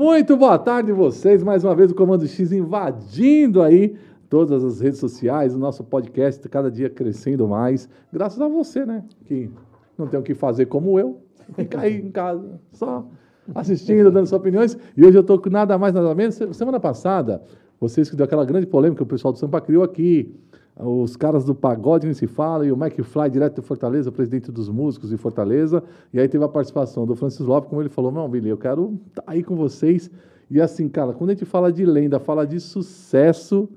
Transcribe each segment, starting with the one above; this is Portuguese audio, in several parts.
Muito boa tarde vocês, mais uma vez o Comando X invadindo aí todas as redes sociais, o nosso podcast cada dia crescendo mais, graças a você, né, que não tem o que fazer como eu, fica aí em casa, só assistindo, dando suas opiniões, e hoje eu estou com nada mais, nada menos, semana passada, vocês que deu aquela grande polêmica o pessoal do Sampa criou aqui, os caras do pagode nem se fala, e o Mike Fly, direto de Fortaleza, presidente dos músicos de Fortaleza, e aí teve a participação do Francis Lopes, como ele falou, não, Billy, eu quero estar tá aí com vocês, e assim, cara, quando a gente fala de lenda, fala de sucesso,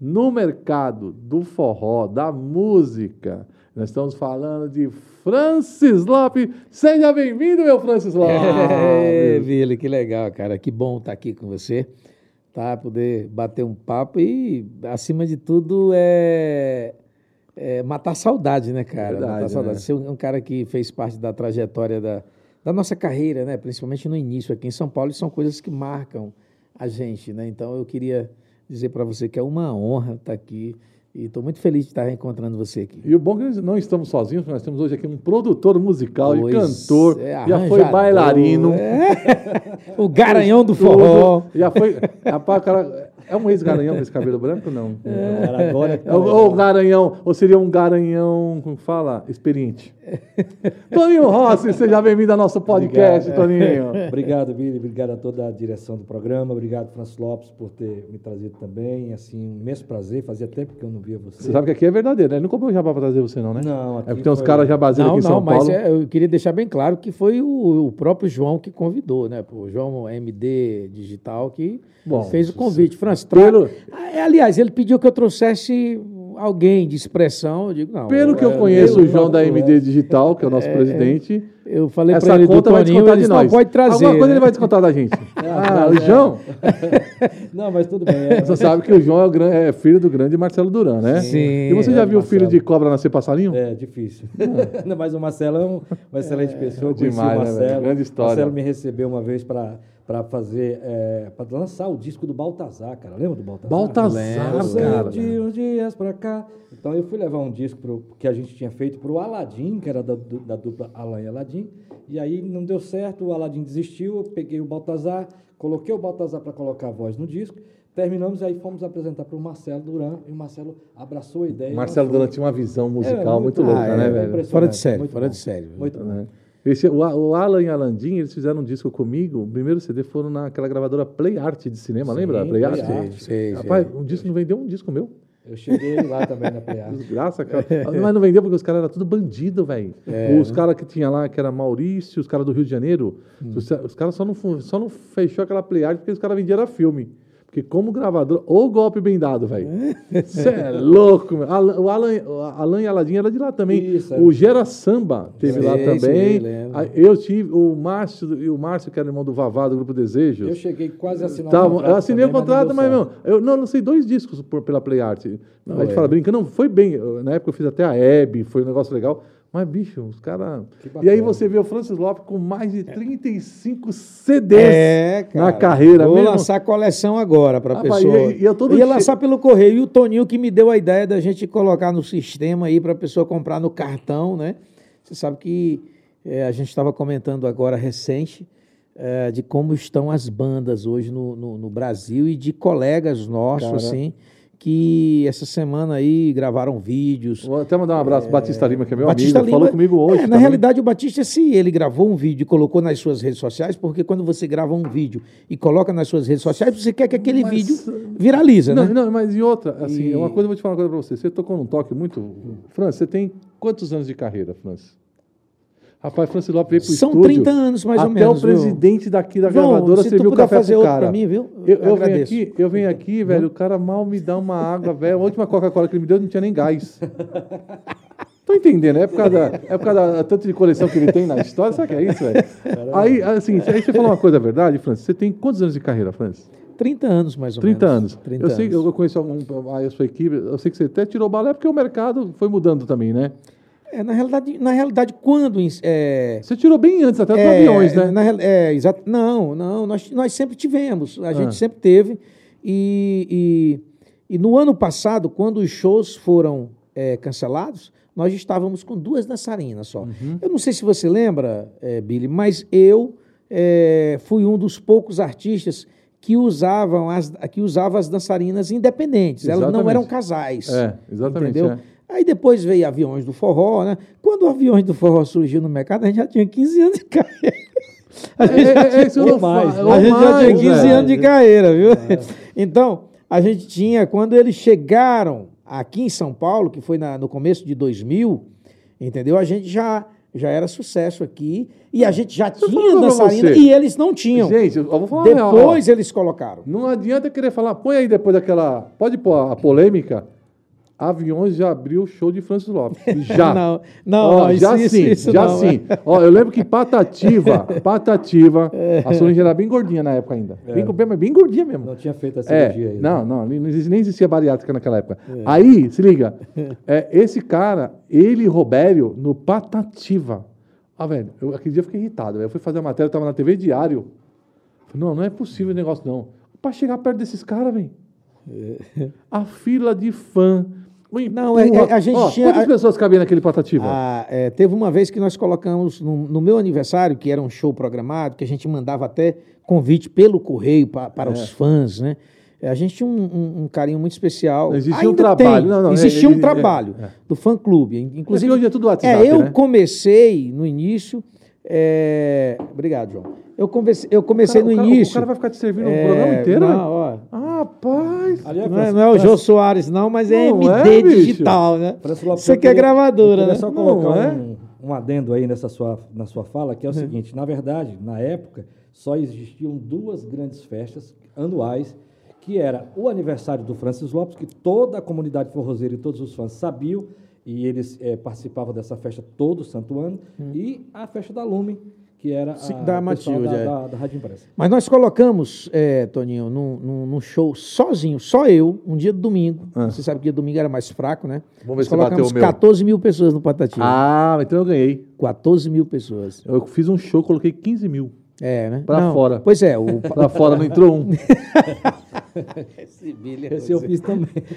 no mercado do forró, da música. Nós estamos falando de Francis Lopes. Seja bem-vindo, meu Francis Lopes. É, Vili, que legal, cara. Que bom estar aqui com você, tá? Poder bater um papo e, acima de tudo, é, é matar saudade, né, cara? Verdade, matar saudade. Né? Ser um cara que fez parte da trajetória da, da nossa carreira, né? Principalmente no início aqui em São Paulo, são coisas que marcam a gente, né? Então eu queria dizer para você que é uma honra estar aqui e estou muito feliz de estar reencontrando você aqui. E o bom é que não estamos sozinhos, nós temos hoje aqui um produtor musical pois e cantor, é, já foi bailarino. É. o garanhão do forró. Já foi. Rapaz, cara, é um ex-garanhão com esse cabelo branco? Não. É. Agora, é, ou, garanhão, ou seria um garanhão, como fala, experiente. Toninho Rossi, seja bem-vindo ao nosso podcast, obrigado. Toninho. obrigado, Billy. Obrigado a toda a direção do programa. Obrigado, Francis Lopes, por ter me trazido também. Assim, um imenso prazer. Fazia tempo que eu não via você. Você sabe que aqui é verdadeiro, né? Ele não comprou jabá para trazer você, não, né? Não, aqui É porque tem uns caras jabazeiros aqui em São Paulo. Não, mas é, eu queria deixar bem claro que foi o, o próprio João que convidou, né? O João MD Digital que Bom, fez o convite. Pelo... Ah, aliás, ele pediu que eu trouxesse alguém de expressão, eu digo, não. Pelo que eu é, conheço o João da MD Digital, que é o nosso é, presidente. Eu falei para ele conta do Toninho, vai de nós. pode trazer. Alguma coisa né? ele vai descontar da gente. ah, o João? não, mas tudo bem. É. Você sabe que o João é, o, é, filho do grande Marcelo Duran, né? Sim. E você já viu o filho de cobra nascer passarinho? É, difícil. Mas o Marcelo é um, uma excelente pessoa. Demais, o né, Marcelo. Né, grande história. O Marcelo me recebeu uma vez para para fazer, é, para lançar o disco do Baltazar, cara. Lembra do Baltazar? Baltazar, cara. de uns dias para cá. Então eu fui levar um disco pro, que a gente tinha feito para o Aladim, que era da, da dupla Alan e Aladim. E aí não deu certo, o Aladim desistiu, eu peguei o Baltazar, coloquei o Baltazar para colocar a voz no disco. Terminamos e aí fomos apresentar para o Marcelo Duran e o Marcelo abraçou a ideia. Marcelo Duran tinha uma visão musical é, muito, muito, louca, ah, né, é, velho? Fora de série, fora bom. de série. Muito né? Esse, o, o, Alan e a Landim, eles fizeram um disco comigo. O primeiro CD foram naquela gravadora Play Art de cinema, Sim, lembra? Play, Play Art. Art. Sei, Rapaz, sei. um disco não vendeu um disco meu. Eu cheguei lá também na Play Art. Desgraça, cara. Mas não vendeu porque os caras eram tudo bandido, velho. É, os caras que tinha lá, que era Maurício, os caras do Rio de Janeiro, hum. os, os caras só não, só não fechou aquela Play Art porque os caras vendiam filme. Porque como gravador, ou golpe bem dado, velho. Você é louco, meu. O Alan, o Alan e Aladim era de lá também. Isso, o Gera Samba teve lá também. Sim, eu tive o Márcio, e o Márcio, que era irmão do Vavá, do Grupo Desejos. Eu cheguei quase a assinar Tava, Eu assinei o contrato, mas, meu, eu não lancei dois discos por, pela Play Art. Não, a gente é. fala brincando, não, foi bem. Na época eu fiz até a Hebe, foi um negócio legal. Mas, bicho, os caras. E aí você vê o Francis Lopes com mais de 35 CDs é, cara. na carreira. Vou mesmo. lançar coleção agora para a pessoa. E, e eu todo Ia lançar pelo correio. E o Toninho que me deu a ideia da gente colocar no sistema aí para a pessoa comprar no cartão, né? Você sabe que é, a gente estava comentando agora recente é, de como estão as bandas hoje no, no, no Brasil e de colegas nossos, Cara, assim que essa semana aí gravaram vídeos. Vou até mandar um abraço é... Batista Lima, que é meu Batista amigo, Lima, falou comigo hoje. É, na realidade, o Batista, se ele gravou um vídeo e colocou nas suas redes sociais, porque quando você grava um vídeo e coloca nas suas redes sociais, você quer que aquele mas... vídeo viralize, não, né? Não, mas e outra, assim, e... uma coisa, eu vou te falar uma coisa para você. Você tocou num toque muito... França, você tem quantos anos de carreira, França? Rapaz, Francis Lopes veio pro São estúdio. 30 anos, mais ou menos. Até o presidente viu? daqui da João, gravadora serviu o café fazer pro cara. Pra mim, viu? Eu, eu, eu venho aqui, eu venho aqui, velho, o cara mal me dá uma água, velho. A última Coca-Cola que ele me deu não tinha nem gás. Tô entendendo, é por causa, da, é por causa da tanto de coleção que ele tem na história, sabe que é isso, velho? Aí, assim, aí você falou uma coisa, verdade, Francis? Você tem quantos anos de carreira, Francis? 30 anos, mais ou 30 menos. Anos. 30 eu sei, anos. Eu conheço algum, a sua equipe, eu sei que você até tirou balé porque o mercado foi mudando também, né? É, na realidade, na realidade, quando. É, Você tirou bem antes, até dos é, aviões, né? Na, é, exato. Não, não, nós, nós sempre tivemos. A ah. gente sempre teve. E, e, e, no ano passado, quando os shows foram é, cancelados, nós estávamos com duas dançarinas só. Uhum. Eu não sei se você lembra, é, Billy, mas eu fui um dos poucos artistas que usavam as, que usavam as dançarinas independentes. Elas não Exatamente. eram casais. É, exatamente. Entendeu? é. Aí depois veio aviões do forró, né? Quando o aviões do forró surgiu no mercado, a gente já tinha 15 anos de carreira. A gente, É, já, é, é, isso eu Ou não mais, falo, né? a gente já mais, tinha 15 velho. anos de carreira, viu? Então, a gente tinha, quando eles chegaram aqui em São Paulo, que foi na- no começo de 2000, entendeu? A gente já, já era sucesso aqui e a gente já eu tinha pra dançarina e eles não tinham. Gente, eu vou falar a real. Depois eles colocaram. Não adianta querer falar, põe aí depois daquela. Pode pôr a polêmica. Aviões já abriu o show de Francis Lopes. Já. Não, não, Ó, não, isso- já isso- sim, isso já não, sim. Ó, eu lembro que Patativa, Patativa, a Solange era bem gordinha na época ainda. Bem, bem, mas bem gordinha mesmo. Não tinha feito a É, cirurgia aí. não, não, não existia, nem existia bariátrica naquela época. Aí, se liga, é, esse cara, ele e Robério, no Patativa. Ah, velho, eu, aquele dia eu fiquei irritado. velho. Eu fui fazer a matéria, eu tava na TV Diário. Falei, não, não é possível o negócio, não. Pra chegar perto desses caras, velho. A fila de fã. Não, é- é- a gente Ó, tinha- Quantas pessoas cabiam naquele Patativa? Ah, é, teve uma vez que nós colocamos no, no meu aniversário, que era um show programado, que a gente mandava até convite pelo correio pa- para É. os fãs, né? É, A gente tinha um, um- um carinho muito especial. Existia um Ainda trabalho. tem. Não, não, é- Existia é- um é- trabalho é. do fã-clube. Inclusive, hoje é tudo WhatsApp, É, eu né? comecei no início... é, Obrigado, João. Eu comecei, eu comecei Cara, no cara- início... O cara vai ficar te servindo é, o programa inteiro, não, velho? ó, Ah, rapaz. Ali é não, é, não é o Jô Soares, não, mas é Não MD é, digital, né? Francis Lopes, Isso aqui é gravadora, eu né? só Não, colocar é? um, um adendo aí nessa sua, na sua fala, que é o seguinte: na verdade, na época, só existiam duas grandes festas anuais, que era o aniversário do Francis Lopes, que toda a comunidade forrozeira e todos os fãs sabiam, e eles eh, participavam dessa festa todo santo ano, e a festa da Lume, que era Sim, a, da o pessoal Matilde, da, é. da, da Rádio Imprensa. Mas nós colocamos, é, Toninho, num, num, num show sozinho, só eu, um dia de domingo. Ah. Você sabe que dia de domingo era mais fraco, né? Vamos ver Nós se bateu colocamos o meu. 14 mil pessoas no Patativa. Ah, então eu ganhei. 14 mil pessoas. Eu fiz um show, coloquei 15 mil. É, né? Pra fora. Pois é, o. Pra fora não entrou um. Esse Billy, Esse eu fiz também.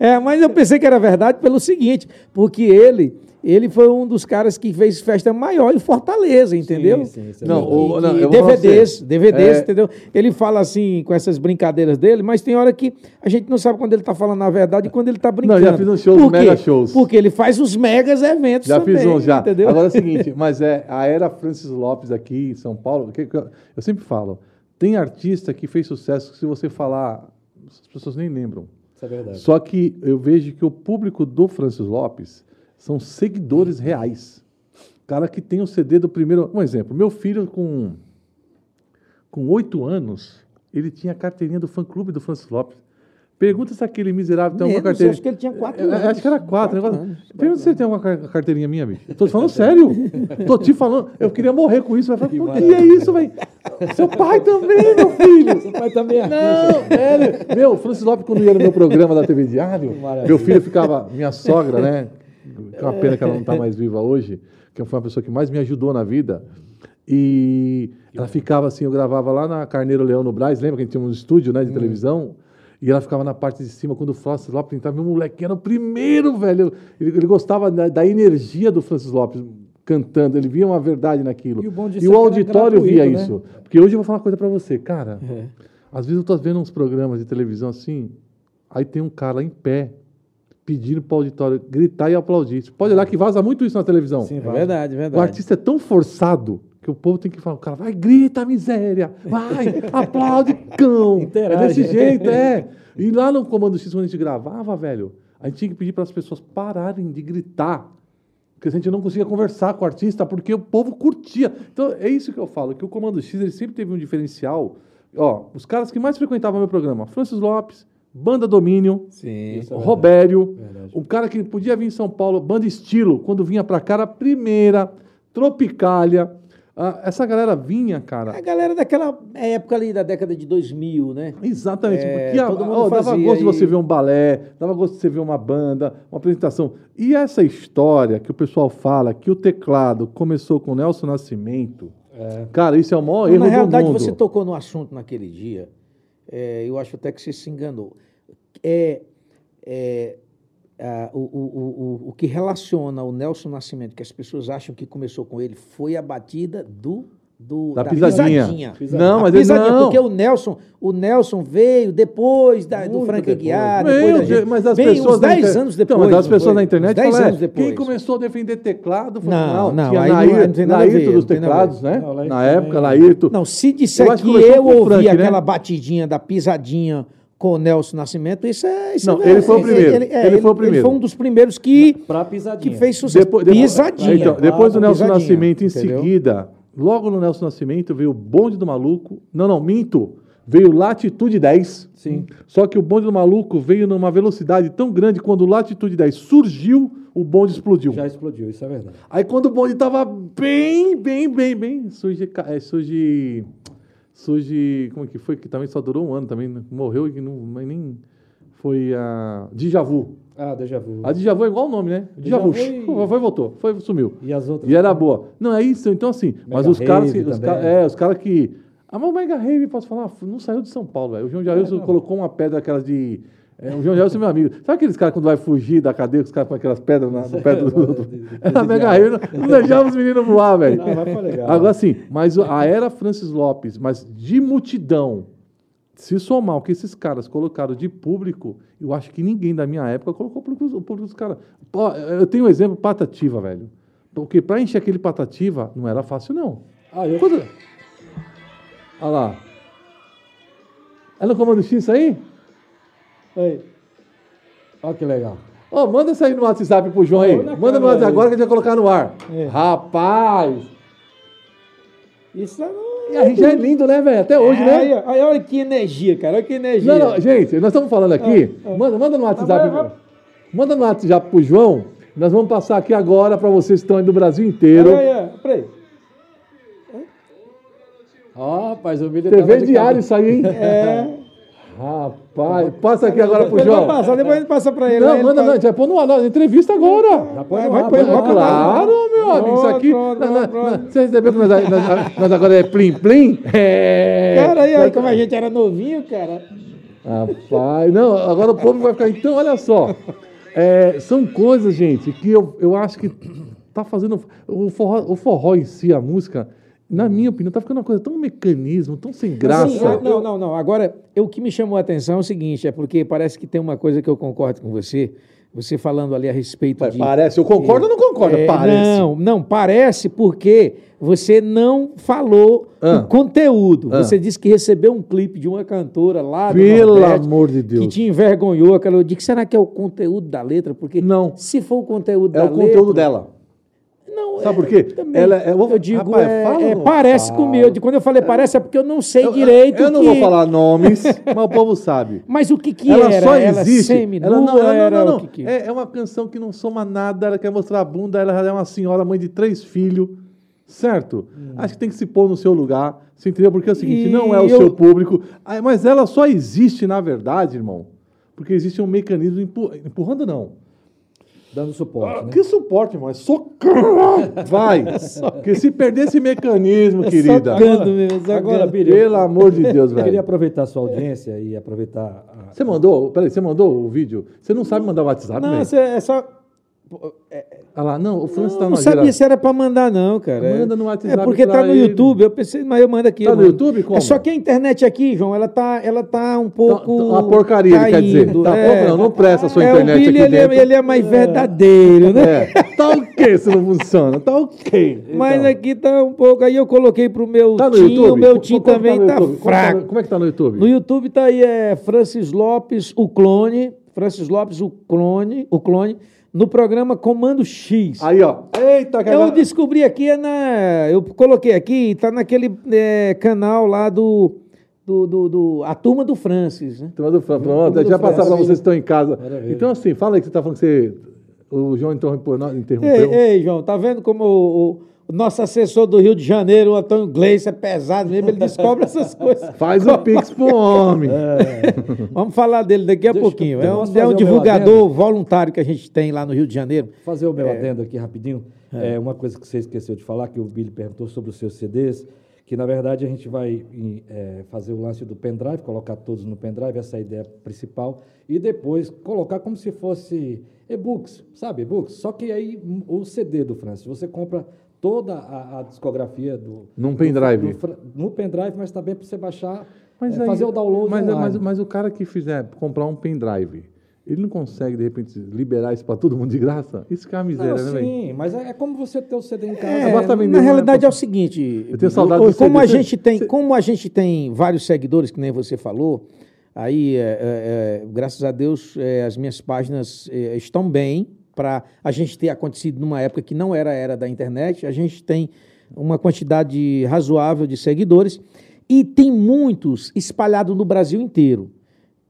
É, é, mas eu pensei que era verdade pelo seguinte, porque ele, ele foi um dos caras que fez festa maior em Fortaleza, entendeu? sim, é Não, E- não, e DVDs, você. DVDs, É. entendeu? Ele fala assim, com essas brincadeiras dele, mas tem hora que a gente não sabe quando ele tá falando a verdade e quando ele tá brincando. já fiz uns shows, Por mega shows. Porque ele faz os megas eventos Já também, fiz um já. entendeu? Agora é o seguinte, mas é a era Francis Lopes aqui em São Paulo, que- que eu, eu sempre falo, tem artista que fez sucesso que se você falar, as pessoas nem lembram. Isso é verdade. Só que eu vejo que o público do Francis Lopes são seguidores reais. Cara que tem o CD do primeiro. Um exemplo, meu filho com com oito anos, ele tinha a carteirinha do fã clube do Francis Lopes. Pergunta se aquele miserável tem alguma carteirinha. eu acho que ele tinha quatro É, anos. Acho que era quatro. Quatro negócio- anos, Pergunta se ele tem alguma car- carteirinha minha, bicho. Tô te falando sério. Tô te falando. Eu queria morrer com isso. Vai falar, Que por que é isso, velho? Seu pai também, meu filho. Seu pai também é Não, velho. Meu, Francis Lopes, quando ia no meu programa da TV Diário, Maravilha. meu filho ficava, minha sogra, né? É uma pena que ela não está mais viva hoje, que foi uma pessoa que mais me ajudou na vida. E ela ficava assim, eu gravava lá na Carneiro Leão no Braz, lembra que a gente tinha um estúdio né, de televisão? E ela ficava na parte de cima, quando o Francis Lopes entrava, meu moleque era o primeiro, velho. Ele, ele gostava da, da energia do Francis Lopes cantando, ele via uma verdade naquilo. E E é o era auditório via né? isso. Porque hoje eu vou falar uma coisa pra você, cara. É. Às vezes eu tô vendo uns programas de televisão assim, aí tem um cara em pé pedindo para o auditório gritar e aplaudir. Você pode olhar que vaza muito isso na televisão. Sim, É vai. verdade, O verdade. artista é tão forçado que o povo tem que falar, o cara vai, grita, miséria, vai, aplaude, cão. Interage. É desse jeito, é. E lá no Comando X, quando a gente gravava, velho, a gente tinha que pedir para as pessoas pararem de gritar. Porque a gente não conseguia conversar com o artista, porque o povo curtia. Então, é isso que eu falo, que o Comando X ele sempre teve um diferencial. Ó, os caras que mais frequentavam meu programa, Francis Lopes, Banda Domínio, Sim. É. Robério, Verdade. um cara que podia vir em São Paulo, banda estilo, quando vinha pra cá, era a primeira, Tropicália. Ah, essa galera vinha, cara. A galera daquela época ali, da década de 2000, né? Exatamente, É, porque a- todo mundo ó, dava gosto de você e- ver um balé, dava gosto de você ver uma banda, uma apresentação. E essa história que o pessoal fala que o teclado começou com Nelson Nascimento, É. cara, isso é o maior Mas, erro na realidade, do mundo. você tocou no assunto naquele dia. é, eu acho até que você se enganou. É, é, a- o, o, o, o- que relaciona o Nelson Nascimento, que as pessoas acham que começou com ele, foi a batida do do, Da pisadinha. Não, mas pisadinha, não. porque o Nelson, o Nelson veio depois da, do Frank depois. Aguiar, depois da mas as Bem, pessoas uns da 10 inter- anos depois. Então, mas as não pessoas foi? na internet Uns 10 falam, é, anos depois. quem começou a defender teclado foi Não, não, tinha aí não- Nair, não ver, dos não teclados, né? Não, Na época, Laírto. Não, se disser Eu que que eu ouvi Frank, né? aquela batidinha da pisadinha com o Nelson Nascimento, isso é. Isso Não, é ele foi o primeiro, é, ele foi o primeiro. Ele foi um dos primeiros que, Pra pisadinha. que fez sucesso. Depois, depois, pisadinha. Então, depois do Nelson pisadinha, Nascimento, em entendeu? seguida, logo no Nelson Nascimento, veio o Bonde do Maluco. Não, não, minto. Veio Latitude 10. Sim. Só que o Bonde do Maluco veio numa velocidade tão grande, quando o Latitude 10 surgiu, o bonde explodiu. Já explodiu, isso é verdade. Aí quando o bonde tava bem, bem, bem, bem, surge, é, surge, surge, como é que foi? Que também só durou um ano também, né? morreu e não, mas nem, foi a Djavu. Ah, déjà vu. A Djavu é igual o nome, né? Djavu, Djavu e- foi, voltou, foi, sumiu. E as outras? E era boa. Não, é isso, então assim, mas Mega os caras, os caras, é, os caras que... Ah, mas o Mega Rave, posso falar, não saiu de São Paulo, velho. O João Jailson não. colocou uma pedra aquelas de... é, o João Jailson é meu amigo. Sabe aqueles caras quando vai fugir da cadeia, os caras põem aquelas pedras na, no pé do... Era Mega Rave, não, não deixava os meninos voar, velho. Ah. Agora sim, mas a era Francis Lopes, mas de multidão, se somar o que esses caras colocaram de público, eu acho que ninguém da minha época colocou o público, dos caras. Eu tenho um exemplo, Patativa, velho. Porque para encher aquele Patativa não era fácil, não. Ah, eu... Quando... Olha lá. É no comando X isso aí? Ei. Olha que legal. Ô, manda isso aí no WhatsApp pro João aí. Olha Manda no WhatsApp aí. agora que a gente vai colocar no ar. É. Rapaz! Isso é. E a gente é lindo, né, velho? Até hoje, né? Aí, aí, olha que energia, cara. Olha que energia. Não, não, gente, nós estamos falando aqui. Ah. Manda, manda no WhatsApp. Manda no WhatsApp pro João. Nós vamos passar aqui agora para vocês que estão aí do Brasil inteiro. Aí, aí, peraí. Ó, rapaz, o vídeo TV diário isso aí, hein? É. Rapaz, passa aqui agora pro Depois vai João. passar, depois a gente passa pra ele. Não, ele manda não, a gente vai pôr entrevista agora. Já põe Vai, no vai, vai, ar. Claro, meu amigo, isso aqui. Nós- Você recebeu que nós, agora é plim plim? É. Cara, aí, aí, como a gente era novinho, cara. Rapaz, não, agora o povo vai ficar. Então, olha só. É, são coisas, gente, que eu, eu acho que tá fazendo. O forró, o forró em si, a música, na minha opinião, tá ficando uma coisa tão mecanismo, tão sem graça. Assim, ah, não, não, não. Agora, eu- o que me chamou a atenção é o seguinte, é porque parece que tem uma coisa que eu concordo com você, você falando ali a respeito de... Parece, eu concordo ou não concordo? É, Parece. Não, não, parece porque você não falou Ah. o conteúdo. Ah. Você disse que recebeu um clipe de uma cantora lá do Pelo Nordeste amor de Deus. que te envergonhou. Aquela, eu disse, será que é o conteúdo da letra? Porque Não. se for o conteúdo É da o conteúdo letra... dela. Não, Sabe é, por quê? Também, Ela é- eu vou- digo, Rapaz, é, fala é, não parece fala? comigo. Quando eu falei parece é porque eu não sei Eu- direito Eu, não que- vou falar nomes, mas o povo sabe. Mas o que que ela era? só ela existe. ela não, ela, era não, não, o não. que que- É, é uma canção que não soma nada, ela quer mostrar a bunda, ela é uma senhora, mãe de três filhos. Certo? Acho que tem que se pôr no seu lugar. Você entendeu? Porque é o seguinte, E não é o eu- seu público. Ah, Mas ela só existe, na verdade, irmão, porque existe um mecanismo empu- empurrando, não. Dando suporte, né? Que suporte, irmão? É socando. Vai. Porque se perder esse mecanismo, querida. Socando mesmo, socando. Agora, Billy, Pelo amor de Deus, eu queria velho. aproveitar a sua audiência e aproveitar a... Você mandou? Peraí, você mandou o vídeo? Você não sabe mandar o WhatsApp, Não, velho? você é só. Ah lá, não, o Francis tá não sabia se era pra mandar, não, cara. Manda no É WhatsApp porque tá no ele. YouTube. Eu pensei, mas eu mando aqui. Tá no mando. YouTube? Como? É só que a internet aqui, João, ela tá, ela tá um pouco. Uma porcaria, quer dizer. Tá é. não, não presta a sua É, internet o Billy, aqui ele, é- ele é mais verdadeiro, né? É, tá ok se não funciona, tá ok. Mas Então, aqui tá um pouco. Aí eu coloquei pro meu tá Tim, YouTube? o meu Tim como que também tá, que fraco. Como é que tá no YouTube? No YouTube tá aí é Francis Lopes, o clone. Francis Lopes, o clone, o clone, no programa Comando X. Aí, ó. Eita, que Eu agora- descobri aqui, é na, eu coloquei aqui, tá naquele é, canal lá do, do, do, do- A Turma do Francis, né? Turma do Fran, Pronto, Fran, passar para vocês que estão em casa. Maravilha. Então, assim, fala aí que você tá falando que você. O João interrompeu. não, interrompeu. Ei, ei, João, tá vendo como o nosso assessor do Rio de Janeiro, o Antônio Gleice, é pesado mesmo, ele descobre essas coisas. Faz o pix pro homem. Vamos falar dele daqui a Deixa- pouquinho. É um, é um divulgador voluntário que a gente tem lá no Rio de Janeiro. fazer o meu adendo aqui rapidinho. É. uma coisa que você esqueceu de falar, que o Billy perguntou sobre os seus CDs, que na verdade a gente vai é, fazer o lance do pendrive, colocar todos no pendrive, essa é a ideia principal, e depois colocar como se fosse e-books, sabe, e-books? Só que aí o CD do Francis, você compra toda a, a discografia do. Num pendrive. do no pendrive, mas também para você baixar, Mas é, aí- fazer o download. Mas, mas, mas o cara que fizer comprar um pendrive, ele não consegue, de repente, liberar isso para todo mundo de graça? Isso que é uma miséria, Não, né, velho? sim, mas é, é como você ter o CD em casa. É, na né, realidade é o seguinte, Eu tenho saudade o- do como CD. a Você- gente tem, você- como a gente tem vários seguidores, que nem você falou, aí é, é, é, graças a Deus é, as minhas páginas é, estão bem para a gente ter acontecido numa época que não era a era da internet, a gente tem uma quantidade razoável de seguidores e tem muitos espalhados no Brasil inteiro.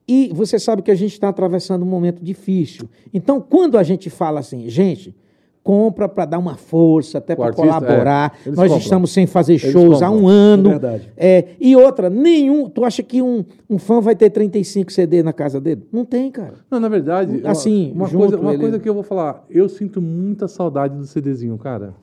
E você sabe que a gente está atravessando um momento difícil. Então, quando a gente fala assim, gente, compra para dar uma força, até para artista, colaborar. é, Nós compram. estamos sem fazer shows há um ano. É verdade. É, e outra, nenhum. Tu acha que um, um fã vai ter 35 CD na casa dele? Não tem, cara. Não, na verdade, Assim, uma, junto coisa, uma ele- coisa que eu vou falar, eu sinto muita saudade do CDzinho, cara.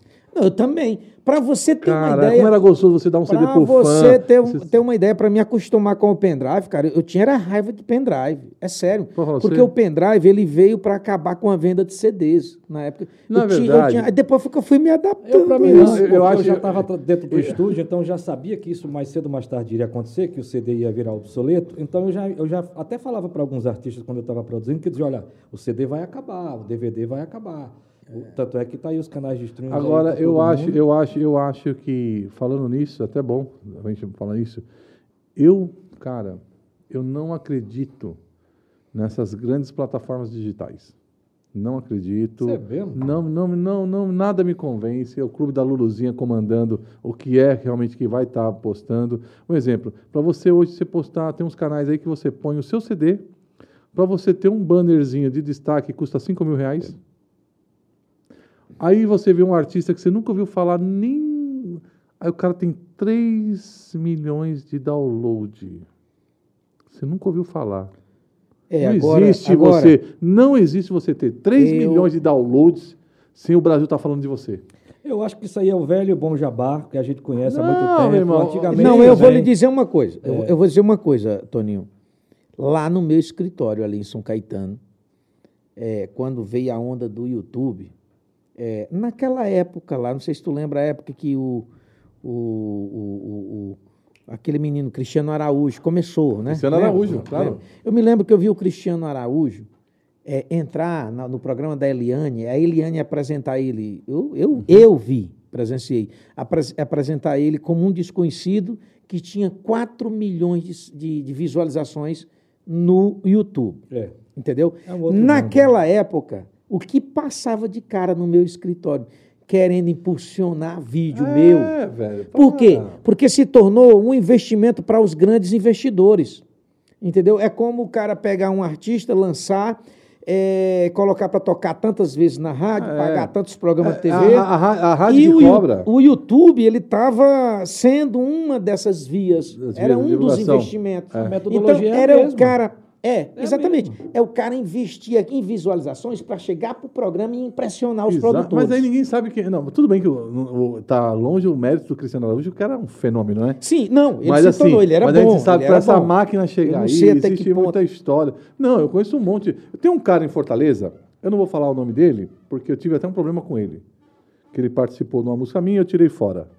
Eu também. Para você ter uma Cara, ideia. como era gostoso você dar um CD Pra pro você fã. ter, Você- ter uma ideia, para me acostumar com o pendrive, cara, eu tinha era raiva de pendrive. É sério. Porra, Porque você- o pendrive, ele veio para acabar com a venda de CDs na época. Na eu tinha, eu verdade- tinha, aí depois foi que eu fui me adaptando. Eu, para mim, não, isso. eu- eu, eu acho- já estava dentro do estúdio, então já sabia que isso mais cedo ou mais tarde iria acontecer, que o CD ia virar obsoleto. Então eu já, eu já até falava para alguns artistas quando eu estava produzindo, que diziam, olha, o CD vai acabar, o DVD vai acabar. Tanto é que tá aí os canais de streaming. Agora, eu acho, mundo. eu acho, eu acho que, falando nisso, até bom a gente falar isso, eu, cara, eu não acredito nessas grandes plataformas digitais. Não acredito. Você mano? Não, não, não, não, nada me convence. É o clube da Luluzinha comandando o que é realmente que vai estar postando. Um exemplo, para você hoje você postar, tem uns canais aí que você põe o seu CD, para você ter um bannerzinho de destaque que custa 5 mil reais. Aí você vê um artista que você nunca ouviu falar nem. Aí o cara tem 3 milhões de download. Você nunca ouviu falar. É, não agora- existe agora- você. Não existe você ter 3 Eu- milhões de downloads sem o Brasil estar falando de você. Eu acho que isso aí é o velho bom jabá, que a gente conhece há Não, muito tempo. irmão, Antigamente, Não, eu vou lhe dizer uma coisa. Eu, É. eu vou dizer uma coisa, Toninho. Lá no meu escritório, ali em São Caetano, é, quando veio a onda do YouTube, é, naquela época lá, não sei se tu lembra a época que o, o, o- o- aquele menino Cristiano Araújo começou, né? Cristiano Lembra? Araújo, claro. Lembra? Eu me lembro que eu vi o Cristiano Araújo é, entrar na- no programa da Eliane, a Eliane apresentar ele. Eu, eu, eu vi, presenciei, apres- apresentar ele como um desconhecido que tinha 4 milhões de, de- de visualizações no YouTube. É. Entendeu? É um Naquela época, o que passava de cara no meu escritório, querendo impulsionar vídeo meu. É, velho. Por quê? Porque se tornou um investimento para os grandes investidores. Entendeu? É como o cara pegar um artista, lançar, é, colocar para tocar tantas vezes na rádio, É. pagar tantos programas de É, TV. a- a- a rádio e o, cobra. o YouTube, ele estava sendo uma dessas vias. Era vias um dos investimentos. É. A Então, metodologia a era o cara. É, exatamente. mesmo. É o cara investir aqui em visualizações para chegar para o programa e impressionar os Exato, produtores. Mas aí ninguém sabe que. Não, tudo bem que o, o- tá longe o mérito do Cristiano Araújo, que era um fenômeno, né? Sim, não, ele mas se assim, tornou, ele era mas bom. a gente sabe para essa bom. máquina chegar aí, existe muita história. Não, eu conheço um monte. Tem um cara em Fortaleza, eu não vou falar o nome dele, porque eu tive até um problema com ele. Que ele participou de uma música minha e eu tirei fora.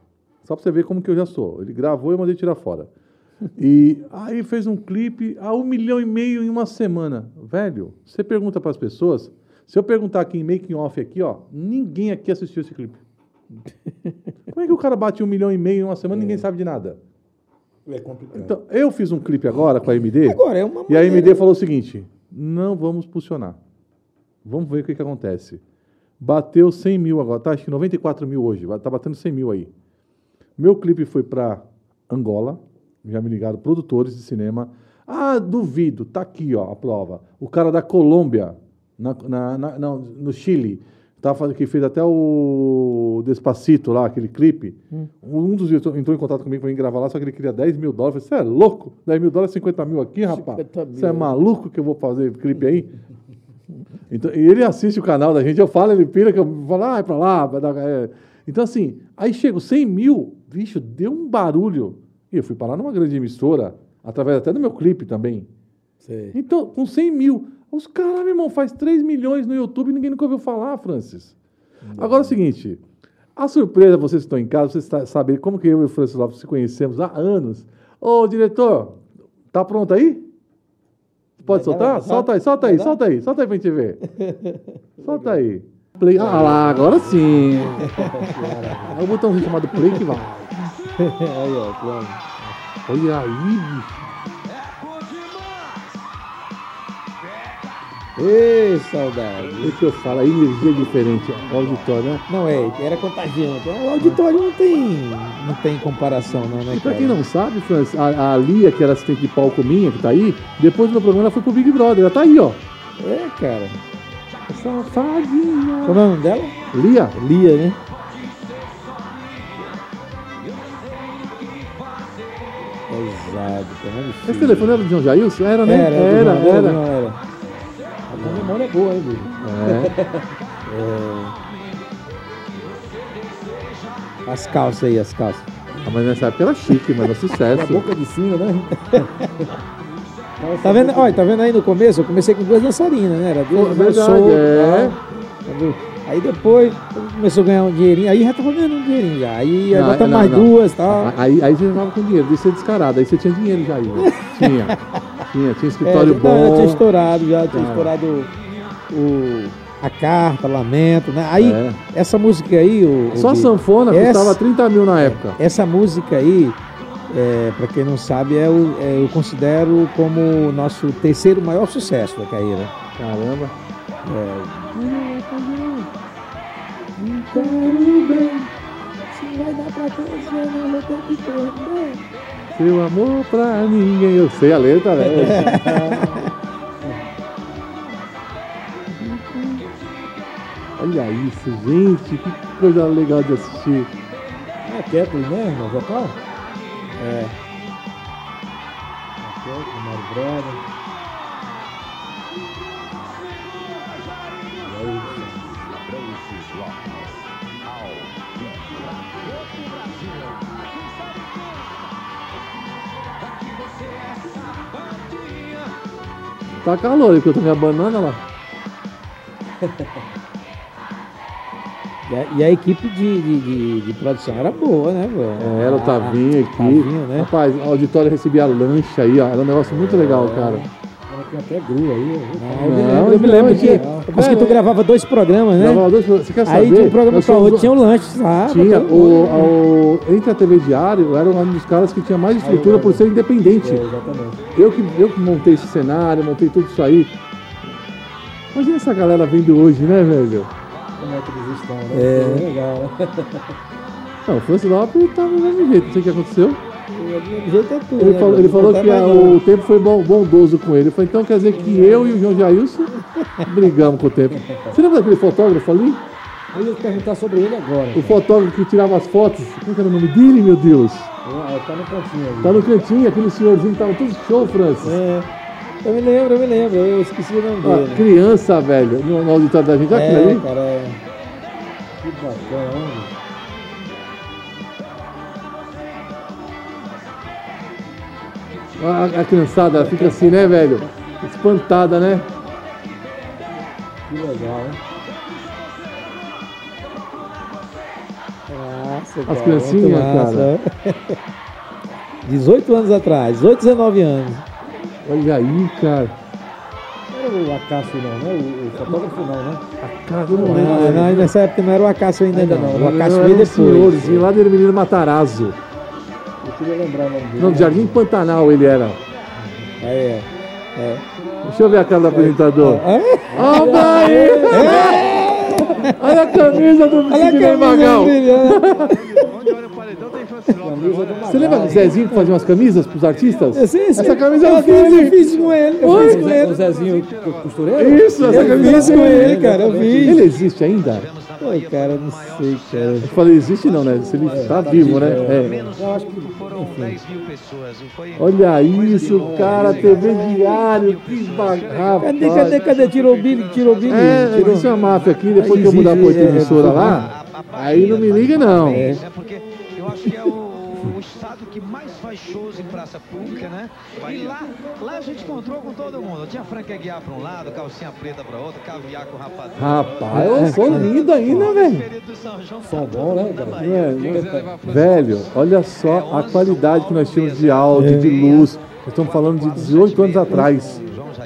Só para você ver como que eu já sou. Ele gravou e eu mandei tirar fora. E aí fez um clipe a um milhão e meio em uma semana. Velho, você pergunta para as pessoas. Se eu perguntar aqui em making off aqui, ó, ninguém aqui assistiu esse clipe. Como é que o cara bate um milhão e meio em uma semana e ninguém sabe de nada? É complicado. Então, eu fiz um clipe agora com a MD. Agora, é uma E a maneira- MD falou o seguinte: não vamos posicionar. Vamos ver o que, que acontece. Bateu 100 mil agora, tá? Acho que 94 mil hoje. Tá batendo 100 mil aí. Meu clipe foi para Angola. Já me ligaram produtores de cinema. Ah, duvido. Tá aqui, ó, a prova. O cara da Colômbia, na, na- na- não, no Chile, tá que fez até o Despacito lá, aquele clipe. Um dos entrou em contato comigo para gravar lá, só que ele queria 10 mil dólares. Você é louco? 10 mil dólares, 50 mil aqui, rapaz? 50 mil. Você é maluco que eu vou fazer clipe aí? Então, e ele assiste o canal da gente, eu falo, ele pira, que eu falo, ah, é pra lá. vai dar- é. Então, assim, aí chega os 100 mil, bicho, deu um barulho. E eu fui parar numa grande emissora, através até do meu clipe também. Sei. Então, com 100 mil, os caras, meu irmão, faz 3 milhões no YouTube e ninguém nunca ouviu falar, Francis. Agora é o seguinte, A surpresa, vocês que estão em casa, vocês sa- saberem como que eu e o Francis Lopes se conhecemos há anos. Ô, diretor, tá pronto aí? Pode Vai soltar? dar? Solta aí, solta aí, solta aí, solta aí pra gente ver. Solta aí. Play. Ah lá, agora sim. É o botãozinho chamado play que vai. Aí, ó, plano. Olha aí, bicho. Ei, saudade. O que eu falo, a energia é diferente, o auditório, né? Não é, era contagiante. O auditório não tem, não tem comparação, não, né, E pra cara? quem não sabe, Francis, a, a Lia, que era assistente de palco minha, que tá aí, depois do meu programa ela foi pro Big Brother. Ela tá aí, ó. É, cara. Safadinha. Como é o nome dela? Lia? Lia, né? Tá? Esse telefone era do João Jailson? Era, né? Era, era. era, era. era, era. A tua memória é boa, hein, bicho? É. As calças aí, as calças. Ah, mas nessa época era chique, mano. Sucesso. boca de cima, né? Tá vendo? Olha, tá vendo aí no começo? Eu comecei com duas dançarinas, né? Era duas Pô, verdade, solto, é. tal. Entendeu? Aí depois começou a ganhar um dinheirinho, aí já tava ganhando um dinheirinho já. Aí Não, agora tá mais não. duas e tal. Aí, aí você já tava com dinheiro, deixa ser descarado. Aí você tinha dinheiro já aí. né? Tinha. Tinha, tinha escritório É, bom. Já tinha estourado, já tinha Cara. estourado o, a carta, lamento, né? Aí, É. essa música aí, o, Só o sanfona essa- custava 30 mil na época. essa música aí, é, para quem não sabe, é o, é, eu considero como o nosso terceiro maior sucesso da carreira. Caramba. Seu amor pra ninguém. Eu sei a letra, velho. Olha isso, gente. Que coisa legal de assistir. É Kathleen, né? No vocal? É. Kathleen, Mário Braga. Tá calor, porque eu tô minha banana lá. E a, e a equipe de, de, de- de produção era boa, né, pô? É, Era o Tavinho aqui. Tavinho, né? Rapaz, o auditório recebia lanche aí, ó. Era um negócio muito legal, cara. Tem até grua aí. Ah, eu me Não, lembro, eu me não, lembro é que. que- Eu consegui tu gravava dois programas, né? Gravava dois programas. Você quer saber? Aí de um programa pra outro tinha um lanche lá. pra Tinha. O, o- entre a TV Diário, eu era um dos caras que tinha mais estrutura eu por ser independente. É, exatamente. Eu que, eu que montei esse cenário, montei tudo isso aí. Imagina essa galera vendo hoje, né, velho? Como é que eles estão, né? É. Isso legal, né? Não, o Francis Lopes tá do mesmo jeito, não sei o que aconteceu. Jeito é tudo, Ele né, falou, ele falou que a- o tempo foi bondoso com ele. Falei, então quer dizer que eu e o João Jailson brigamos com o tempo. Você lembra daquele fotógrafo ali? Eu ia perguntar sobre ele agora. O fotógrafo que tirava as fotos. Como que era o nome dele, meu Deus? Ah, Tá no cantinho ali. Tá no cantinho, aquele senhorzinho que tava todo show, Francis. É, eu me lembro, eu me lembro. Eu esqueci o nome dele. criança, velho, no, no auditório da gente. Olha aquilo É, ali. cara, é. Que bacana, A, a criançada fica assim, né, velho? Espantada, né? Que legal, hein? Nossa, As cara, criancinhas, massa. 18 anos atrás, 18, 19 anos. Olha aí, cara. Não era o Acácio não, né? O, o fotógrafo não, né? A cara, eu não. Ah, não, nessa época não era o Acácio ainda, Ainda não. não, O Acácio veio depois. senhorzinho lá do menino Matarazzo. Eu queria lembrar o nome dele. Não, do Jardim Pantanal ele era. É, é. Deixa eu ver a cara do apresentador. É? Olha aí! Olha a camisa do Olha a Sidney camisa Magal. Onde olha o paredão tem Francis Lopes. Camisa do Você lembra do Zezinho que fazia umas camisas pros artistas? Sim, sim. Essa camisa eu eu fiz, eu fiz. com ele. Eu fiz O com ele. o Zezinho costureiro? Isso, essa Eu camisa. fiz com ele, cara. Eu fiz. Ele existe ainda? Pô, cara, não sei, cara. Eu falei, existe não, né? Se ele tá vivo, né? É. Eu acho que, foram 10 mil pessoas. Foi Olha isso, cara, TV Diário, que bacana. Cadê, cadê, cadê? Tirou o Billy, tirou o Billy. É, tirou. existe uma máfia aqui, depois que eu mudar pra outra é, emissora lá, aí não me liga não. É shows em praça pública, né? E lá, lá a gente encontrou com todo mundo. Tinha Frank Aguiar pra um lado, calcinha preta pra outro, caviar com rapadura. Rapaz, eu sou lindo ainda, velho. São bom, né. É, Velho, olha só a qualidade que nós tínhamos de áudio, de luz. Nós estamos falando de 18 anos atrás.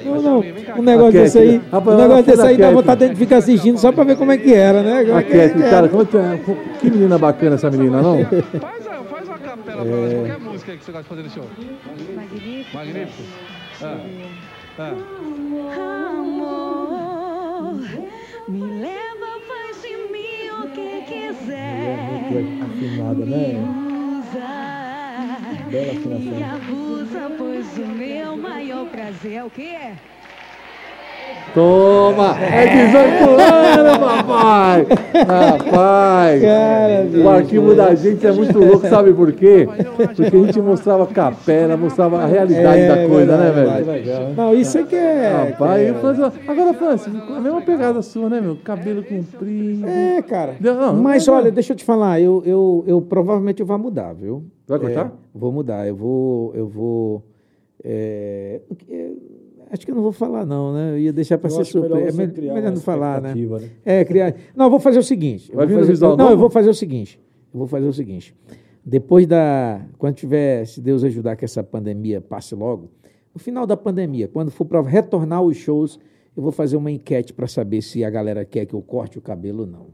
Não, não. Um negócio desse aí, rapaz, um negócio desse aí da dá vontade de ficar assistindo só pra ver como é que era, né? A é Cat, era. cara, como é- que menina bacana essa menina, não? Faz, a- faz uma capela pra nós, qualquer música que você gosta de fazer no show. Magnífico. Magnífico. Ah, ah. Amor, me leva, faz de mim o que quiser. Afinada, né? Usa Bela afinação. e abusa, pois o meu maior prazer é o quê? Toma! É 18 anos, papai! Rapaz! Cara, o arquivo da gente é muito louco, sabe por quê? Porque a gente mostrava capela, mostrava a realidade É, da coisa, né, verdade, velho? Né? Não, isso é que é. Rapaz, eu falei assim, agora, Francis, a mesma pegada sua, né, meu? Cabelo comprido. É, cara. Não, não, Mas não, olha, deixa eu te falar, eu, eu, eu provavelmente eu vou mudar, viu? Vai cortar? É, vou mudar, eu vou. Eu vou é, é, acho que eu não vou falar, não, né? Eu ia deixar para Eu ser acho melhor surpresa. É melhor uma não falar, né? né? É, criar. Não, eu vou fazer o seguinte. eu Vai vir fazer- visual Não, eu novo? vou fazer o seguinte. Eu vou fazer o seguinte. Depois da. Quando tiver, se Deus ajudar que essa pandemia passe logo, no final da pandemia, quando for para retornar os shows, eu vou fazer uma enquete para saber se a galera quer que eu corte o cabelo ou não.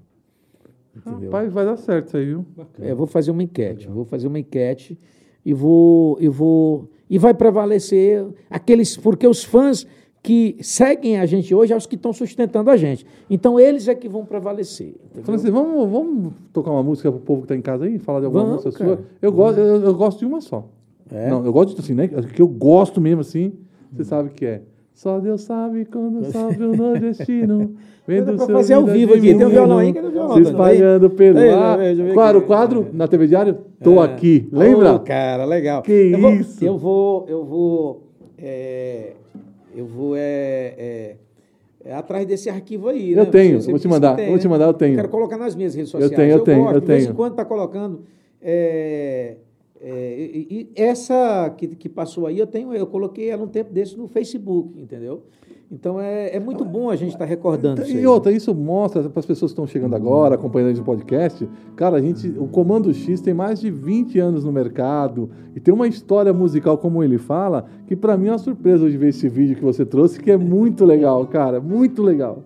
Entendeu? Rapaz, vai dar certo isso aí, viu? É, eu vou fazer uma enquete, vou fazer uma enquete e vou, e vou e vai prevalecer aqueles porque os fãs que seguem a gente hoje são os que estão sustentando a gente. Então eles é que vão prevalecer. Falei assim, vamos, vamos tocar uma música pro povo que tá em casa aí? Falar de alguma Vamos, música cara. sua? Eu gosto, eu, eu gosto de uma só. É? Não, eu gosto de assim, né? Que eu gosto mesmo assim, você sabe que é. Só Deus sabe quando sabe o nordestino. Vendo seu fazer ao vivo aqui. Tem um violão aí, cadê o violão? Se espalhando pelo ar. eu era o quadro na TV Diário? Tô aqui. Lembra? Ô, cara, legal. Que eu vou, isso? Eu vou, eu vou, é, eu vou é, é, é atrás desse arquivo aí. Eu né? tenho, Você vou te que mandar, tem, vou te né? mandar, eu tenho. Quero colocar nas minhas redes Eu sociais. tenho, eu tenho, gosto, eu De vez tenho. em quando tá colocando. É, e, e essa que, que passou aí, eu tenho, eu coloquei ela um tempo desse no Facebook, entendeu? Então é, é muito bom a gente estar recordando isso. E aí. outra, isso mostra para as pessoas que estão chegando agora, acompanhando a gente no podcast, cara, a gente, o Comando X tem mais de 20 anos no mercado e tem uma história musical, como ele fala, que para mim é uma surpresa de ver esse vídeo que você trouxe, que é muito legal, cara, muito legal.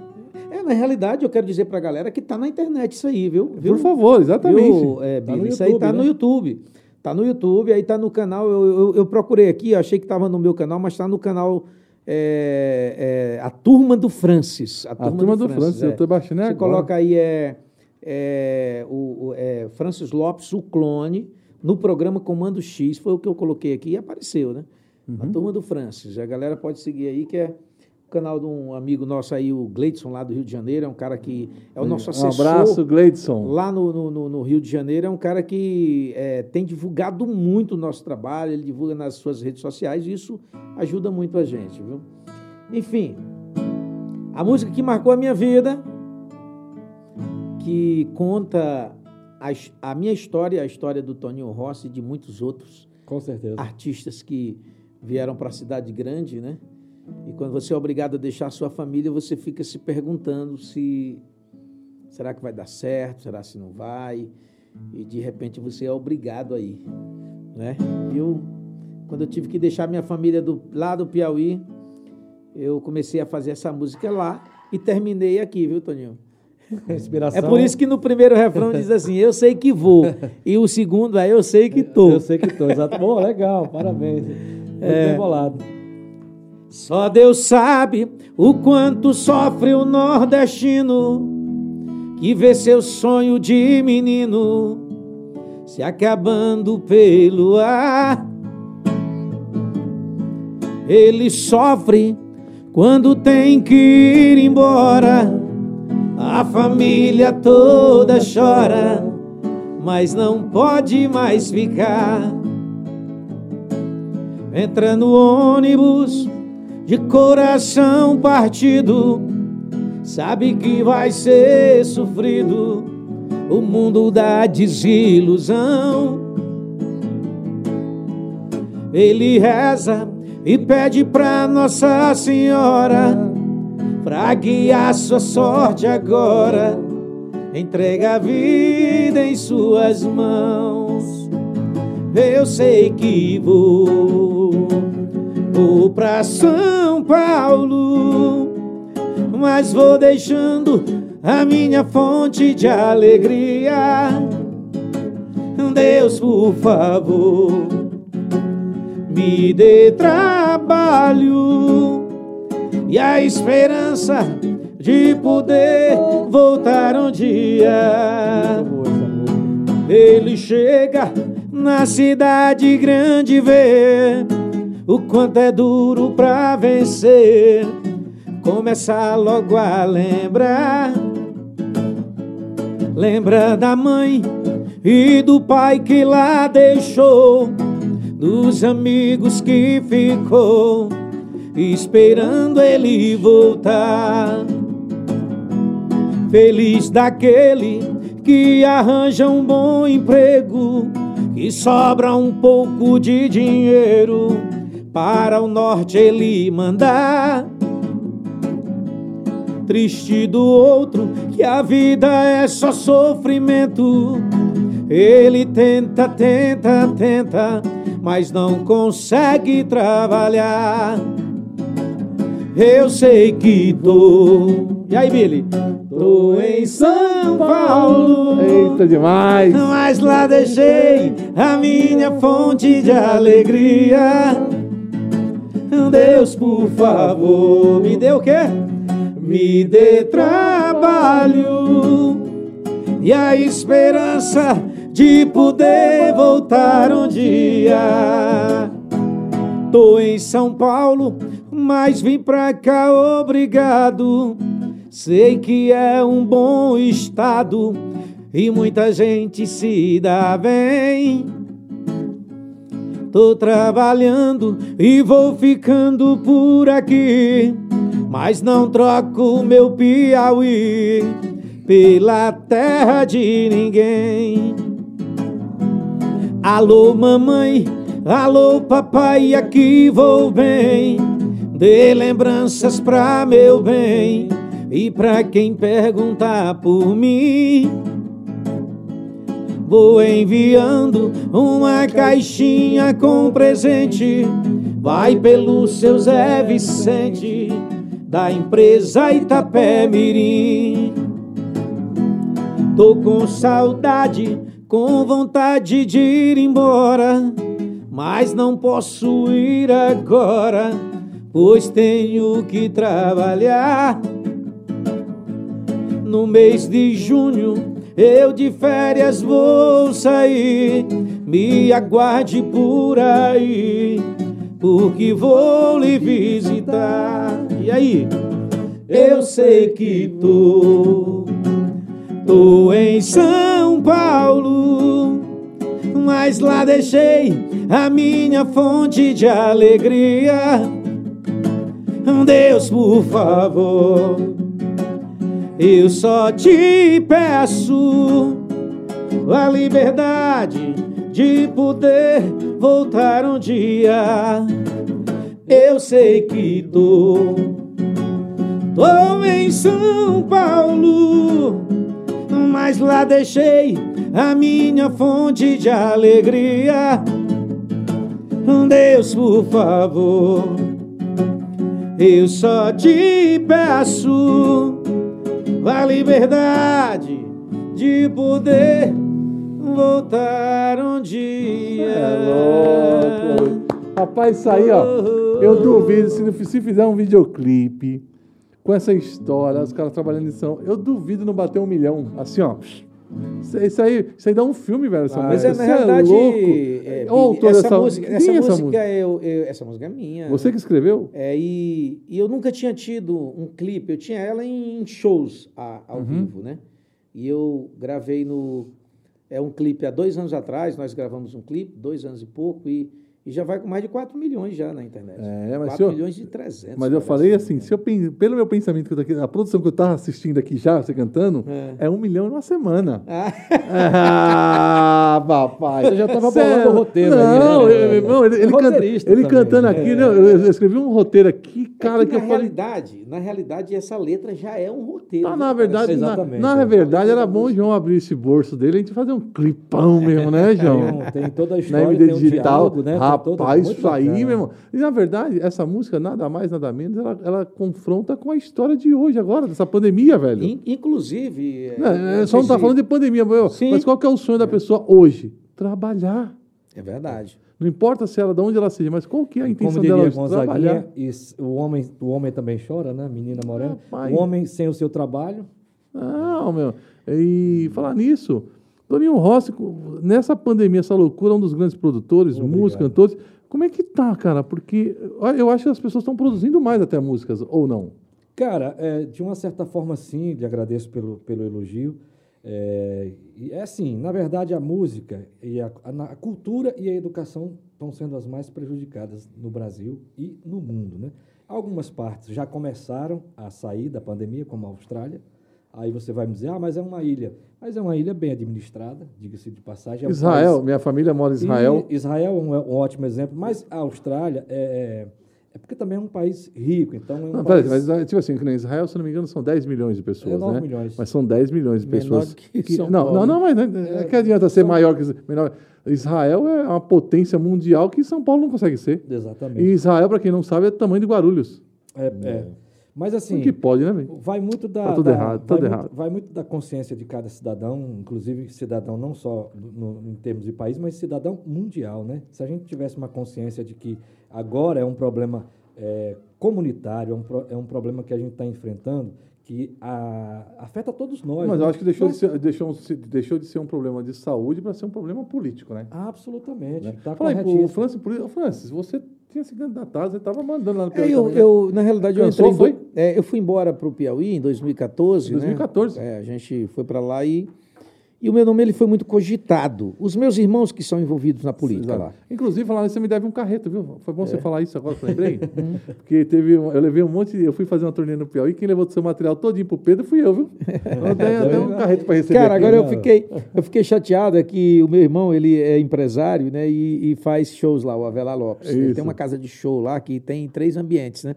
É, na realidade, eu quero dizer pra galera que tá na internet isso aí, viu? viu? Por favor, exatamente. Viu, é, Tá isso aí YouTube, tá né? no YouTube. Tá no YouTube, aí tá no canal. Eu, eu, eu procurei aqui, achei que estava no meu canal, mas tá no canal é, é, A Turma do Francis. A turma do Francis, eu tô baixando Você agora. coloca aí é, é, o, o- é, Francis Lopes, o clone, no programa Comando X, foi o que eu coloquei aqui e apareceu, né? Uhum. A Turma do Francis. A galera pode seguir aí, que é canal de um amigo nosso aí, o Gleidson, lá do Rio de Janeiro, é um cara que é o nosso Um assessor. abraço, Gleidson. Lá no, no- no- Rio de Janeiro é um cara que é, tem divulgado muito o nosso trabalho, ele divulga nas suas redes sociais e isso ajuda muito a gente, viu? Enfim, a música que marcou a minha vida, que conta a, a minha história, a história do Toninho Rossi e de muitos outros Com certeza. artistas que vieram para a cidade grande, né? E quando você é obrigado a deixar a sua família, você fica se perguntando se será que vai dar certo, será se não vai, e de repente você é obrigado a ir, né? Eu quando eu tive que deixar minha família do lá do Piauí, eu comecei a fazer essa música lá e terminei aqui, viu, Toninho? Inspiração. É por isso que no primeiro refrão diz assim: "Eu sei que vou", e o segundo é "Eu sei que tô". Eu sei que tô, exato. Bom, legal, parabéns. Muito É. bem bolado. Só Deus sabe o quanto sofre o nordestino que vê seu sonho de menino se acabando pelo ar. Ele sofre quando tem que ir embora. A família toda chora, mas não pode mais ficar. Entra no ônibus de coração partido, sabe que vai ser sofrido o mundo da desilusão. ele reza e pede pra Nossa Senhora pra guiar sua sorte agora. Entrega a vida em suas mãos. Eu sei que vou, vou pra São Paulo, mas vou deixando a minha fonte de alegria. Deus, por favor, me dê trabalho e a esperança de poder voltar um dia. Ele chega na cidade grande ver o quanto é duro pra vencer. Começa logo a lembrar. Lembra da mãe e do pai que lá deixou, dos amigos que ficou esperando ele voltar. Feliz daquele que arranja um bom emprego, que sobra um pouco de dinheiro para o norte ele mandar. Triste do outro que a vida é só sofrimento. Ele tenta, tenta, tenta, mas não consegue trabalhar. Eu sei que tô. E aí, Billy? Tô em São Paulo. Eita, demais. Mas lá deixei a minha fonte de alegria. Deus, por favor, me dê o quê? Me dê trabalho e a esperança de poder voltar um dia. Tô em São Paulo, mas vim pra cá obrigado. Sei que é um bom estado e muita gente se dá bem. Tô trabalhando e vou ficando por aqui, mas não troco meu Piauí pela terra de ninguém. Alô, mamãe, alô, papai, aqui vou bem. Dê lembranças pra meu bem e pra quem perguntar por mim. Vou enviando uma caixinha com presente. Vai pelo seu Zé Vicente, da empresa Itapé Mirim. Tô com saudade, com vontade de ir embora, mas não posso ir agora, pois tenho que trabalhar. No mês de junho eu de férias vou sair, me aguarde por aí, porque vou lhe visitar. E aí? Eu sei que tô, tô em São Paulo, mas lá deixei a minha fonte de alegria. Deus, por favor, eu só te peço a liberdade de poder voltar um dia. Eu sei que tô, tô em São Paulo, mas lá deixei a minha fonte de alegria. Deus, por favor, eu só te peço a liberdade de poder voltar um dia. É louco. Rapaz, isso aí, ó. Eu duvido, se, se fizer um videoclipe com essa história, os caras trabalhando em São. Eu duvido não bater um milhão. Assim, ó. Isso aí, isso aí dá um filme, velho. Essa Mas música. é, na é realidade, louco. é, essa, música, essa, é essa música música? eu- eu- essa música é minha. Você que escreveu? É, e, e eu nunca tinha tido um clipe, eu tinha ela em shows a- ao Uhum. vivo, né? E eu gravei no. É um clipe há dois anos atrás, nós gravamos um clipe, dois anos e pouco, e E já vai com mais de 4 milhões já na internet. É, mas 4 se eu- milhões e 300. Mas eu falei assim, se eu, pelo meu pensamento, que eu tô aqui, a produção que eu tava assistindo aqui já, você cantando, é, um milhão em uma semana. Ah, papai. Você já tava Sério? bolando o roteiro aí, Não, né? ele, não, ele, É ele, canta- ele cantando aqui, né, eu, escrevi um roteiro aqui, cara, É que, que eu na falei... realidade, na realidade, essa letra já é um roteiro. Ah, né, na verdade, na, Exatamente, na é. verdade, era bom o João abrir esse bolso dele e a gente fazer um clipão mesmo, né, João? Tem, toda a na história, MD tem um Digital, diálogo, né? Rapaz, isso aí, bacana. meu irmão. E na verdade, essa música, nada mais, nada menos, ela, ela confronta com a história de hoje, agora, dessa pandemia, velho. In- inclusive. é, Não, é, só não tá se- falando de pandemia, meu. Mas qual que é o sonho da pessoa hoje? Trabalhar. É verdade. Não importa se ela, de onde ela seja, mas qual que é a Como intenção diria dela hoje? Trabalhar. isso- o, homem, o homem também chora, né? Menina morena. Rapaz. O homem sem o seu trabalho. Não, meu. E falar nisso, Toninho Rossi, nessa pandemia, essa loucura, é um dos grandes produtores, Obrigado. músicos, cantores. Como é que tá, cara? Porque eu acho que as pessoas estão produzindo mais até músicas, ou não? Cara, é, de uma certa forma, sim, lhe agradeço pelo, pelo elogio. É, é assim, na verdade, a música e a, a, a cultura e a educação estão sendo as mais prejudicadas no Brasil e no mundo, né? Algumas partes já começaram a sair da pandemia, como a Austrália. Aí você vai me dizer, ah, mas é uma ilha. Mas é uma ilha bem administrada, diga-se de passagem. É Israel, país- minha família mora em Israel. e Israel é um, um ótimo exemplo, mas a Austrália é, é porque também é um país rico, então é um Não, país... mas tipo assim, que nem Israel, se não me engano, são 10 milhões de pessoas, É, 9 né? milhões. Mas são 10 milhões de Menor pessoas. que São não, não, não, mas né, é que adianta ser maior que menor. Israel é uma potência mundial que São Paulo não consegue ser. Exatamente. E Israel, para quem não sabe, é do tamanho de Guarulhos. É, é. Mas assim, Como que pode, né, velho? vai muito da, Tá tudo da- errado, vai, tudo muito, errado. vai muito da consciência de cada cidadão, inclusive cidadão não só no- em termos de país, mas cidadão mundial, né? Se a gente tivesse uma consciência de que agora é um problema é, comunitário, é um, pro- é um problema que a gente está enfrentando, que a- afeta todos nós. Mas né? eu acho que deixou, de Mas- ser, deixou, deixou de ser um problema de saúde para ser um problema político, né? Absolutamente. Tá Fala aí, corretíssimo. Francis, Francis, você tinha se candidatado, você estava mandando lá no É, Piauí eu, também, né? eu, na realidade, eu Cansou, entrei. em do- foi? é, eu fui embora para o Piauí em 2014. né? 2014. É, a gente foi para lá e. E o meu nome ele foi muito cogitado. Os meus irmãos que são envolvidos na política Exato. lá. Inclusive, falar você me deve um carreto, viu? Foi bom É. você falar isso agora eu lembrei. Porque teve, eu levei um monte, de- eu fui fazer uma turnê no Piauí, quem levou o seu material todinho pro Pedro fui eu, viu? Eu dei um carreto para receber. Cara, aqui. agora eu fiquei, eu fiquei chateado é que o meu irmão, ele é empresário, né, e, e faz shows lá, o Avelar Lopes. Ele Isso. tem uma casa de show lá que tem três ambientes, né?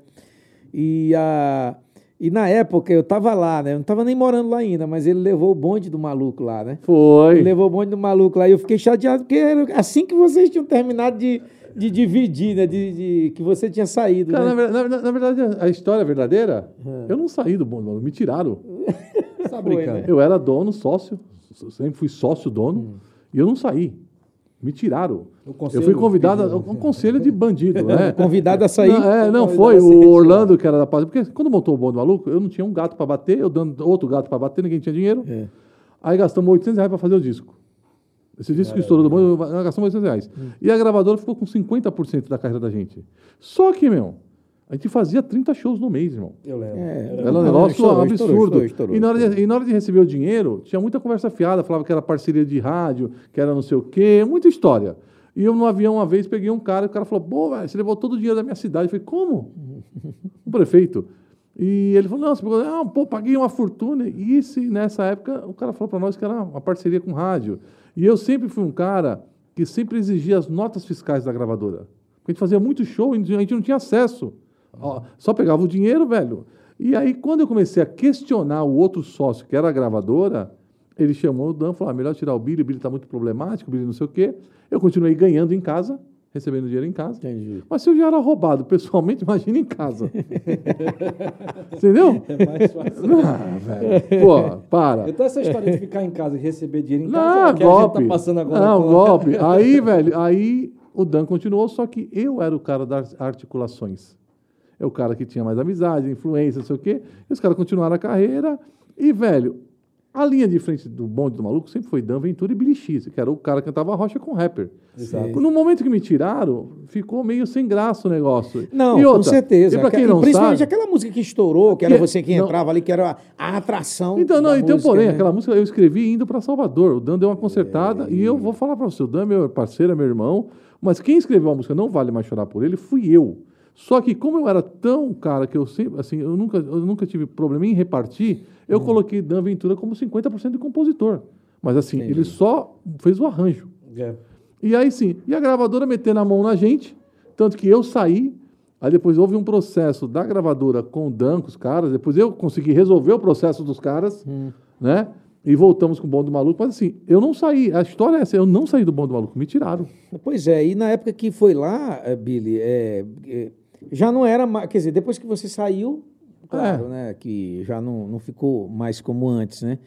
E, a, e na época eu tava lá, né? Eu não tava nem morando lá ainda, mas ele levou o bonde do maluco lá, né? Foi. Ele levou o bonde do maluco lá e eu fiquei chateado porque era assim que vocês tinham terminado de, de dividir, né? De, de- que você tinha saído, Cara, né? na, na- na- verdade, a história verdadeira, eu não saí do bonde, me tiraram. Tá Foi, né? Eu era dono, sócio, sempre fui sócio dono, Hum. e eu não saí. Me tiraram. Eu fui convidado, a- um conselho de bandido, né? Convidado a sair. Não, é, não, foi o. Orlando que era da paz. Porque quando montou o bonde maluco, eu não tinha um gato para bater, eu dando outro gato para bater, ninguém tinha dinheiro. É. Aí gastamos 800 reais para fazer o disco. Esse disco que estourou do bonde, nós gastamos 800 reais. Hum. E a gravadora ficou com 50% da carreira da gente. Só que, meu, a gente fazia 30 shows no mês, irmão. Eu lembro. É, Era um negócio estourou, absurdo. estourou, estourou, estourou, e, na hora de, e na hora de receber o dinheiro, tinha muita conversa fiada, falava que era parceria de rádio, que era não sei o quê, muita história. E eu no avião uma vez peguei um cara, e o cara falou, pô, velho, você levou todo o dinheiro da minha cidade. Eu falei, como? o prefeito. E ele falou, não, você pegou, não, pô, paguei uma fortuna. E esse, nessa época, o cara falou para nós que era uma parceria com rádio. E eu sempre fui um cara que sempre exigia as notas fiscais da gravadora. Porque a gente fazia muito show e a gente não tinha acesso. Ó, Só pegava o dinheiro, velho. E aí, quando eu comecei a questionar o outro sócio, que era a gravadora, ele chamou o Dan e falou: ah, melhor tirar o Billy, o Billy está muito problemático, o Billy não sei o quê. Eu continuei ganhando em casa, recebendo dinheiro em casa. Entendi. Mas se eu já era roubado pessoalmente, imagina em casa. Entendeu? É mais fácil. Ah, velho. Pô, para. Então essa história de ficar em casa e receber dinheiro em Não, casa, é o que golpe. tá passando agora. Não, com- golpe. Aí, velho, aí o Dan continuou, só que eu era o cara das articulações. É o cara que tinha mais amizade, influência, não sei o quê. E os caras continuaram a carreira. E, velho, a linha de frente do bonde do maluco sempre foi Dan Ventura e Billy X, que era o cara que cantava rocha com rapper. Exato. No momento que me tiraram, ficou meio sem graça o negócio. Não, E com outra, certeza. E pra quem não Principalmente sabe, aquela música que estourou, que era Que- você que não. entrava ali, que era a, atração. Então, não, então, música, porém, né? aquela música eu escrevi indo para Salvador. O Dan deu uma consertada É. e eu vou falar para você: o Dan é meu parceiro, é meu irmão. Mas quem escreveu a música Não Vale Mais Chorar por Ele fui eu. Só que como eu era tão cara que eu sempre, assim, eu nunca, eu nunca tive problema em repartir, eu coloquei Dan Ventura como 50% de compositor. Mas assim, ele só fez o arranjo. É. E aí sim, e a gravadora metendo a mão na gente, tanto que eu saí, aí depois houve um processo da gravadora com o Dan, com os caras, depois eu consegui resolver o processo dos caras, né? E voltamos com o Bom do Maluco, mas assim, eu não saí, a história é essa, eu não saí do Bom do Maluco, me tiraram. Pois é, e na época que foi lá, eh, Billy, é, é, já não era mais. Quer dizer, depois que você saiu, claro, É. né? Que já não, não ficou mais como antes, né?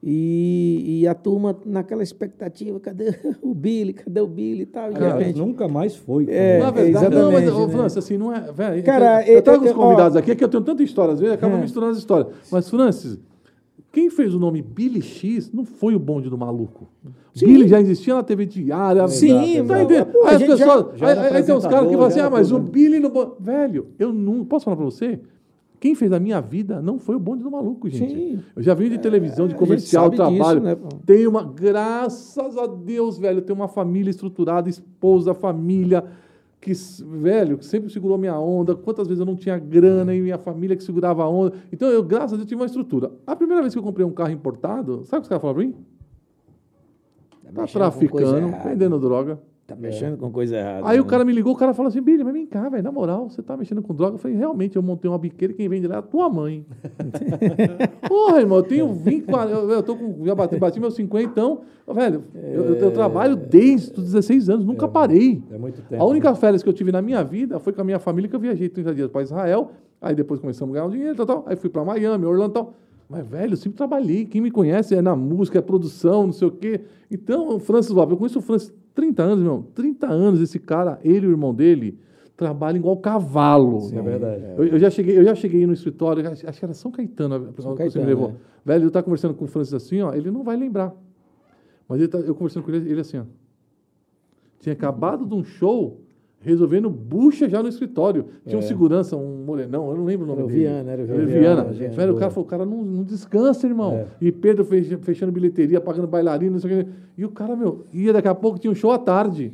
E, e a turma naquela expectativa, cadê o Billy? Cadê o Billy e tal? E repente. nunca mais foi. É, Na verdade, não, mas, ô, né? Francis, assim, não é. Velho, Cara, eu, eu- eu trago eu- os convidados ó. aqui, que eu tenho tanta história, às vezes acaba É. misturando as histórias. Mas, Francis, quem fez o nome Billy X não foi o bonde do maluco. Billy já existia na TV diária. Sim, tá entendendo? Aí as gente já- pessoas. já aí, aí tem uns caras que falam assim: ah, mas o. Billy no. bo-" Velho, eu não. Posso falar pra você? Quem fez a minha vida não foi o bonde do maluco, gente. Sim. Eu já vim de televisão, de comercial, sabe disso, trabalho. né? Tenho uma, graças a Deus, velho, tenho uma família estruturada, esposa, família, que, velho, que sempre segurou minha onda. Quantas vezes eu não tinha grana e minha família que segurava a onda. Então, eu, graças a Deus, tive uma estrutura. A primeira vez que eu comprei um carro importado, sabe o que os caras falaram pra mim? Tá coisa traficando, vendendo droga. Tá mexendo com coisa errada. Aí o né? cara me ligou, o cara falou assim, Billy, mas vem cá, velho, na moral, você tá mexendo com droga? Eu falei, realmente, eu montei uma biqueira e quem vende lá é a tua mãe. Porra, irmão, eu tenho 20, 40, eu, eu tô com, já bati, bati meus 50, então, velho, eu, eu- eu trabalho desde os 16 anos, nunca parei. É muito tempo. A única férias que eu tive na minha vida foi com a minha família, que eu viajei 30 dias para Israel, aí depois começamos a ganhar um dinheiro, tal, tal, aí fui para Miami, Orlando, tal. Mas, velho, eu sempre trabalhei. Quem me conhece é na música, é produção, não sei o quê. Então, o Francis Lopes, eu conheço o Francis 30 anos, meu. 30 anos, esse cara, ele e o irmão dele, trabalham igual cavalo. Sim, é verdade. Eu, eu já cheguei, eu já cheguei no escritório, acho que era São Caetano, a pessoa que você me Caetano, levou. é. Velho, eu estava conversando com o Francis assim, ó, ele não vai lembrar. Mas tá- eu conversando com ele, ele assim, ó. Tinha acabado de um show, resolvendo bucha já no escritório. Tinha um segurança, um morenão, eu não lembro o nome Era dele. Viana, era o Era Viana. Viana. gente Velho, o cara falou, o cara não, não descansa, irmão. É. E Pedro fech- fechando bilheteria, pagando bailarino, não sei o quê. E o cara, meu, ia daqui a pouco, tinha um show à tarde.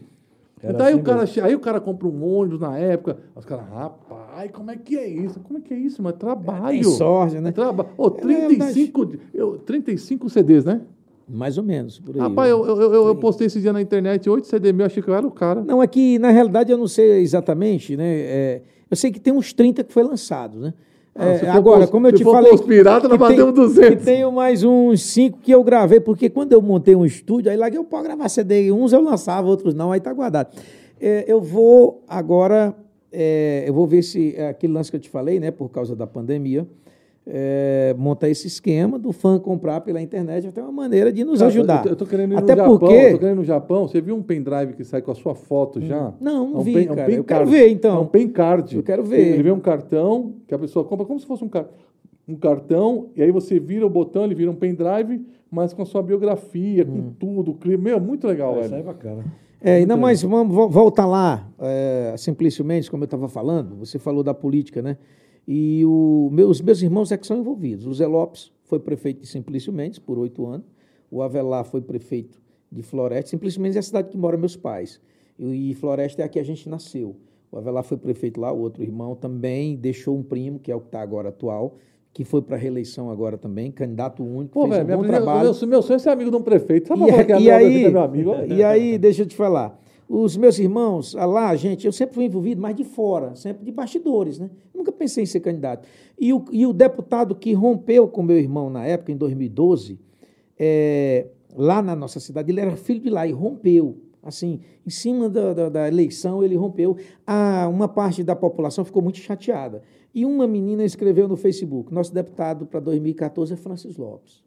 Era então aí, assim o cara, mesmo. aí o cara compra um ônibus na época. Os caras, rapaz, como é que é isso? Como é que é isso? Mas trabalho. Tem sorte, né? É traba... É, na 35, de- eu, 35 CDs, né? Mais ou menos, por aí. Rapaz, eu, eu, eu, eu postei esse dia na internet, 8 CD meu, achei que eu era o cara. Não, é que, na realidade, eu não sei exatamente, né? É, eu sei que tem uns 30 que foi lançado, né? Ah, É, agora, como eu te falei. pros piratas, nós batemos 200. que tenho mais uns 5 que eu gravei, porque quando eu montei um estúdio, aí lá que eu posso gravar CD, uns eu lançava, outros não, aí tá guardado. É, eu vou agora, é, eu vou ver se é aquele lance que eu te falei, né? Por causa da pandemia. É, montar esse esquema do fã comprar pela internet até uma maneira de nos Cara, ajudar. Eu, tô- eu tô querendo ir Até no Japão. porque Eu tô querendo ir no Japão. Você viu um pendrive que sai com a sua foto já? Não, não É um vi, pen- é um cara. pen Eu quero ver, então. É um pen card. Eu quero ver. Ele vem um cartão que a pessoa compra como se fosse um, car um cartão, e aí você vira o botão, ele vira um pendrive, mas com a sua biografia, com tudo, o clima. Meu, muito legal, Isso aí é bacana. É, ainda mais, vamos vo- voltar lá, é, simplesmente, como eu estava falando, você falou da política, né? E o, meu- os meus irmãos é que são envolvidos. O Zé Lopes foi prefeito de Simplício Mendes por oito anos, o Avelar foi prefeito de Floresta. Simplício Mendes é a cidade que moram meus pais, e, e Floresta é a que a gente nasceu. O Avelar foi prefeito lá, o outro irmão também deixou um primo, que é o que está agora atual, que foi para a reeleição agora também, candidato único, Pô, fez velho, um minha bom primeira- trabalho. meu, meu sonho é ser amigo de um prefeito. Sabe E, é e aí, meu amigo? e aí, deixa eu te falar. Os meus irmãos, ah, lá, gente, eu sempre fui envolvido mais de fora, sempre de bastidores, né? Nunca pensei em ser candidato. E o, e o deputado que rompeu com meu irmão na época, em 2012, é, lá na nossa cidade, ele era filho de lá e rompeu. Assim, em cima da, da, da eleição, ele rompeu. Ah, uma parte da população ficou muito chateada. E uma menina escreveu no Facebook: nosso deputado para 2014 é Francis Lopes.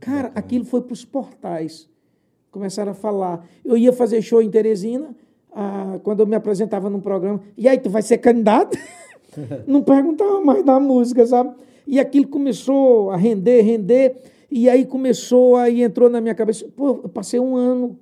Cara, aquilo foi para os portais. Começaram a falar. Eu ia fazer show em Teresina, ah, quando eu me apresentava num programa. E aí, tu vai ser candidato? Não perguntava mais da música, sabe? E aquilo começou a render, render. E aí começou, aí entrou na minha cabeça. Pô, eu passei um ano.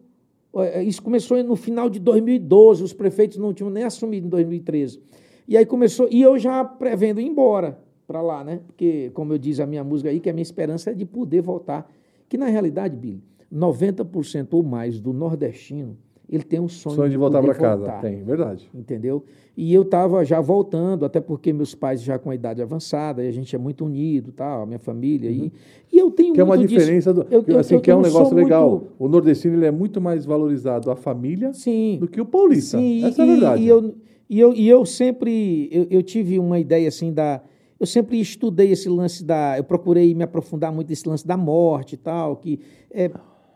eh, Isso começou no final de 2012, os prefeitos não tinham nem assumido em 2013. E aí começou, e eu já prevendo ir embora para lá, né? Porque, como eu diz a minha música aí, que a minha esperança é de poder voltar. Que na realidade, Billy, 90% ou mais do nordestino ele tem um sonho, Sonho de voltar poder para casa. voltar, Tem, verdade. Entendeu? E eu estava já voltando, até porque meus pais já com a idade avançada, e a gente é muito unido, tal, a minha família. E, e eu tenho Que é uma muito disso. diferença do. Eu- eu- assim, eu que é um negócio legal. muito- O nordestino ele é muito mais valorizado a família Sim. do que o paulista. Sim, Essa e, é a verdade. E eu, e eu, e eu sempre, eu, eu tive uma ideia assim da, eu sempre estudei esse lance da, eu procurei me aprofundar muito nesse lance da morte e tal, que é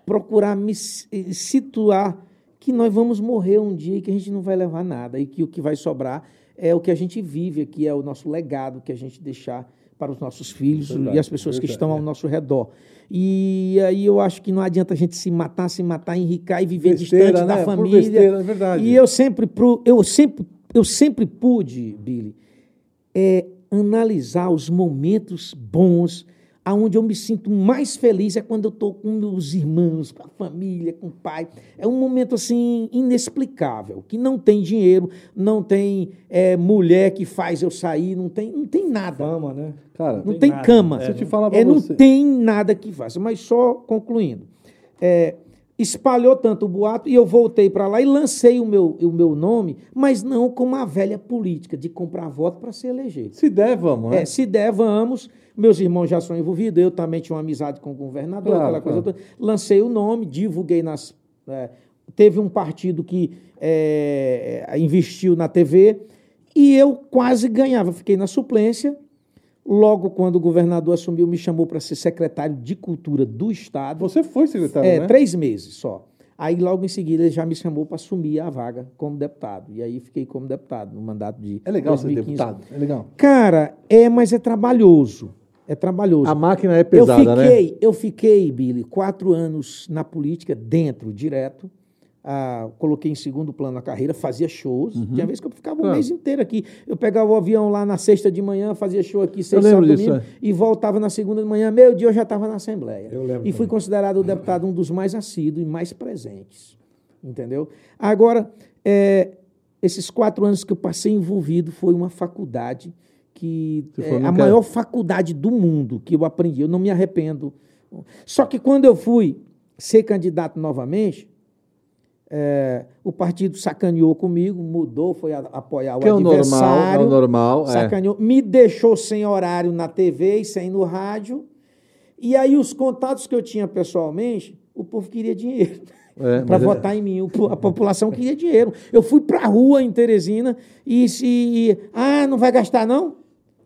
procurar me eh, situar que nós vamos morrer um dia e que a gente não vai levar nada e que o que vai sobrar é o que a gente vive aqui, é o nosso legado que a gente deixar para os nossos filhos Verdade, e as pessoas que verdade, estão ao é. nosso redor. E aí eu acho que não adianta a gente se matar, se matar, enricar e viver Besteira, distante da né? Por família. besteira, é verdade. E eu sempre, pro- eu sempre, eu sempre pude, Billy, é, analisar os momentos bons, aonde eu me sinto mais feliz é quando eu estou com meus irmãos, com a família, com o pai. É um momento assim inexplicável, que não tem dinheiro, não tem é, mulher que faz eu sair, não tem, não tem nada. Fama, né? Cara, Não tem tem cama. Se eu te falar É, não você- tem nada que faça. Mas só concluindo. É, espalhou tanto o boato e eu voltei para lá e lancei o meu, o meu nome, mas não com uma velha política de comprar voto para ser eleger. se der, vamos, né? É, se der, vamos. Meus irmãos já são envolvidos, eu também tinha uma amizade com o governador, Claro, aquela coisa claro. toda. Lancei o nome, divulguei nas. é, teve um partido que é, investiu na TV e eu quase ganhava. Fiquei na suplência. Logo, quando o governador assumiu, me chamou para ser secretário de Cultura do Estado. Você foi secretário, É, né? três meses só. Aí, logo em seguida, ele já me chamou para assumir a vaga como deputado. E aí, fiquei como deputado no mandato de. É legal ser 2015. deputado. É legal. Cara, é, mas é trabalhoso. É trabalhoso. A máquina é pesada, eu né? fiquei, Eu fiquei, Billy, quatro anos na política, dentro, direto. Ah, coloquei em segundo plano a carreira, fazia shows. Tinha vezes que eu ficava um Uhum. Claro. mês inteiro aqui. Eu pegava o avião lá na sexta de manhã, fazia show aqui, lembro sábado, domingo, é. e voltava na segunda de manhã. Meio dia eu já estava na Assembleia. Eu lembro E fui também. considerado o deputado um dos mais assíduos e mais presentes. Entendeu? Agora, é, esses quatro anos que eu passei envolvido foi uma faculdade que é a maior faculdade do mundo que eu aprendi. Eu não me arrependo. Só que quando eu fui ser candidato novamente, é, o partido sacaneou comigo, mudou, foi a- apoiar o Que é o normal, é adversário. o normal. É. Sacaneou, me deixou sem horário na TV e sem no rádio. E aí os contatos que eu tinha pessoalmente, o povo queria dinheiro. É, para é- votar em mim. A população queria dinheiro. Eu fui para a rua em Teresina e se. Ah, não vai gastar, não?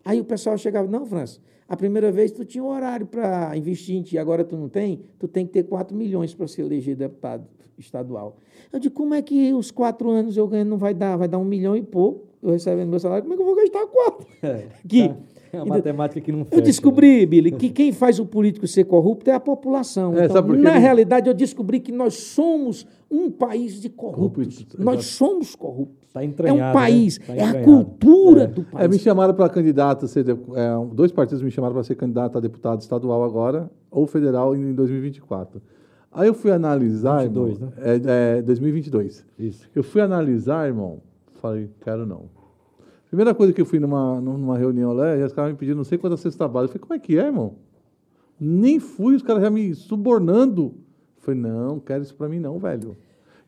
Aí o pessoal chegava, não, França, a primeira vez tu tinha um horário para investir em ti, agora tu não tem, tu tem que ter 4 milhões para se eleger deputado estadual. Eu digo, como é que os quatro anos eu ganho não vai dar? Vai dar um milhão e pouco, eu recebendo meu salário, como é que eu vou gastar quatro? Aqui. É uma matemática que não fecha. Eu descobri, Billy, que quem faz o político ser corrupto é a população. É, Então, na realidade, eu descobri que nós somos um país de corruptos. Corruptos, Nós somos corruptos. Tá é um né? país, Tá é a cultura É. do É, país. me chamaram para candidato, ser, é, dois partidos me chamaram para ser candidato a deputado estadual agora, ou federal em 2024. Aí eu fui analisar, 22, irmão, é, é, 2022. Isso. Eu fui analisar, irmão, falei, quero não. Primeira coisa que eu fui numa, numa reunião lá, já os caras me pedindo não sei quantas cestas básicas. Eu falei, como é que é, irmão? Nem fui, os caras já me subornando. Eu falei, não, quero isso para mim não, velho.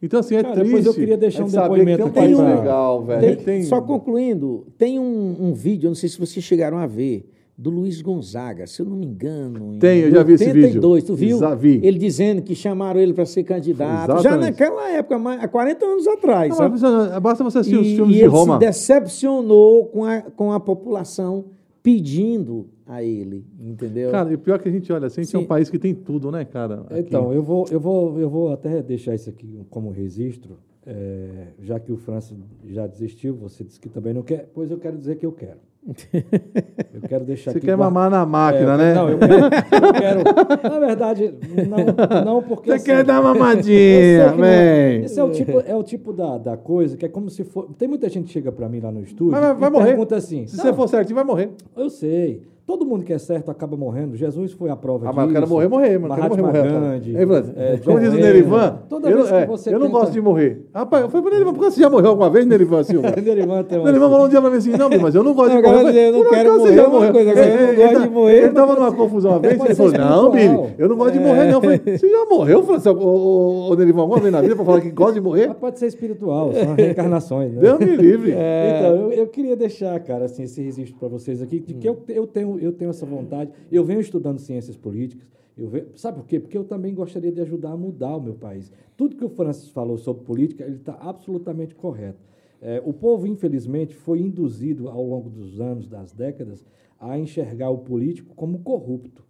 Então, assim, é Cara, triste. depois eu queria deixar é um saber que depoimento tem um pra- legal, velho. Tem- Tem- Só concluindo, tem um, um vídeo, eu não sei se vocês chegaram a ver, do Luiz Gonzaga, se eu não me engano. em Tem, eu já vi esse vídeo. 82, tu viu? Exa- vi. Ele dizendo que chamaram ele para ser candidato. Já Exatamente. naquela época, há 40 anos atrás. Não, mas basta você assistir os E, filmes e de ele Roma. se decepcionou com a, com a população pedindo a ele, entendeu? Cara, e o pior que a gente olha assim, a gente é um Sim. país que tem tudo, né, cara? Aqui. Então, eu vou, eu, vou, eu vou até deixar isso aqui como registro, é, já que o França já desistiu, você disse que também não quer, pois eu quero dizer que eu quero. Eu quero deixar Você aqui quer guarda- mamar na máquina, É, né? Não, eu quero, eu quero- Na verdade, não, não porque. Você assim, quer dar uma sei mamadinha, que não é. Esse é o tipo, é o tipo da, da coisa que é como se for. Tem muita gente que chega pra mim lá no estúdio Mas vai, e morrer. pergunta assim: Se "Não, você for certinho, vai morrer. Eu sei. Todo mundo que é certo acaba morrendo. Jesus foi a prova Ah, disso. mas eu quero morrer, morrer, mano. Mahatma morrer, morrer. Gandhi, Aí, Vlad, é, Como diz o. Nerivan, Toda eu, vez que é, você eu não tenta- gosto de morrer. Rapaz, eu falei pra Nerivan, por que você já morreu alguma vez, Nerivan Silva? Nerivan tem uma- Nerivan falou um dia pra mim assim, não, mas eu não gosto de Não, morrer. agora eu não quero morrer, já é morreu? coisa, agora eu não É, gosto ele de tá- morrer, Ele tava numa confusão uma vez, ele falou, não, Billy, eu não gosto de morrer, não. Eu falei, você já morreu, Francisco, ô, ô, ô, Nerivan, alguma vez na vida pra falar que gosta de morrer? Mas pode ser espiritual, são reencarnações. Né? Deus me livre. Então, eu, queria deixar, cara, assim, esse registro para vocês aqui, de que eu, tenho, eu tenho essa vontade. Eu venho estudando ciências políticas. Eu ve- sabe por quê? Porque eu também gostaria de ajudar a mudar o meu país. Tudo que o Francis falou sobre política, ele está absolutamente correto. É, o povo, infelizmente, foi induzido ao longo dos anos, das décadas, a enxergar o político como corrupto.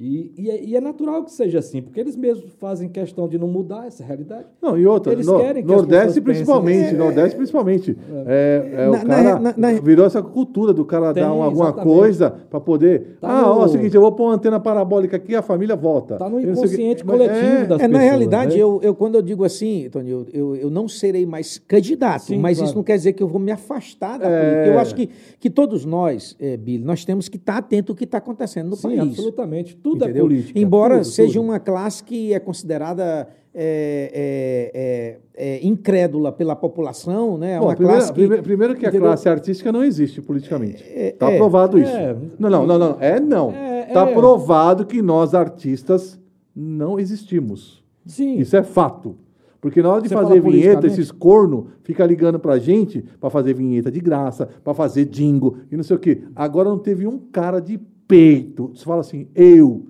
E, e é, e é natural que seja assim, porque eles mesmos fazem questão de não mudar essa realidade. Não, e outra, Eles no- querem que Nordeste principalmente, pensem- Nordeste principalmente. É, é, o Na- na- cara na- na- virou essa cultura do cara Tem, dar um- alguma exatamente. coisa para poder. Tá ah, ó, é o no- seguinte, eu vou pôr uma antena parabólica aqui a família volta. Tá no o inconsciente coletivo é, das É, na pessoas, realidade, né? eu, eu, quando eu digo assim, Tony, eu, eu, eu não serei mais candidato, Sim, mas claro. isso não quer dizer que eu vou me afastar da É. política. Eu acho que, que todos nós, eh, Billy, nós temos que estar atentos ao que está acontecendo no Sim, país. absolutamente. Tudo entendeu? é política. Embora tudo, seja tudo. uma classe que é considerada é, é, é, é, incrédula pela população, né? É Bom, uma primeiro, classe que... primeiro, primeiro que a entendeu? classe artística não existe politicamente. Está é, provado isso. é. não, não, não, não. É não. É, Está é. provado que nós artistas não existimos. Sim. Isso é fato. Porque na hora de Você fazer vinheta, esses corno fica ligando pra gente pra fazer vinheta de graça, pra fazer jingle e não sei o quê. Agora não teve um cara de peito. Você fala assim, eu.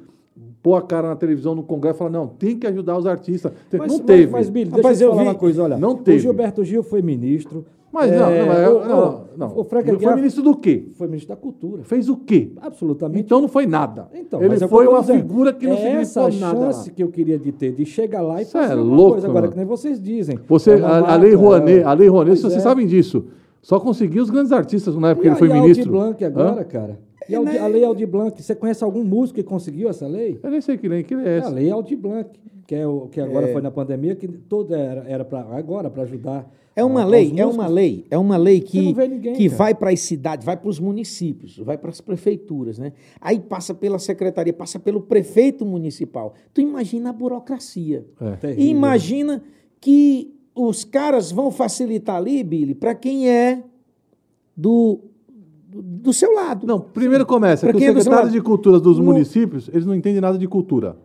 Pôr a cara na televisão, no congresso e falar, não, tem que ajudar os artistas. Mas, não mas- teve. Mas, Billy, deixa eu falar vi- uma coisa, olha. Não O teve. Gilberto Gil foi ministro. Mas não, É, não, mas- o- não, o- não. O Frank Ele foi Aguiar ministro do quê? foi ministro da Cultura. Fez o quê? Absolutamente. Então não foi nada. Então, ele é o foi uma dizendo. figura que não é essa significou nada. chance que eu queria de ter, de chegar lá e Isso é fazer uma louco, coisa agora, mano. que nem vocês dizem. Você, É a, a Lei Rouanet, é- a Lei Rouanet, vocês é. sabem disso. Só conseguiu os grandes artistas na época E que ele foi e ministro. Aldir Blanc agora, cara. E a, Aldir- a Lei Aldir Blanc, você conhece algum músico que conseguiu essa lei? Eu nem sei que lei que é É a essa. Lei Aldir Blanc, que, é o, que agora foi na pandemia, que todo era, era para agora para ajudar. É uma ah, lei, é uma lei, é uma lei que, ninguém, que cara. vai para as cidades, vai para os municípios, vai para as prefeituras, né? Aí passa pela secretaria, passa pelo prefeito municipal. Tu imagina a burocracia. É. E imagina que os caras vão facilitar ali, Billy, para quem é do, do, seu lado. Não, primeiro começa Pra que o é secretário de cultura dos No- municípios, eles não entendem nada de cultura.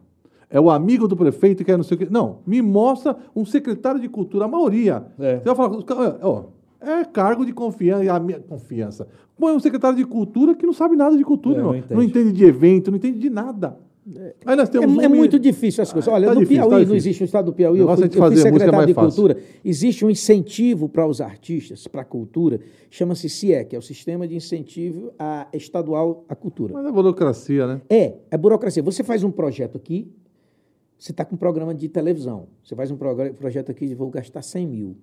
É o amigo do prefeito que é não sei o quê. Não, me mostra um secretário de cultura, a maioria. É. Você vai falar, ó, é cargo de confiança, a minha confiança. Põe um secretário de cultura que não sabe nada de cultura, É, não, não entende. não entende de evento, não entende de nada. Aí nós É, temos é um- muito difícil as coisas. Olha, tá no difícil, Piauí, tá não existe no estado do Piauí, eu fui, é eu fui secretário de cultura. Existe um incentivo para os artistas, para a cultura, chama-se CIE, que é o Sistema de Incentivo a Estadual à Cultura. Mas é burocracia, né? É, é burocracia. Você faz um projeto aqui, você está com um programa de televisão. Você faz um projeto aqui de vou gastar 100 mil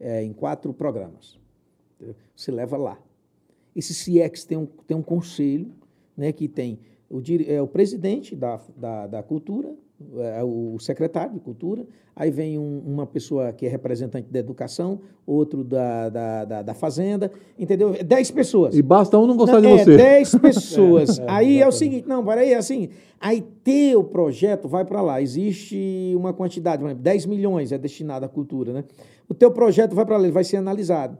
é, em quatro programas. Você leva lá. Esse CIEX tem um, tem um conselho né, que tem o, é, o presidente da, da, da cultura, é, o secretário de cultura, aí vem um- uma pessoa que é representante da educação, outro da, da, da, da fazenda, entendeu? Dez pessoas. E basta um não gostar Não, de é, você. 10 pessoas. É, é, aí é o seguinte, não, peraí, é assim, aí teu projeto vai para lá, existe uma quantidade, por exemplo, 10 milhões é destinado à cultura, né? O teu projeto vai para lá, ele vai ser analisado.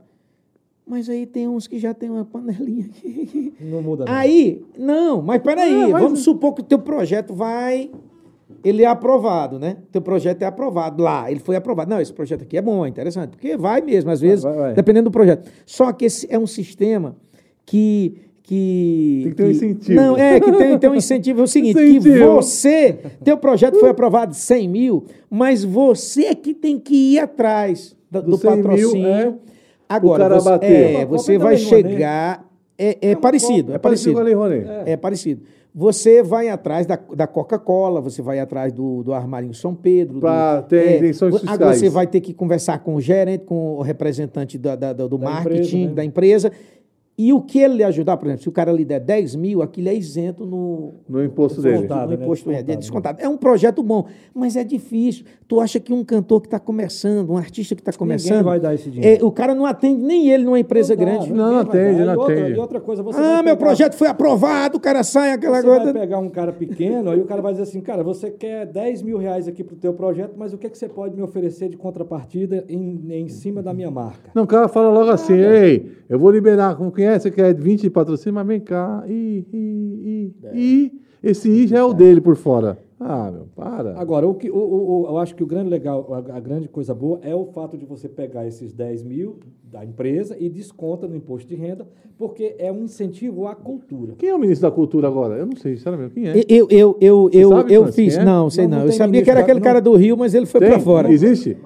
Mas aí tem uns que já tem uma panelinha aqui. Não muda nada. Aí, não, mas peraí, É, mas- vamos supor que o teu projeto vai. Ele é aprovado, né? Teu projeto é aprovado lá, ele foi aprovado. Não, esse projeto aqui é bom, é interessante, porque vai mesmo, às vezes, vai, vai. dependendo do projeto. Só que esse é um sistema que. que Tem que ter um incentivo. Não, é, que tem, tem um incentivo. É o seguinte: que Incentivo. você. Teu projeto foi aprovado de 100 mil, mas você é que tem que ir atrás do, Do 100 mil, patrocínio. é, Agora, você, bater. é, você vai chegar. É, é parecido, é, É parecido com a parecido. Lei Rouanet. É. parecido. Você vai atrás da, da Coca-Cola, você vai atrás do, do Armarinho São Pedro. Pra do, ter é, Agora fiscais. você vai ter que conversar com o gerente, com o representante da- da- do, do Da marketing empresa, né? da empresa. E o que ele lhe ajudar, por exemplo, se o cara lhe der 10 mil, aquilo é isento no, No imposto dele. Descontado. no né? imposto é, é Descontado. descontado. É um projeto bom, mas é difícil. Tu acha que um cantor que está começando, um artista que está começando, vai dar esse dinheiro. é, o cara não atende nem ele numa empresa Não dá, grande. Não, ninguém vai atende, não e outra, atende. E outra coisa, você Ah, vai meu pegar- projeto foi aprovado, o cara sai aquela Você coisa. vai pegar um cara pequeno, aí o cara vai dizer assim, cara, você quer 10 mil reais aqui pro teu projeto, mas o que, é que você pode me oferecer de contrapartida em, em cima da minha marca? Não, o cara fala logo assim, ei, eu vou liberar, como quem é? Você quer 20 de patrocínio, mas vem cá, e, e, e, e, esse I já é o dele por fora. Ah, meu, para. Agora, o que, o, o- o- eu acho que o grande legal, a, a grande coisa boa é o fato de você pegar esses 10 mil da empresa e desconta no imposto de renda, porque é um incentivo à cultura. Quem é o ministro da cultura agora? Eu não sei, sinceramente, quem é? Eu, eu, eu, eu, sabe, eu Francis, fiz. é? Não, sei Não, não. não Eu sabia que era aquele não. cara do Rio, mas ele foi pra fora. Existe?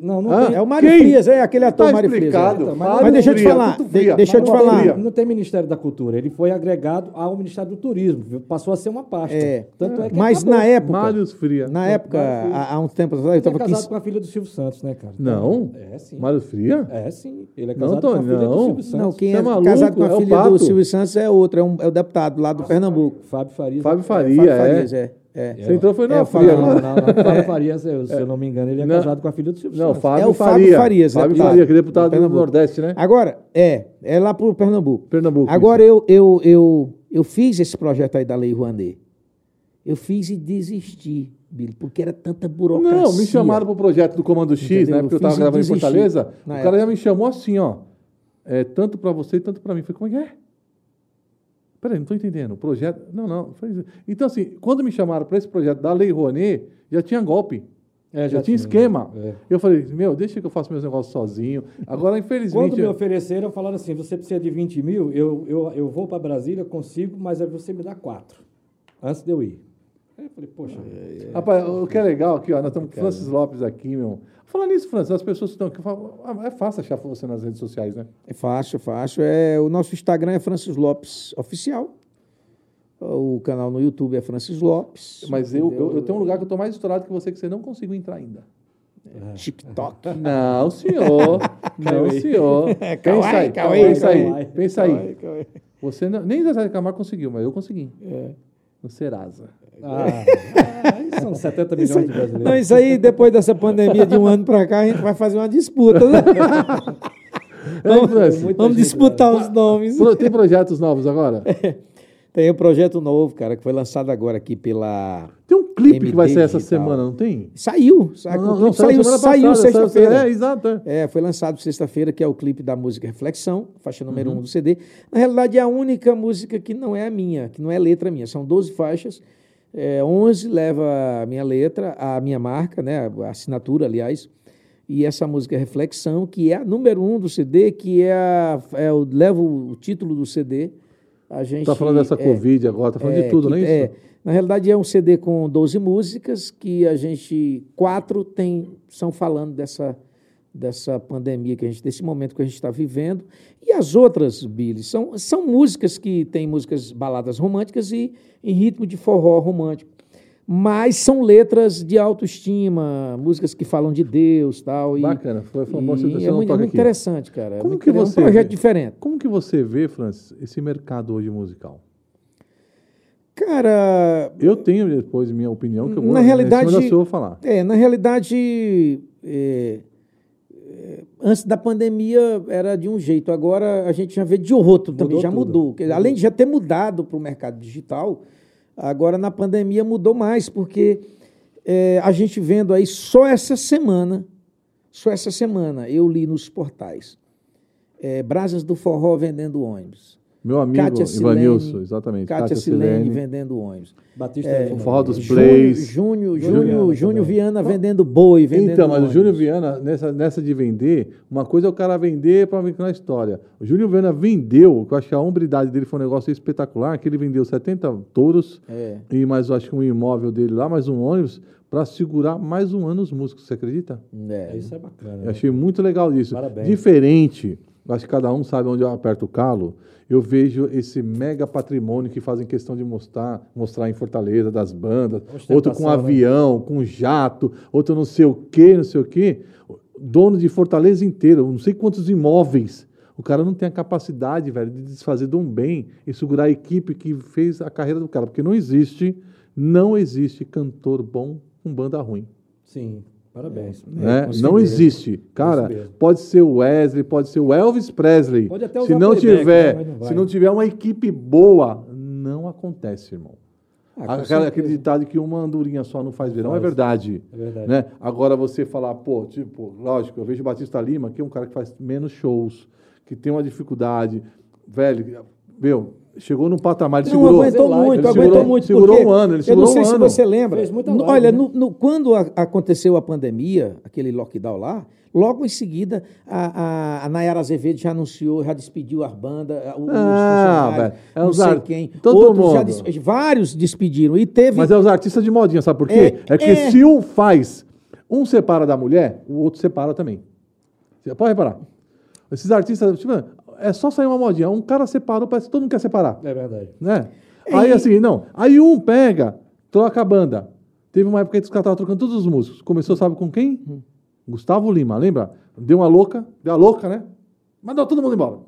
Não, não Ah, tem. É o Mário Quem? Frias, é aquele ator Tá Mário Frias. é. Mas Mário deixa eu te falar, de- deixa eu te Mário falar. Fria. Não tem Ministério da Cultura, ele foi agregado ao Ministério do Turismo, passou a ser uma pasta. É. Tanto é que Mas acabou. na época, Mários Fria. na época, há, há uns tempos atrás, eu Ele é estava aqui. casado com a filha do Silvio Santos, né, cara? Não? É, sim. Mários Fria? É, sim. Ele é Não, casado com a filha do não. Silvio Santos. Não, quem é, é maluco? casado com a É o filha do. Silvio Santos é outro, é, um, é o deputado lá do Pernambuco. Fábio Farias. Fábio É, Faria, Fábio é. É. é. Você entrou foi É, na Fria falo- Não, não, não. Fábio Farias, eu- se eu não me engano, ele é casado com a filha do Silvio Não. Fábio É o Fábio Faria. Farias, Fábio deputado. Faria, que é deputado do. Nordeste, né? Agora, é, é lá pro Pernambuco. Pernambuco. Agora eu, eu, eu, eu fiz esse projeto aí da Lei Rouanet. Eu fiz e desisti, Billy, porque era tanta burocracia. Não, me chamaram pro projeto do Comando X, Entendeu? né? Porque eu Eu tava gravando em Fortaleza. O cara época. já me chamou assim, ó. É, tanto pra você e tanto pra mim. Eu falei, como é que é? Peraí, não tô entendendo. O projeto. Não, não. Então, assim, quando me chamaram para esse projeto da Lei Rouanet, já tinha golpe. É, já, já tinha esquema. é. Eu falei, meu, deixa que eu faço meus negócios sozinho. Agora, infelizmente. Quando me ofereceram, falaram assim: você precisa de 20 mil, eu, eu, eu vou para Brasília, consigo, mas aí você me dá quatro, antes de eu ir. Aí eu falei, poxa, Rapaz, o que é legal aqui, ó, nós estamos com o Francis Lopes aqui, meu. Falando nisso, Francis, as pessoas estão aqui falam, ah, é fácil achar você nas redes sociais, né? É fácil, fácil. É, o nosso Instagram é Francis Lopes Oficial. O canal no YouTube é Francis Lopes. Mas eu, eu, eu tenho um lugar que eu estou mais estourado que você, que você não conseguiu entrar ainda. TikTok. Não, senhor. não, senhor. Pensa aí, pensa aí, pensa aí. Você não, nem Zezé Camargo conseguiu, mas eu consegui. No Serasa. ah, são 70 milhões aí, de brasileiros. não, isso aí, depois dessa pandemia de um ano para cá, a gente vai fazer uma disputa. Né? Francis, muita Vamos disputar os nomes. Tem projetos novos agora? Tem um projeto novo, cara, que foi lançado agora aqui pela. Tem um clipe que vai MD sair essa semana, não tem? Saiu. Saiu, Não, não, saiu, saiu sexta-feira. É, exato. é. É, foi lançado sexta-feira, que é o clipe da música Reflexão, faixa número Uhum. 1 um do CD. Na realidade, é a única música que não é a minha, que não é letra minha. São 12 faixas, é, 11 leva a minha letra, a minha marca, né, a assinatura, aliás. E essa música Reflexão, que é a número 1 um do CD, que é, a, é o, leva o título do CD. A gente, Tá falando dessa é, Covid agora, tá falando de tudo, que- não é isso? É, na realidade é um CD com 12 músicas que a gente quatro tem são falando dessa dessa pandemia que a gente desse momento que a gente está vivendo e as outras Billy são são músicas que têm músicas baladas românticas e em ritmo de forró romântico mas são letras de autoestima músicas que falam de Deus tal e Bacana, foi, e você é muito, muito interessante cara é Como muito que você é um projeto vê? diferente Como que você vê, Francis, esse mercado hoje musical? cara Eu tenho depois minha opinião, que eu vou Na realidade- da sua falar. É, na realidade, é, é, antes da pandemia era de um jeito, agora a gente já vê de outro também, Mudou já tudo. mudou. Além de já ter mudado para o mercado digital, agora na pandemia mudou mais, porque é, a gente vendo aí só essa semana, só essa semana, eu li nos portais, é, Brasas do Forró vendendo ônibus. Meu amigo Kátia Ivanilson, Silene, exatamente. Cátia Silene vendendo ônibus. Batista É, de O forró dos Júnior. plays. Júnior, Júnior Júnior, Viana. Viana vendendo boi, vendendo Então, mas o. Júnior Viana, nessa, nessa de vender, uma coisa é o cara vender para vir na história. O Júnior Viana vendeu, que eu acho que a hombridade dele foi um negócio espetacular, que ele vendeu 70 touros É. e mais, eu acho que um imóvel dele lá, mais um ônibus, para segurar mais um ano os músicos, você acredita? É. Isso é bacana. Eu né? achei muito legal isso. Parabéns. Diferente, eu acho que cada um sabe onde eu aperto o calo. Eu vejo esse mega patrimônio que fazem questão de mostrar, mostrar em Fortaleza, das bandas, outro com né? avião, com jato, outro não sei o quê, não sei o quê. Dono de Fortaleza inteira, não sei quantos imóveis. O cara não tem a capacidade, velho, de desfazer de um bem e segurar a equipe que fez a carreira do cara. Porque não existe, não existe cantor bom com banda ruim. Sim, parabéns. né? Não existe. Cara, pode ser o Wesley, pode ser o Elvis Presley. Pode até se não playback, tiver, né? Não se não tiver uma equipe boa, não acontece, irmão. Ah, Aquela, aquele ditado que uma andorinha só não faz verão é Faz. verdade. É verdade. Né? Agora você falar, pô, tipo, lógico, eu vejo o Batista Lima, que é um cara que faz menos shows, que tem uma dificuldade, velho, meu, chegou num patamar, ele Não segurou, aguentou muito, ele aguentou segurou, muito. segurou um ano, ele eu segurou não sei um se ano. você lembra. Fez muita No- live, olha, né? no- no- quando a- aconteceu a pandemia, aquele lockdown lá, logo em seguida a, a, a Nayara Azevedo já anunciou, já despediu as bandas, os Ah, funcionários, velho, é não os sei quem. todo Outros já mundo. des- vários despediram. E teve. Mas é os artistas de modinha, sabe por quê? É, É, que é. se um faz, um separa da mulher, o outro separa também. Você pode reparar. Esses artistas, tipo, é só sair uma modinha. Um cara separou, parece que todo mundo quer separar. É verdade. Né? Aí assim, não. Aí um pega, troca a banda. Teve uma época que os caras estavam trocando todos os músicos. Começou, sabe com quem? Hum. Gustavo Lima, lembra? Deu uma louca, deu uma louca, né? Mandou todo mundo embora.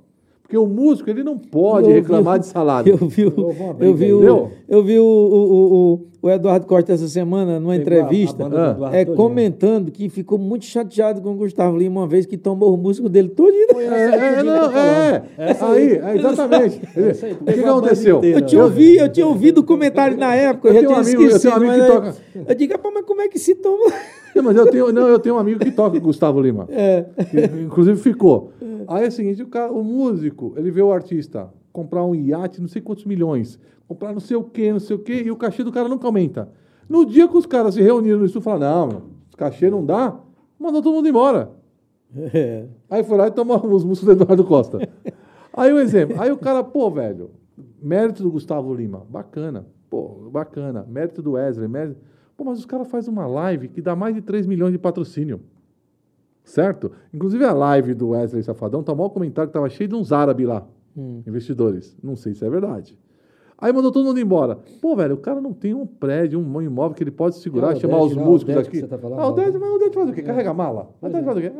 Porque o músico, ele não pode Eu vi reclamar o- de salário. Eu vi, eu vi, o, eu vi o, o, o, o Eduardo Costa essa semana, numa a- a entrevista, Ah. Eduardo é, comentando que ficou muito chateado com o Gustavo Lima uma vez que tomou o músico dele todo. É, é, não, é, aí, é, exatamente. Aí, o que, a aconteceu? inteira. Eu tinha ouvido, eu tinha ouvido o comentário na época, eu, Eu já tenho um tinha amigo- eu esquecido. tenho um amigo que aí- toca- Eu digo, "Rapaz, mas como é que se toma? Não, mas eu tenho, não, eu tenho um amigo que toca com o Gustavo Lima. É. Que, inclusive ficou. Aí é o seguinte, o, cara, o músico, ele vê o artista comprar um iate, não sei quantos milhões, comprar não sei o quê, não sei o quê, e o cachê do cara nunca aumenta. No dia que os caras se reuniram no estúdio e falaram, não, esse cachê não dá, mandou todo mundo embora. É. Aí foi lá e tomou os músicos do Eduardo Costa. Aí um exemplo. Aí o cara, pô, velho, mérito do Gustavo Lima, bacana. Pô, bacana. Mérito do Wesley, mérito. Pô, mas os caras fazem uma live que dá mais de 3 milhões de patrocínio. Certo? Inclusive a live do Wesley Safadão, tá mal comentário que tava cheio de uns árabes lá, investidores. Não sei se é verdade. Aí mandou todo mundo embora. Pô, velho, o cara não tem um prédio, um imóvel que ele pode segurar, É, o chamar Ded, os? O músicos Ded aqui. tá falando, ah, o o Ded, mas o Ded faz o quê? Carrega mala? O Ded faz o quê?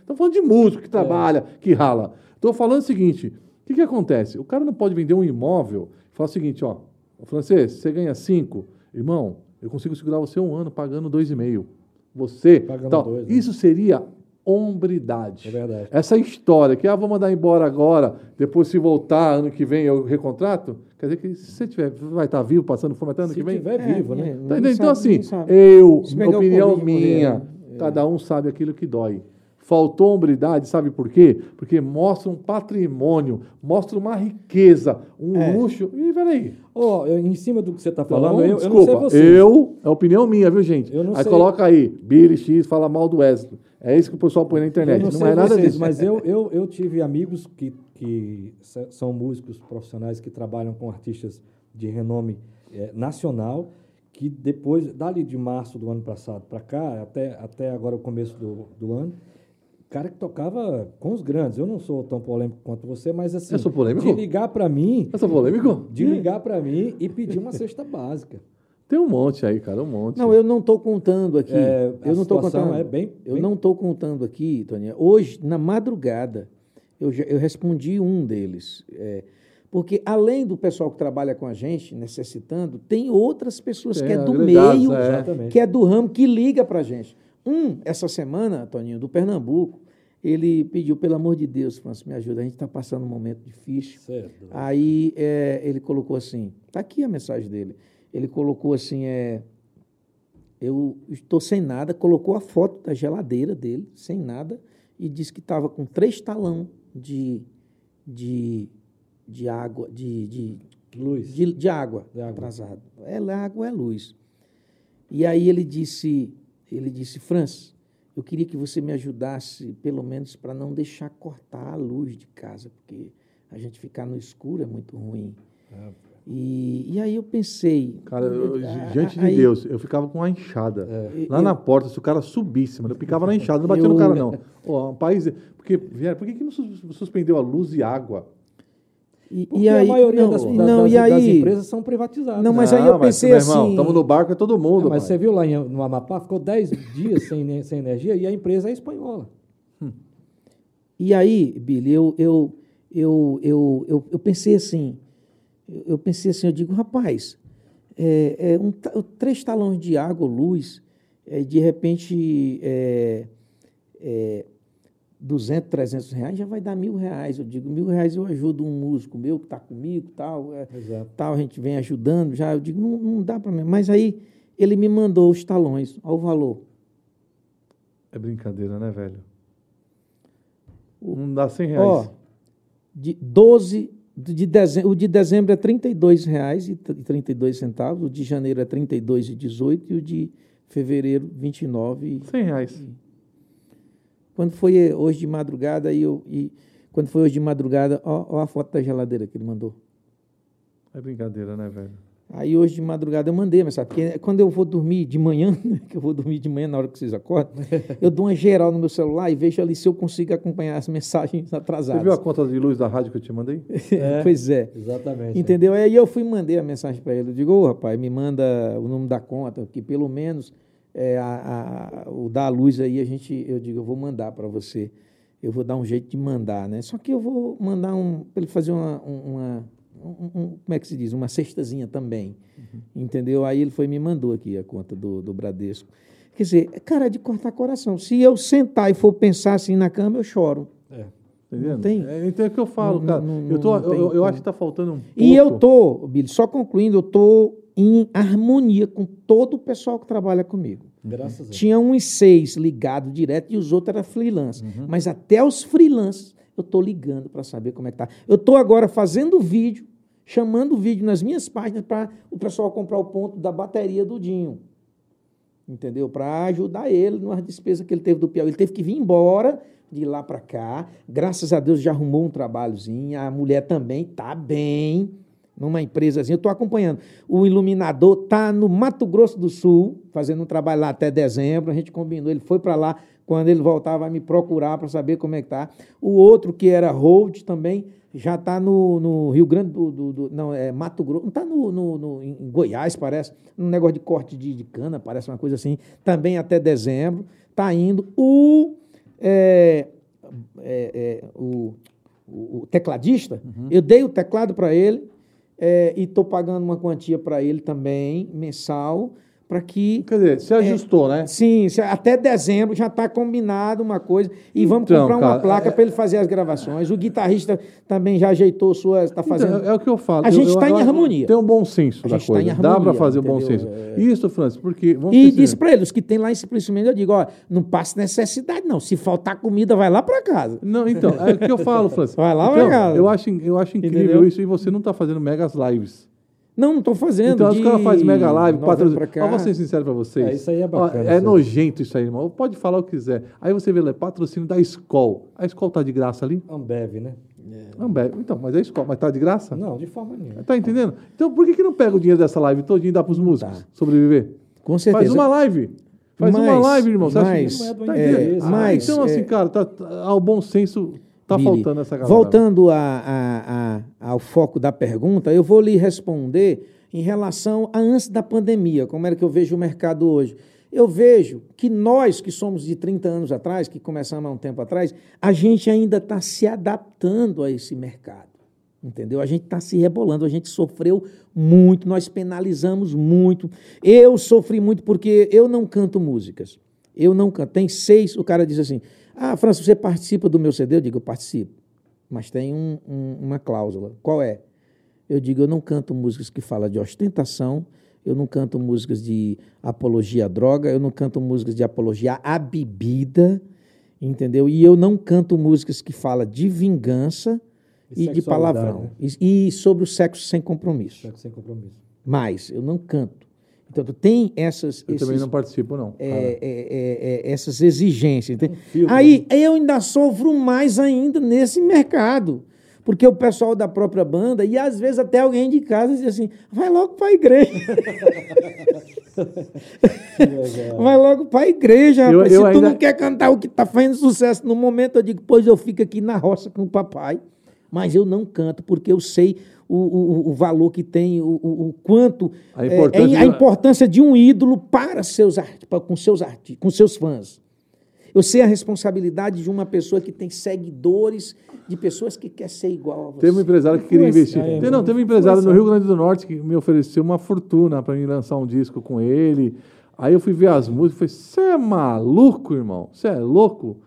Estamos falando de músico que trabalha, que rala. Estou falando o seguinte: o que, que acontece? O cara não pode vender um imóvel e falar o seguinte: ó, "Ô, francês, você ganha cinco, irmão, eu consigo segurar você um ano pagando dois e meio. Você. Pagando tal. dois, né? Isso seria hombridade. É verdade. Essa história que, ah, vou mandar embora agora, depois se voltar ano que vem eu recontrato, quer dizer que se você tiver, vai estar vivo, passando fome até ano Se que vem? tiver vivo, né? É, Tá? Então, sabe, assim, eu, Se opinião minha, né? cada um sabe aquilo que dói. Faltou hombridade, sabe por quê? Porque mostra um patrimônio, mostra uma riqueza, um É. luxo. E peraí. Ó, eu- em cima do que você está Então, falando, eu, eu não desculpa, sei você. eu, é opinião minha, viu, gente? Eu não aí sei. coloca aí, Billy X fala mal do Wesley. É isso que o pessoal põe na internet. Eu Não, sei é nada vocês, disso. Mas eu, eu, eu tive amigos que, que são músicos profissionais que trabalham com artistas de renome eh, nacional, que depois, dali de março do ano passado para cá, até, até agora o começo do, do ano, cara que tocava com os grandes. Eu não sou tão polêmico quanto você, mas assim, Eu sou polêmico? de ligar para mim, Eu sou polêmico? de ligar para mim e pedir uma cesta básica. Tem um monte aí, cara, um monte. Não, eu não estou contando aqui. É, a eu não estou situação contando. é bem- eu bem- não estou contando aqui, Toninha. Hoje, na madrugada, eu, já- eu respondi um deles. É, porque além do pessoal que trabalha com a gente, necessitando, tem outras pessoas Tem, que é do meio, é. Que é do ramo, que liga para a gente. Um, essa semana, Toninho, do Pernambuco, ele pediu, pelo amor de Deus, França, me ajuda, a gente está passando um momento difícil. Certo. Aí é, ele colocou assim, está aqui a mensagem dele. Ele colocou assim, é, eu estou sem nada, colocou a foto da geladeira dele, sem nada, e disse que estava com três talão de, de, de água, de, de, Luz. de, de água, De água. atrasado. É água, é luz. E aí ele disse, ele disse, Franz, eu queria que você me ajudasse, pelo menos, para não deixar cortar a luz de casa, porque a gente ficar no escuro é muito ruim. E, e aí eu pensei. Cara, eu- a- diante de aí- Deus, eu ficava com uma enxada. Lá Eu- na porta, se o cara subisse, mano, eu picava na enxada, não batia no Eu- cara, não. Ó, um país. Porque, Viera, por que, que não sus- suspendeu a luz e água? E, Porque e aí, a maioria não, das, não, das, e das aí, empresas são privatizadas. Não, mas aí eu pensei irmão, assim- Estamos no barco, é todo mundo. É, mas pai. você viu lá em, no Amapá, ficou 10 dias sem, ne- sem energia e a empresa é espanhola. E aí, Billy, eu, eu, eu, eu, eu, eu pensei assim, eu pensei assim, eu digo, rapaz, é, é um três talões de água, luz, é, de repente, é, é, 200, 300 reais já vai dar mil reais. Eu digo, mil reais eu ajudo um músico meu que está comigo, tal, é, tal, a gente vem ajudando já. Eu digo, não, não dá para mim. Mas aí ele me mandou os talões, ao valor. É brincadeira, né, velho? Não dá 100 reais. Ó, de 12 de dezembro, o de dezembro é 32 reais e tr- 32 centavos, o de janeiro é R$ 32,18 e o de fevereiro R$ 29 e 100 reais. Quando foi hoje de madrugada, aí eu, e quando foi hoje de madrugada, ó, ó a foto da geladeira que ele mandou. É brincadeira, né, velho? Aí hoje de madrugada eu mandei a mensagem, porque quando eu vou dormir de manhã, né, que eu vou dormir de manhã na hora que vocês acordam, eu dou uma geral no meu celular e vejo ali se eu consigo acompanhar as mensagens Você atrasadas. viu a conta de luz da rádio que eu te mandei? pois é. Exatamente. Entendeu? Aí eu fui e mandei a mensagem para ele. Eu digo, ô rapaz, me manda o nome da conta, que pelo menos é, a, a- o da luz aí a gente, eu digo, eu vou mandar para você. Eu vou dar um jeito de mandar, né? Só que eu vou mandar um, para ele fazer uma, um- uma um- um- como é que se diz? Uma cestazinha também. Entendeu? Aí ele foi me mandou aqui a conta do, do Bradesco. Quer dizer, cara, é de cortar coração. Se eu sentar e for pensar assim na cama, eu choro. É. Tá tem. É, então é o que eu falo, Não- cara. não- eu, tô, não eu, eu acho que tá faltando um pouco. E eu tô, Billy, só concluindo, eu tô em harmonia com todo o pessoal que trabalha comigo. Graças a Deus. Tinha uns seis ligados direto e os outros eram freelance. Uhum. Mas até os freelance eu tô ligando para saber como é que tá. Eu tô agora fazendo vídeo, chamando vídeo nas minhas páginas para o pessoal comprar o ponto da bateria do Dinho. Entendeu? Para ajudar ele nas despesas que ele teve do Piauí. Ele teve que vir embora de lá para cá. Graças a Deus já arrumou um trabalhozinho. A mulher também tá bem numa empresazinha. Eu estou acompanhando. O iluminador tá no Mato Grosso do Sul, fazendo um trabalho lá até dezembro. A gente combinou. Ele foi para lá. Quando ele voltar, vai me procurar para saber como é que tá. O outro, que era hold também, já está no, no Rio Grande do, do- do- Não, é Mato Grosso. Não está no, no- no- em Goiás, parece. Um negócio de corte de, de cana, parece uma coisa assim. Também até dezembro. Está indo. O. é, é, é, o, o- o tecladista, eu dei o teclado para ele é, e estou pagando uma quantia para ele também, mensal, para que. Quer dizer, você ajustou, né? Sim, se- até dezembro já está combinado uma coisa. E vamos Então, comprar uma cara, placa é- para ele fazer as gravações. O guitarrista também já ajeitou suas. Está fazendo. Então, é, é o que eu falo. A gente eu- tá em harmonia. Tem um bom senso A da gente tá em coisa. Dá harmonia, para fazer o bom entendeu? senso. É. Isso, Francis, porque. Vamos E disse para ele, os que tem lá em Simplesmente, eu digo, ó, não passa necessidade, não. Se faltar comida, vai lá para casa. Não, então, é o que eu falo, Francis. Vai lá, então, vai cá. eu acho, eu acho incrível Entendeu? isso e você não está fazendo megas lives. Não, não estou fazendo. Então, os de caras fazem mega live, patrocínio. pra cá. Ó, vou ser sincero pra vocês. É, isso aí é Ó, bacana, é isso aí. nojento isso aí, irmão. Pode falar o que quiser. Aí você vê lá, é patrocínio da Skol. A Skol tá de graça ali? Ambev, né? Ambev. Então, mas é Skol, mas tá de graça? Não, de forma nenhuma. Tá entendendo? Então, por que, que não pega o dinheiro dessa live todinho e dá pros músicos sobreviver? Com certeza. Faz uma live. Faz uma Mas- live, irmão. Você acha que- mas, Não é do tá interesse. entendendo? Ah, mas, então, assim, é- cara, tá, tá- ao bom senso tá Billy, faltando essa galera. Voltando a- a- a- ao foco da pergunta, eu vou lhe responder em relação a antes da pandemia, como era que eu vejo o mercado hoje. Eu vejo que nós, que somos de 30 anos atrás, que começamos há um tempo atrás, a gente ainda está se adaptando a esse mercado. Entendeu? A gente está se rebolando, a gente sofreu muito, nós penalizamos muito. Eu sofri muito porque eu não canto músicas. Eu não canto. Tem seis, o cara diz assim: Ah, França, você participa do meu CD? Eu digo, eu participo. Mas tem um- um- uma cláusula. Qual é? Eu digo, eu não canto músicas que falam de ostentação, eu não canto músicas de apologia à droga, eu não canto músicas de apologia à bebida, entendeu? E eu não canto músicas que falam de vingança E e, de palavrão. né? E, e sobre o sexo sem compromisso. Sexo sem compromisso. Mas eu não canto. Então, tem essas. Eu também esses- não participo, não. é, é, é, é, essas exigências. entende? filtro, Aí eu ainda sofro mais ainda nesse mercado. Porque o pessoal da própria banda, e às vezes até alguém de casa diz assim: vai logo para a igreja. vai logo para a igreja, Eu- rapaz. eu Se tu ainda- não quer cantar o que está fazendo sucesso no momento, eu digo, pois eu fico aqui na roça com o papai. Mas eu não canto, porque eu sei o, o, o valor que tem, o, o, quanto. A é, importância é, a importância de um ídolo para seus, para- com, seus arti- com seus fãs. Eu sei a responsabilidade de uma pessoa que tem seguidores, de pessoas que quer ser igual a você. Teve um empresário que queria investir. é, Tem- não, teve um empresário no Rio Grande do Norte que me ofereceu uma fortuna para mim lançar um disco com ele. Aí eu fui ver as músicas e falei: Você é maluco, irmão? Você é louco?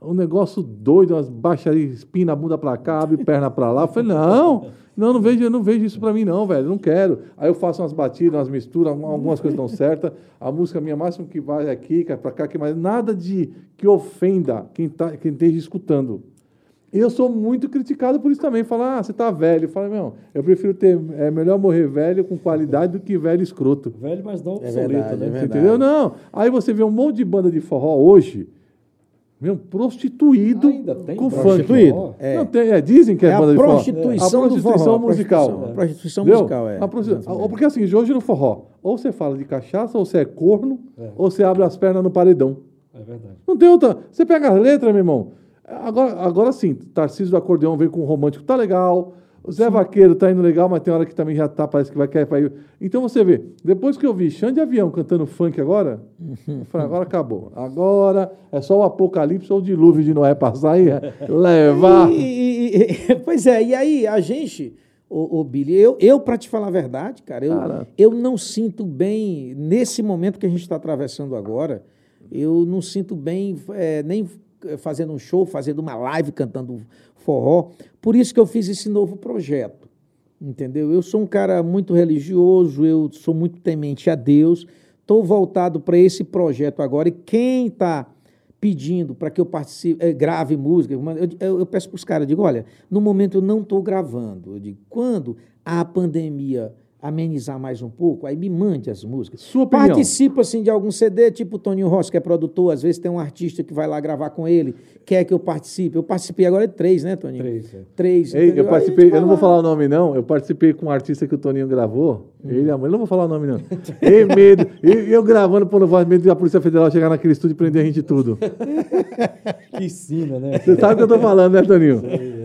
Um negócio doido, umas baixarias, espina a bunda pra cá, abre perna pra lá. Eu falei: Não, não, não vejo, eu não vejo isso pra mim, não, velho. Não quero. Aí eu faço umas batidas, umas misturas, algumas coisas dão certas. A música minha máximo que vai é aqui, que é pra cá, que mais. Nada de que ofenda quem, tá, quem esteja escutando. E eu sou muito criticado por isso também. Falar, ah, você tá velho. Eu falo, meu, eu prefiro ter. É melhor morrer velho com qualidade do que velho escroto. Velho, mas não É obsoleto, verdade, né? é entendeu? Não. Aí você vê um monte de banda de forró hoje, meu, prostituído Ainda tem com funk. Prostituído? É. Não tem, é, dizem que é, É a banda de forró. prostituição a do prostituição forró, a musical. prostituição, a prostituição Entendeu? musical, é. A prostitu- Ou Porque assim, hoje no forró, ou você fala de cachaça, ou você é corno, ou você abre as pernas no paredão. É verdade. Não tem outra. Você pega as letras, meu irmão. Agora, agora sim, Tarcísio do Acordeão veio com um romântico, tá legal. O Zé Vaqueiro tá indo legal, mas tem hora que também já tá, parece que vai cair pra ir. Então você vê, depois que eu vi Xande Avião cantando funk agora, eu falei, agora acabou. Agora é só o apocalipse ou o dilúvio de Noé passar e levar. E- e- pois é, e aí a gente, o, o Billy, eu, eu para te falar a verdade, cara, eu, Cara. eu não sinto bem, nesse momento que a gente está atravessando agora, eu não sinto bem é, nem eh, fazendo um show, fazendo uma live cantando forró. Por isso que eu fiz esse novo projeto. Entendeu? Eu sou um cara muito religioso, eu sou muito temente a Deus. Estou voltado para esse projeto agora. E quem está pedindo para que eu participe, eh, grave música, eu, eu- eu peço para os caras, digo, olha, no momento eu não estou gravando. Eu digo, quando a pandemia amenizar mais um pouco, aí me mande as músicas. Sua opinião. Participo assim de algum CD, tipo o Toninho Rossi, que é produtor, às vezes tem um artista que vai lá gravar com ele, quer que eu participe. Eu participei agora de três, né, Toninho? Três, é. Três. Ei, eu participei, eu não vou falar o nome não, eu participei com um artista que o Toninho gravou, ele e a mãe, eu não vou falar o nome não. Ei, medo, e eu gravando por voz, medo da Polícia Federal chegar naquele estúdio e prender a gente tudo. Que ensina, né? Você sabe o que eu tô falando, né, Toninho?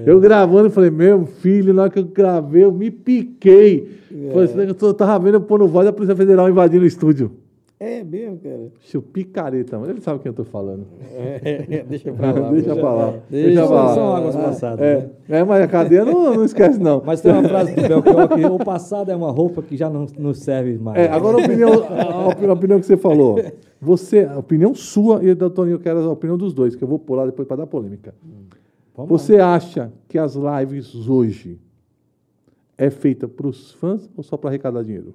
Eu gravando, eu falei, meu filho, na hora que eu gravei, eu me piquei. Falei, assim, eu tava vendo eu pondo voz da Polícia Federal invadindo o estúdio. É mesmo, cara. Deixa eu picareta, mas ele sabe quem eu tô falando. É, deixa pra lá. deixa pra lá. Deixa Deixa pra lá. São águas passadas. né? É, é, mas a cadeia não, não esquece, não. Mas tem uma frase do Belchior que o passado é uma roupa que já não nos serve mais. É, agora a opinião, a, opinião- a opinião que você falou. Você, a opinião sua e da Toninho, eu quero a opinião dos dois, que eu vou pular depois para dar polêmica. Vamos lá. Você acha que as lives hoje é feita para os fãs ou só para arrecadar dinheiro?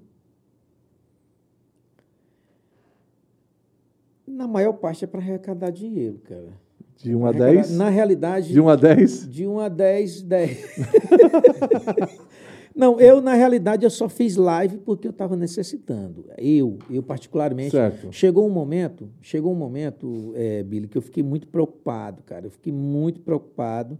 Na maior parte é para arrecadar dinheiro, cara. De 1 a Arrecadar- 10? Na realidade. De 1 a 10? De 1 a 10, 10. Não, eu, na realidade, eu só fiz live porque eu estava necessitando. Eu, eu particularmente. Certo. Chegou um momento, chegou um momento, é, Billy, que eu fiquei muito preocupado, cara. Eu fiquei muito preocupado.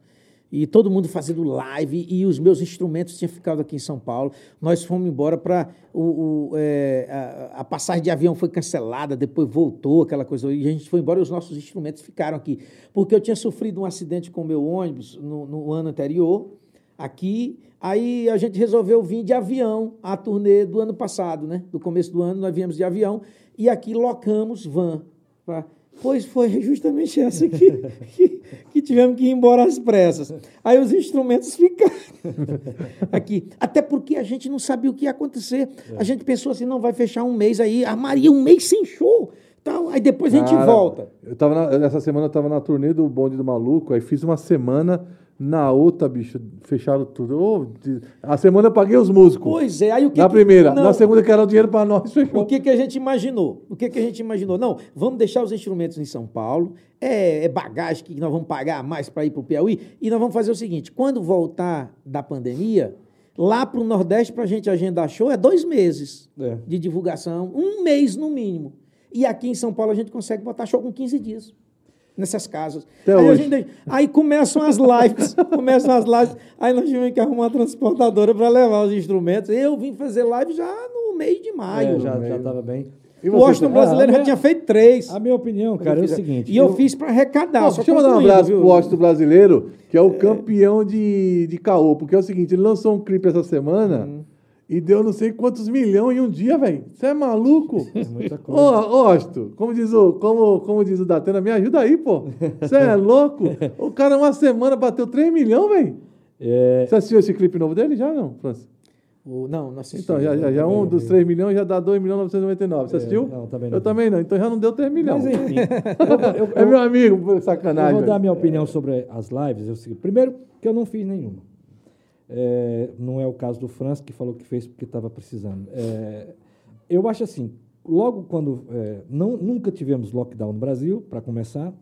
E todo mundo fazendo live, e os meus instrumentos tinham ficado aqui em São Paulo. Nós fomos embora para. O, o, é, a, a passagem de avião foi cancelada, depois voltou, aquela coisa. E a gente foi embora e os nossos instrumentos ficaram aqui. Porque eu tinha sofrido um acidente com o meu ônibus no, no ano anterior, aqui. Aí a gente resolveu vir de avião a turnê do ano passado, né? Do começo do ano, nós viemos de avião e aqui locamos van. pra- Pois foi justamente essa aqui que, que tivemos que ir embora às pressas. Aí os instrumentos ficaram aqui. Até porque a gente não sabia o que ia acontecer. A gente pensou assim, não, vai fechar um mês aí. A Maria, um mês sem show. Tal. Aí depois a gente Cara, volta. Eu tava na- essa semana eu tava na turnê do Bonde do Maluco, aí fiz uma semana, na outra, bicho, fecharam tudo. De- a semana eu paguei os músicos. Pois é, aí o que na que- primeira. Não. Na segunda que era o dinheiro para nós, fechou. O que, que a gente imaginou? O que, que a gente imaginou? Não, vamos deixar os instrumentos em São Paulo, é, é bagagem que nós vamos pagar mais para ir para o Piauí, e nós vamos fazer o seguinte: quando voltar da pandemia, lá para o Nordeste, para a gente agendar show, é dois meses É. de divulgação, um mês no mínimo. E aqui em São Paulo a gente consegue botar show com 15 dias. Nessas casas. Até aí, gente- aí começam as lives, começam as lives. Aí nós tivemos que arrumar uma transportadora para levar os instrumentos. Eu vim fazer live já no mês de maio. É, já estava bem. E O Washington brasileiro Ah, já minha- tinha feito três. A minha opinião, cara, é o seguinte. E eu, fiz para arrecadar. Pô, só deixa eu mandar um abraço viu? pro Washington brasileiro, que é o campeão de, de caô, porque é o seguinte, ele lançou um clipe essa semana Uhum. E deu não sei quantos milhões em um dia, velho. Você é maluco? É muita coisa. ô, Osto, como diz o, como, como diz o Datena, me ajuda aí, pô. Você é louco? O cara, uma semana, bateu 3 milhões, velho. É, Você assistiu esse clipe novo dele? Já não, França? O- não, não assisti. Então, já, já, já um dos 3 milhões já dá 2 milhões 999. Você assistiu? não, também não. Eu também não. Então já não deu 3 milhões. mas enfim, eu, eu- É meu amigo, pô, eu sacanagem. vou dar minha opinião sobre as lives. É seguinte, primeiro, que eu não fiz nenhuma. É, não é o caso do Franz, que falou que fez porque estava precisando. É, eu acho assim, logo quando... é, não, nunca tivemos lockdown no Brasil, para começar,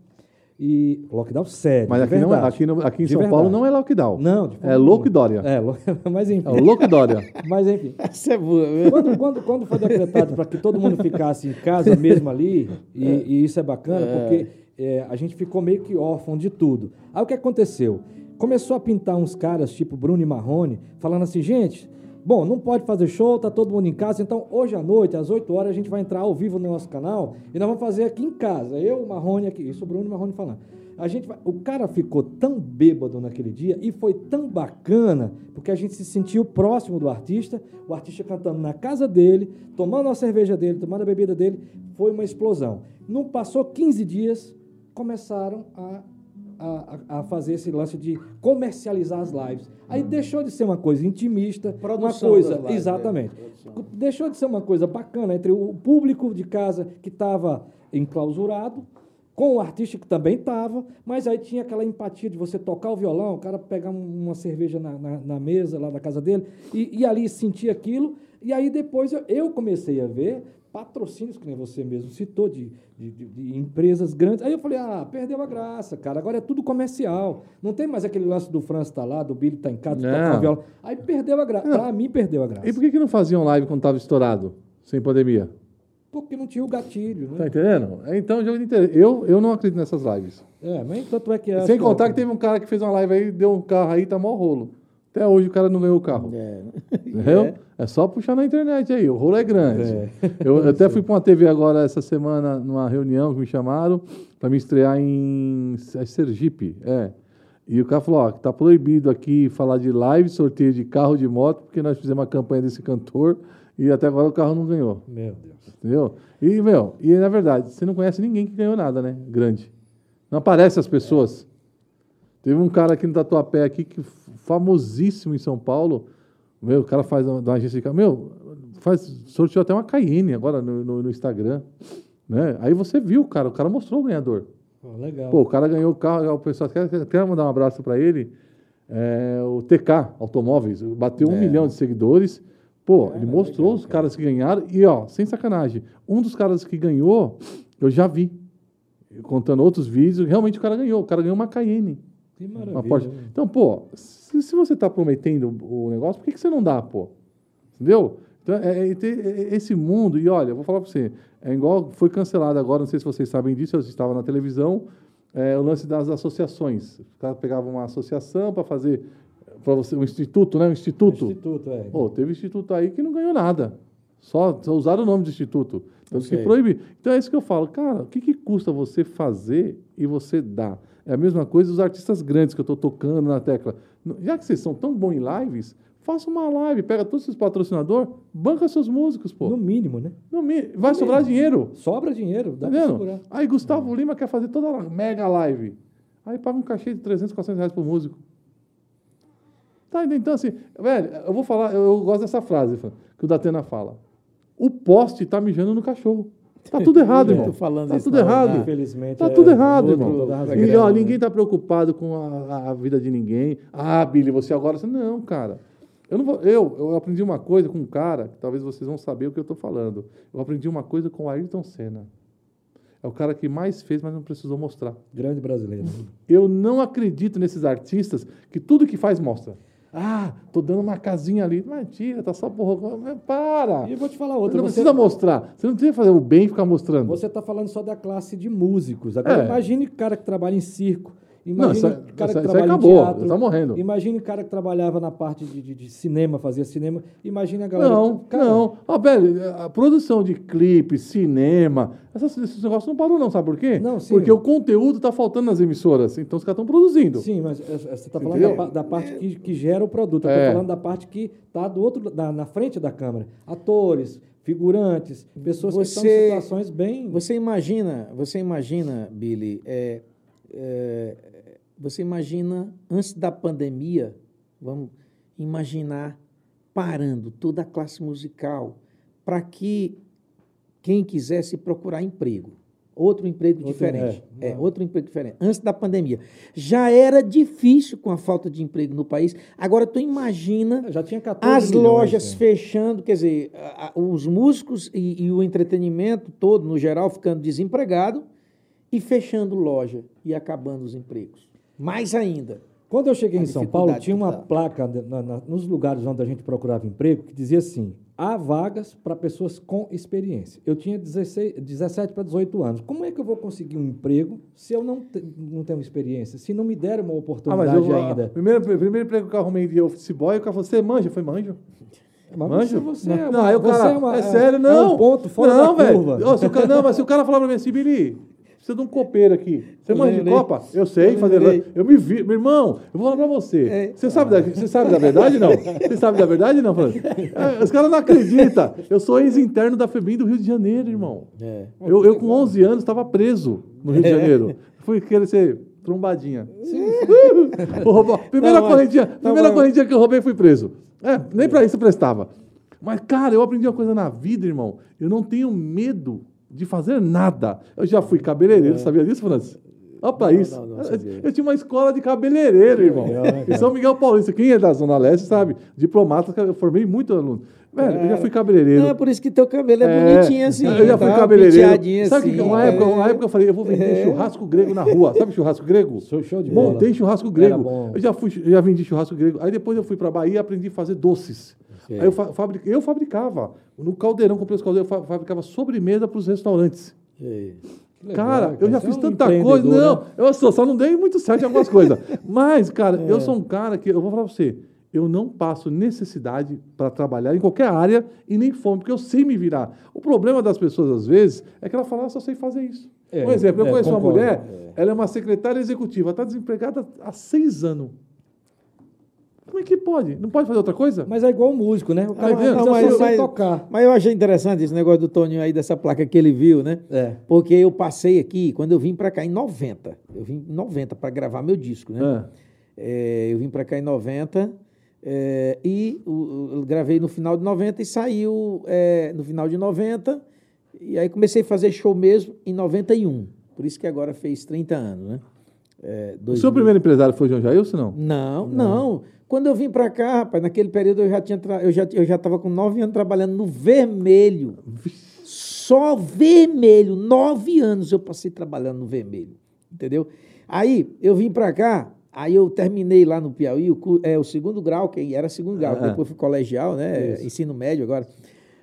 e lockdown sério, Mas aqui, não, é- aqui, no- aqui em De São Paulo verdade. não é lockdown. Não, de É forma louco nenhuma. e Dória. É, mas enfim. É o louco e Dória. Mas enfim, Essa é boa. viu? quando, quando, quando foi decretado para que todo mundo ficasse em casa mesmo ali, e, e isso é bacana, porque é, a gente ficou meio que órfão de tudo. Aí o que aconteceu? Começou a pintar uns caras tipo Bruno e Marrone, falando assim, gente, bom, não pode fazer show, tá todo mundo em casa, então hoje à noite, às 8 horas, a gente vai entrar ao vivo no nosso canal e nós vamos fazer aqui em casa. Eu, o Marrone aqui, isso o Bruno Marrone falando. A gente o cara ficou tão bêbado naquele dia e foi tão bacana, porque a gente se sentiu próximo do artista, o artista cantando na casa dele, tomando a cerveja dele, tomando a bebida dele, foi uma explosão. Não passou 15 dias, começaram a, a, a- fazer esse lance de comercializar as lives. Aí deixou de ser uma coisa intimista, Produção uma coisa, lives, exatamente. é. Deixou de ser uma coisa bacana entre o público de casa que estava enclausurado, com o artista que também estava, mas aí tinha aquela empatia de você tocar o violão, o cara pegar um- uma cerveja na, na- na mesa lá da casa dele e, e ali sentir aquilo. E aí depois eu, eu comecei a ver patrocínios, que nem você mesmo citou, de, de- de- empresas grandes. Aí eu falei, ah, perdeu a graça, cara, agora é tudo comercial. Não tem mais aquele lance do França tá lá, do Billy tá em casa, o violão. Aí perdeu a graça. Pra mim, perdeu a graça. E por que, que não faziam live quando tava estourado? Sem pandemia? Porque não tinha o gatilho, Tá né? entendendo? É, Então. Eu, eu não acredito nessas lives. É, mas tanto é que... acho Sem que- contar que teve um cara que fez uma live aí, deu um carro aí, tá mó rolo. Até hoje o cara não ganhou o carro. É. Entendeu? É. só puxar na internet aí, o rolo é grande. É. Eu, eu até fui para uma TV agora essa semana, numa reunião que me chamaram para me estrear em é Sergipe. É. E o cara falou: ó, tá proibido aqui falar de live, sorteio de carro, de moto, porque nós fizemos uma campanha desse cantor e até agora o carro não ganhou. Meu Deus. Entendeu? E, meu, e na verdade, você não conhece ninguém que ganhou nada, né? Grande. Não aparece as pessoas. Teve um cara aqui no Tatuapé, aqui, que famosíssimo em São Paulo. Meu, o cara faz uma, da agência de carro. Meu, faz, sorteou até uma Cayenne agora no, no, no Instagram. Né? Aí você viu, cara, o cara mostrou o ganhador. Ó, legal. Pô, o cara ganhou o carro, o pessoal quer, quer- mandar um abraço para ele. É, o TK Automóveis, bateu um milhão de seguidores. Pô, ele mostrou os caras que ganharam. E, ó, sem sacanagem, um dos caras que ganhou, eu já vi. Contando outros vídeos, realmente o cara ganhou. O cara ganhou uma Cayenne. Que Uma maravilha. Porsche. né? Então, pô, se, se você está prometendo o negócio, por que, que você não dá, pô? Entendeu? Então, é, é ter- é esse mundo, e olha, eu vou falar para você, é igual foi cancelado agora, não sei se vocês sabem disso, eu estava na televisão, é, o lance das associações. Os caras pegavam uma associação para fazer, para você, um instituto, né? Um instituto. Instituto, é. Pô, teve instituto aí que não ganhou nada. Só, só usaram o nome do instituto. Então, se sei. proíbe. Então é isso que eu falo. Cara, o que, que custa você fazer e você dar? É a mesma coisa dos artistas grandes que eu estou tocando na tecla. Já que vocês são tão bons em lives, faça uma live, pega todos esses patrocinadores, banca seus músicos, pô. No mínimo, né? No mi- vai sobrar dinheiro. Sobra dinheiro, dá Tá pra vendo? segurar. Aí Gustavo Lima quer fazer toda a mega live. Aí paga um cachê de 300, 400 reais por músico. Tá, então assim, velho, eu vou falar, eu, eu gosto dessa frase que o Datena fala. O poste tá mijando no cachorro. Tá tudo errado, irmão. falando tá tudo errado. Infelizmente. Tá é tudo errado, irmão. E, ó, ninguém tá preocupado com a, a vida de ninguém. Ah, Billy, você agora. Não, cara. Eu, não vou, eu, eu aprendi uma coisa com um cara, que talvez vocês vão saber o que eu tô falando. Eu aprendi uma coisa com o Ayrton Senna. É o cara que mais fez, mas não precisou mostrar. Grande brasileiro. Eu não acredito nesses artistas que tudo que faz mostra. Ah, tô dando uma casinha ali. Mentira, tá só porra. Para! E eu vou te falar Você outra. não Você, precisa mostrar. Você não precisa fazer o bem e ficar mostrando. você tá falando só da classe de músicos. Agora É. imagine o cara que trabalha em circo. Imagine isso- o cara isso- que isso em acabou, teatro. tá morrendo. Imagine o cara que trabalhava na parte de, de- de cinema, fazia cinema. Imagine a galera. Não, cara, não. Ó, velho, a produção de clipe, cinema, essas- esses negócios não parou, não, sabe por quê? Não, sim. Porque o conteúdo tá faltando nas emissoras, então os caras estão produzindo. Sim, mas é, é, você está falando da, da parte que, que gera o produto. Eu É. estou falando da parte que está do outro, da- na frente da câmera. Atores, figurantes, pessoas que estão em Você- situações bem. Você imagina, você imagina, Billy, é, é, você imagina antes da pandemia, vamos imaginar parando toda a classe musical para que quem quisesse procurar emprego, outro emprego Outro- diferente, é, é, outro emprego diferente, antes da pandemia. Já era difícil com a falta de emprego no país. Agora tu imagina Já tinha 14 as milhões, lojas né? fechando, quer dizer, a- a- os músicos e, e o entretenimento todo, no geral, ficando desempregado e fechando loja e acabando os empregos. Mais ainda. Quando eu cheguei A em São Paulo, tinha uma tá. placa na- na- nos lugares onde a gente procurava emprego que dizia assim: há vagas para pessoas com experiência. Eu tinha 16, 17 para 18 anos. Como é que eu vou conseguir um emprego se eu não, te- não tenho experiência? Se não me deram uma Ah, oportunidade mas eu, ainda? primeiro, primeiro emprego que eu arrumei de office boy, o cara falou, você manja? Eu falei, manjo. Mas Manjo? você, não, é não, aí o você cara, é uma- é é- sério, é não. um ponto fora não, da velho. curva. Ô, se o cara, não, mas se o cara falar pra mim assim, Billy, precisa de um copeiro aqui. Você manja de copa? Eu sei fazer. Eu me vi, meu irmão, eu vou falar pra você. É. Você, sabe da, você sabe da verdade, não? Você sabe da verdade, não? É, Os caras não acreditam. Eu sou ex-interno da FEBIM do Rio de Janeiro, irmão. É. Eu, eu, com 11 anos, estava preso no Rio de Janeiro. Fui querer ser trombadinha. Roubar- Primeira, Não, mas- correntinha, não, primeira mas- correntinha que eu roubei, fui preso. É, nem pra isso prestava. Mas, cara, eu aprendi uma coisa na vida, irmão. Eu não tenho medo de fazer nada. Eu já fui cabeleireiro, sabia disso, Francis? Olha pra isso. não, não Eu- sabia. eu, tinha uma escola de cabeleireiro, irmão. né, em São Miguel Paulista. Quem é da Zona Leste sabe. Diplomata, eu formei muito aluno. Velho, eu já fui cabeleireiro. Não, é por isso que teu cabelo é, É, bonitinho assim. Eu já fui tá? cabeleireiro. Penteadinho Sabe assim. que uma, é. época, uma época eu falei, eu vou vender churrasco grego na rua. Sabe churrasco grego? Show- show de bola. Montei churrasco grego. Eu já, fui, já vendi churrasco grego. Aí depois eu fui pra Bahia e aprendi a fazer doces. Sei. Aí eu, fa fabri- eu fabricava. No caldeirão, comprei os caldeiros, eu fa- fabricava sobremesa para os restaurantes. É. Legal, cara, eu já fiz é um tanta coisa. Não, né? eu só, só não dei muito certo em algumas coisas. Mas, cara, É. eu sou um cara que, eu vou falar pra você, eu não passo necessidade para trabalhar em qualquer área e nem fome, porque eu sei me virar. O problema das pessoas, às vezes, é que ela fala, ah, só sei fazer isso. É, Por exemplo, eu é, conheço uma concordo, mulher, é. ela é uma secretária executiva, está desempregada há seis anos. Como é que pode? Não pode fazer outra coisa? Mas é igual o músico, né? O cara Aí vem- não, não, mas, mas- tocar. Mas eu achei interessante esse negócio do Toninho aí, dessa placa que ele viu, né? É. Porque eu passei aqui, quando eu vim pra cá em 90, eu vim em 90 para gravar meu disco, né? Ah. É, eu vim pra cá em 90 é, e eu gravei no final de 90 e saiu é, no final de 90. E aí comecei a fazer show mesmo em 91. Por isso que agora fez 30 anos, né? É, O 2000. seu primeiro empresário foi o João Jailson, não? Não, não, Quando eu vim para cá, rapaz, naquele período eu já tinha eu já eu já estava com nove anos trabalhando no vermelho. Só vermelho, nove anos eu passei trabalhando no vermelho, entendeu? Aí eu vim para cá, aí eu terminei lá no Piauí o, é, o segundo grau, que era segundo grau, Ah. depois fui colegial, né? Ensino médio agora.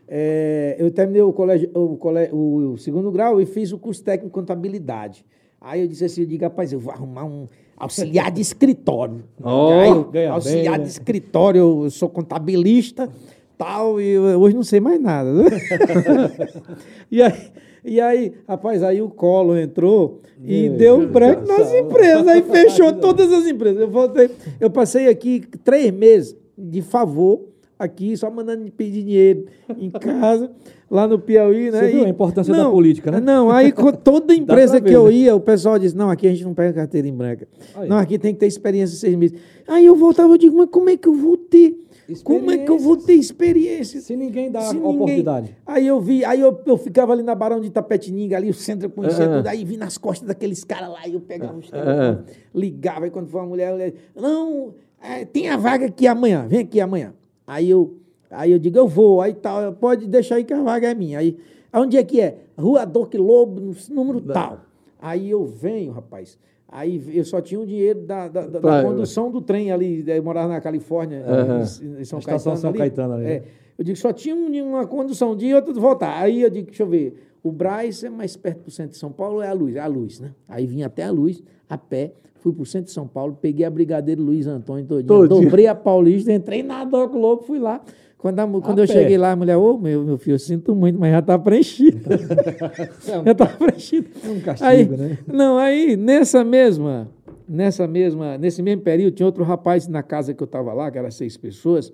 É, eu terminei o, colégio, o, o- o segundo grau e fiz o curso técnico em contabilidade. Aí eu disse assim, eu digo, rapaz, eu vou arrumar um auxiliar de escritório. Oh, ganha auxiliar bem, de né? escritório, eu sou contabilista, tal, e hoje não sei mais nada. né? e, aí, e aí, rapaz, aí o Collor entrou e deu um branco do nas empresas, aí fechou todas as empresas. Eu, voltei, eu passei aqui três meses de favor, aqui, só mandando pedir dinheiro em casa, lá no Piauí, né? Você viu E- a importância da política, né? Não, aí toda empresa pra ver, que eu né? ia, o pessoal disse, não, aqui a gente não pega carteira em branca. Aí. Não, aqui tem que ter experiência de seis meses. Aí eu voltava e digo, mas como é que eu vou ter? Como é que eu vou ter experiência? Se ninguém dá Se ninguém- oportunidade. Aí eu vi, aí eu, eu ficava ali na Barão de Tapetininga, ali o centro conhecia É. tudo, aí vi nas costas daqueles caras lá, e eu pegava os telefones, ligava, aí quando foi uma mulher, eu não, é, tem a vaga aqui amanhã, vem aqui amanhã. Aí eu, aí eu digo, eu vou, aí tal, pode deixar aí que a vaga é minha. Aí, onde é que é? Rua Doc Lobo, número tal. Aí eu venho, rapaz. Aí eu só tinha o dinheiro da, da, da- da condução do trem ali, eu morava na Califórnia, Aham. em, São Caetano. São ali. Caetano ali, É. Eu digo, só tinha um- uma condução de outra de voltar. Aí eu digo, deixa eu ver, O Braz é mais perto do centro de São Paulo, é a Luz, é a Luz, né? Aí vim até a Luz, a pé, fui pro centro de São Paulo, peguei a Brigadeiro Luiz Antônio todinho, Todinho. dobrei a Paulista, entrei na Doc Lobo, fui lá. Quando, a quando eu pé. cheguei lá, a mulher, ô, meu, meu filho, eu sinto muito, mas já tá preenchido. já tá preenchido. É um castigo, Aí, né? Não, aí, nessa mesma, nessa mesma, nesse mesmo período, tinha outro rapaz na casa que eu estava lá, que era seis pessoas,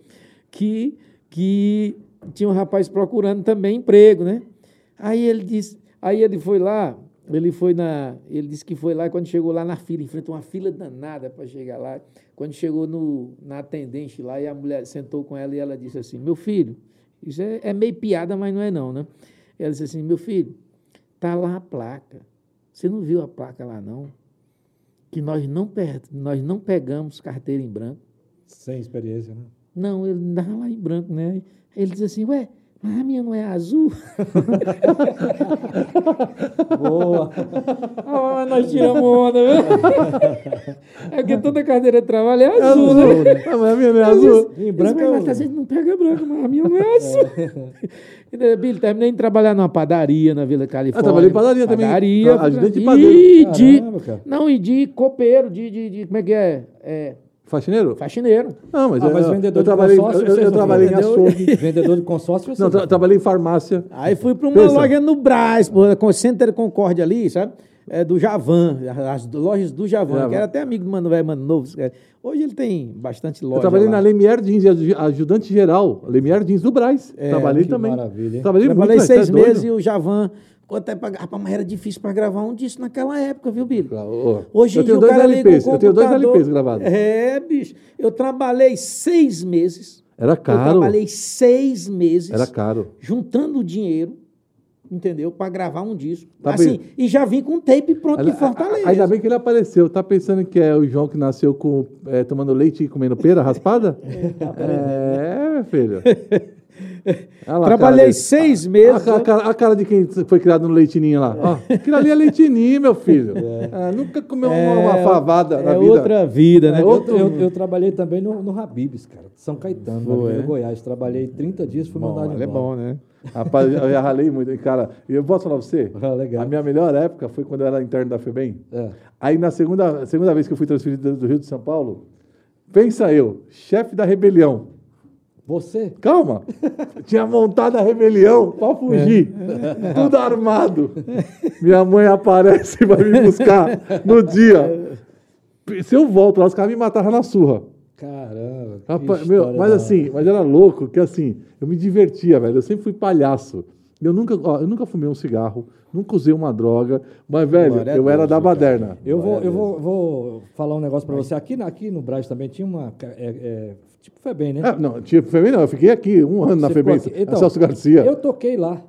que, que tinha um rapaz procurando também emprego, né? Aí ele disse, aí ele foi lá, ele foi na, ele disse que foi lá e quando chegou lá na fila, enfrentou uma fila danada para chegar lá. Quando chegou no, na atendente lá e a mulher sentou com ela e ela disse assim, meu filho, isso é, é meio piada, mas não é não, né? Ela disse assim, meu filho, tá lá a placa. Você não viu a placa lá não? Que nós não, nós não pegamos carteira em branco. Sem experiência, né? Não, ele dava lá em branco, né? Ele diz assim, ué, mas a minha não é azul? Boa. Ah, nós tiramos onda, viu? É porque toda carteira de trabalho é azul, azul, né? né? Ah, mas a minha não é azul. Em branco Mas, é o- a gente não pega branco, mas a minha não é azul. Entendeu, Billy, terminei de trabalhar numa padaria na Vila Califórnia. Ah, trabalhei em padaria também. Padaria. Ah, ajudante de e padeiro. de, Caramba, cara. Não, e de copeiro, de, de, de- como é que é? é Faxineiro? faxineiro. Não, mas, Ah, eu, mas eu, vendedor eu de trabalhei, consórcio, eu, eu, não trabalhei em açougue. Vendedor de consórcio, Não, tra- trabalhei em farmácia. Aí fui para uma Pensa. loja no Brás, com o Center Concórdia ali, sabe? É, do Javan, as lojas do Javan, Javan. que era até amigo do Mano Velho, Mano Novo. Hoje ele tem bastante loja Eu trabalhei lá. na Lemier Jeans, aju- ajudante geral. Lemier Jeans do Braz. trabalhei que também. maravilha, hein? Trabalhei, Trabalhei muito, seis tá doido? meses e o Javan... Quanto é pra... Rapaz, mas era difícil para gravar um disso naquela época, viu, Billy? Ô, Hoje eu em dia tenho dois LPs, eu tenho dois LPs gravados. É, bicho. Eu trabalhei seis meses. Era Eu caro. trabalhei seis meses. Era caro. juntando dinheiro, entendeu? Para gravar um disco. Tá assim, bem. e já vim com tape pronto Ainda- de Fortaleza. Ainda bem que ele apareceu. Tá pensando que é o João que nasceu com, é, tomando leite e comendo pera raspada? é, meu filho. Lá a cara Trabalhei dele. seis A, meses. a, cara, a cara de quem foi criado no leitinho lá. Ó, aquilo ali é leitinho, meu filho. Ah, nunca comeu uma, uma favada é na vida. outra vida, né? Eu, outro- eu, eu trabalhei também no, no Habibs, cara, de São Caetano, Foi, no é? Goiás. Trabalhei 30 dias, fui Bom, mandado ela é embora. bom, né? Rapaz, eu já ralei muito. E, Cara, eu posso falar pra você? Ah, legal. A minha melhor época foi quando eu era interno da FEBEM. É. Aí na segunda, segunda vez que eu fui transferido do Rio de São Paulo, pensa eu, chefe da rebelião. Você? Calma! Tinha montado a rebelião pra fugir. Tudo armado. Minha mãe aparece e vai me buscar no dia. Se eu volto lá, os caras me matavam na surra. Caramba. que Rapaz, meu, mas da- assim, mas era louco que assim, eu me divertia, velho. Eu sempre fui palhaço. Eu nunca, ó, eu nunca fumei um cigarro, nunca usei uma droga, mas, velho, Glória eu era Deus, da viu, cara? baderna. Eu vou, eu vou, vou falar um negócio pra você. Aqui, na- aqui no Brás também tinha uma. É, é, tipo Febem, né? Ah, não, tinha FEBEM não, eu fiquei aqui um ano na Você FEBEM, ficou aqui. Então, Celso Garcia. Eu toquei lá.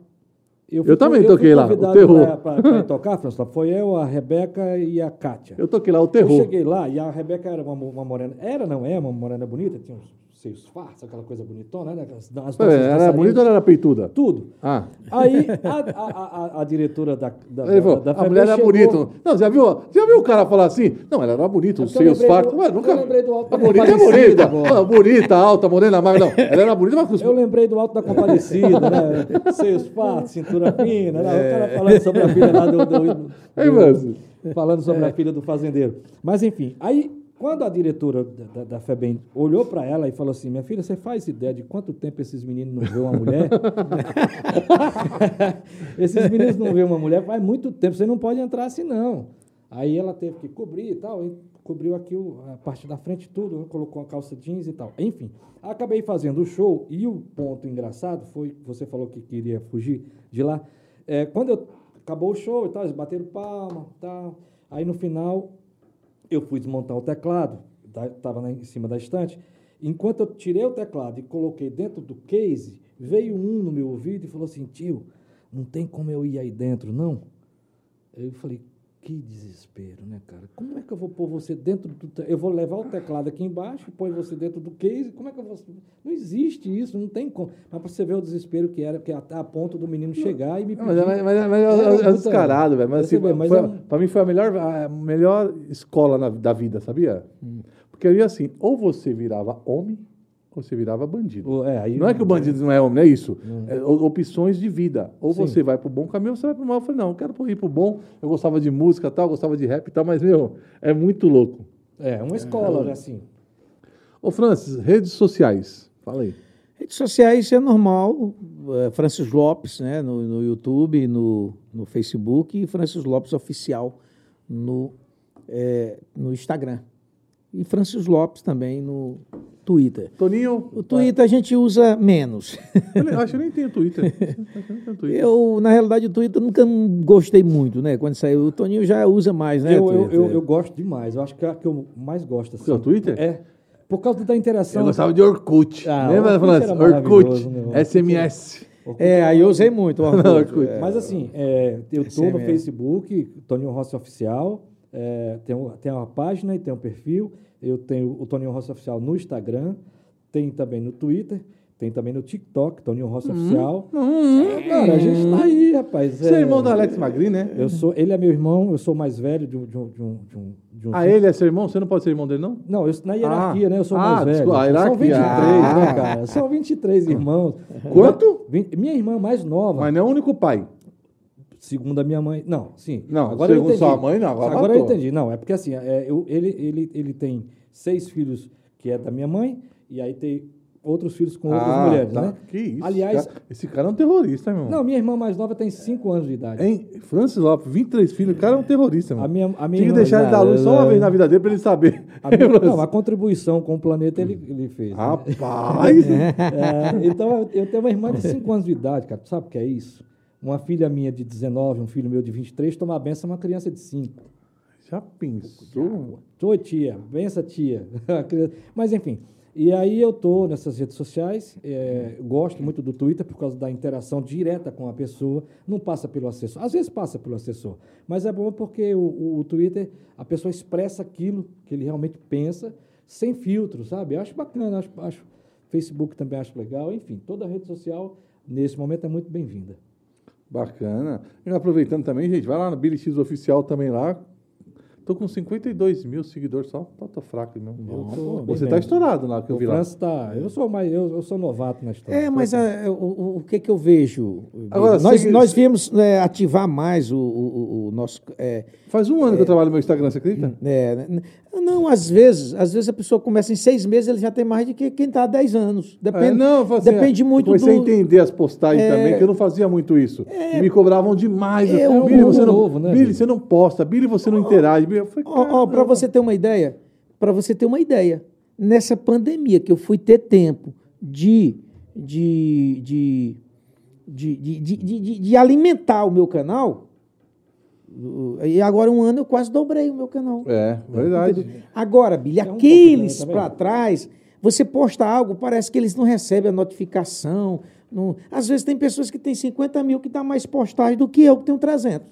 Eu também toquei lá, o terror. ir tocar, François. Foi eu, a Rebeca e a Kátia. Eu toquei lá o Eu terror. cheguei lá e a Rebeca era uma, uma morena. Era, não é? Uma morena bonita, tinha uns seios fartos, aquela coisa bonitona, né? As, as É, era bonita ou era peituda? Tudo. Ah. Aí a, a, a, a- diretora da, da, Ele falou, da, da a mulher era chegou- bonita. Não, já viu, já viu o cara falar assim? Não, ela era bonita, os É seios fartos. do- Ué, eu nunca. lembrei do Alto A da bonita é bonita. Ah, bonita, alta, morena, mas não. Ela era bonita, mas Eu lembrei do Alto da Compadecida, né? Seios fartos, cintura fina, né? O cara falando sobre a filha lá do... do, do- Ei, Márcio. falando sobre a filha do fazendeiro. Mas, enfim, aí, quando a diretora da, da, FEBEM olhou para ela e falou assim, minha filha, você faz ideia de quanto tempo esses meninos não vê uma mulher? esses meninos não vê uma mulher faz muito tempo, você não pode entrar assim, não. Aí ela teve que cobrir e tal, e cobriu aqui a parte da frente tudo, colocou a calça jeans e tal. Enfim, acabei fazendo o show e o ponto engraçado foi, você falou que queria fugir de lá, é, quando eu, acabou o show e tal, eles bateram palma e tal, aí no final eu fui desmontar o teclado, estava em cima da estante. Enquanto eu tirei o teclado e coloquei dentro do case, veio um no meu ouvido e falou assim: tio, não tem como eu ir aí dentro, não? Eu falei: que desespero, né, cara? Como é que eu vou pôr você dentro do. Eu vou levar o teclado aqui embaixo, põe você dentro do case, como é que eu vou. Não existe isso, não tem como. Mas para você ver o desespero que era, que é até a ponto do menino chegar e me Não, pedir. Mas, mas, mas, mas é, é descarado, velho. Mas, assim, vê, mas foi- é pra mim foi a melhor, a melhor escola na- da vida, sabia? Hum. Porque ali assim, ou você virava homem, você virava bandido. O- é, aí- Não é que o bandido não é homem, não é isso. É o- opções de vida. Ou Sim. você vai pro bom caminho ou você vai pro mal. Eu falei, não, eu quero ir pro bom. Eu gostava de música tal, gostava de rap e tal, mas, meu, é muito louco. É, uma escola, né, assim. Ô, Francis, redes sociais. Fala aí. Redes sociais é normal, é, Francis Lopes, né, no, no YouTube, no, no Facebook, e Francis Lopes Oficial no, é, no Instagram. E Francis Lopes também no Twitter. Toninho. O Twitter a gente usa menos. Eu acho que eu nem tenho Twitter. Eu na realidade, o Twitter nunca gostei muito, né? Quando saiu, o Toninho já usa mais, né? eu, eu, eu, eu gosto demais. Eu acho que é a que eu mais gosto. Assim. Seu Twitter? É. Por causa da interação. Eu gostava de Orkut. Ah, Lembra, Orkut Francis? era Orkut. maravilhoso, né? SMS. É, aí eu usei muito o Orkut. Orkut. é. Mas assim, é, eu estou no SMS. Facebook, Toninho Rossi Oficial, é, tem, um- tem uma página e tem um perfil. Eu tenho o Toninho Rossi Oficial no Instagram, tem também no Twitter, tem também no TikTok, Toninho Rossi Oficial. É, cara, a gente tá aí, rapaz. Você é irmão do Alex Magri, né? Eu sou, ele é meu irmão, eu sou mais velho de um. De um, de um, de um, de um- Ah, ele é seu irmão? Você não pode ser irmão dele, não? Não, eu, na hierarquia, Ah. né? Eu sou Ah, mais velho. desculpa, a São hierarquia. 23, Ah. né, cara? São 23 irmãos. Quanto? Minha irmã mais nova. Mas não é o único pai. Segundo a minha mãe. Não, sim. Não, agora eu segundo entendi. sua mãe, não, agora Agora eu entendi. Não, é porque assim, é, eu- ele, ele, ele tem seis filhos que é da minha mãe, e aí tem outros filhos com outras Ah, mulheres, tá. né? Que isso. Aliás, cara. esse cara é um terrorista, meu irmão. não, minha irmã mais nova tem cinco anos de idade. Hein? Francis Lopes, 23 filhos, o cara é um terrorista, mano. A minha, a minha Tinha que deixar ele dar luz só uma vez na vida dele pra ele saber. a minha- não, a contribuição com o planeta ele, ele fez. né? Rapaz! É, então, eu- eu tenho uma irmã de 5 anos de idade, cara. Tu sabe o que é isso? Uma filha minha de 19, um filho meu de 23, tomar benção uma criança de 5. Já pensou? Oi, tia. Benção, tia. Mas, enfim. E aí eu tô nessas redes sociais, é, gosto muito do Twitter por causa da interação direta com a pessoa, não passa pelo assessor. Às vezes passa pelo assessor, mas é bom porque o, o- o Twitter, a pessoa expressa aquilo que ele realmente pensa, sem filtro, sabe? Eu acho bacana, acho, acho Facebook também acho legal, enfim, toda rede social, nesse momento, é muito bem-vinda. Bacana. E aproveitando também, gente, vai lá no Billy X Oficial também lá. Tô com 52 mil seguidores só. Tá, tô fraco mesmo. Eu tô bem Você tá estourado lá que eu vi lá. França tá. Eu sou mais. Eu, eu sou novato na história. É, mas a- o, o- o que que eu vejo? Agora, nós, nós viemos é, ativar mais o, o- o nosso. é, Faz um ano que eu trabalho no meu Instagram, você acredita? é, né? não, às vezes, às vezes a pessoa começa em seis meses, ele já tem mais de que quem está há 10 anos. Depende, É, não, assim, depende é, muito comecei do. a entender as postagens É. também, que eu não fazia muito isso. E me cobravam demais. É, Eu, Billy, você não, novo, né, Billy, Billy? você não posta. Billy, você não interage. Billy, Eu falei, Ó, para você ter uma ideia, para você ter uma ideia, nessa pandemia que eu fui ter tempo de, de, de, de, de, de, de- de- alimentar o meu canal, e agora um ano eu quase dobrei o meu canal. É, verdade. Entendeu? Agora, Billy, É um aqueles né, para trás, você posta algo, parece que eles não recebem a notificação. não- Às vezes tem pessoas que têm 50 mil que dá mais postagem do que eu, que tenho 300.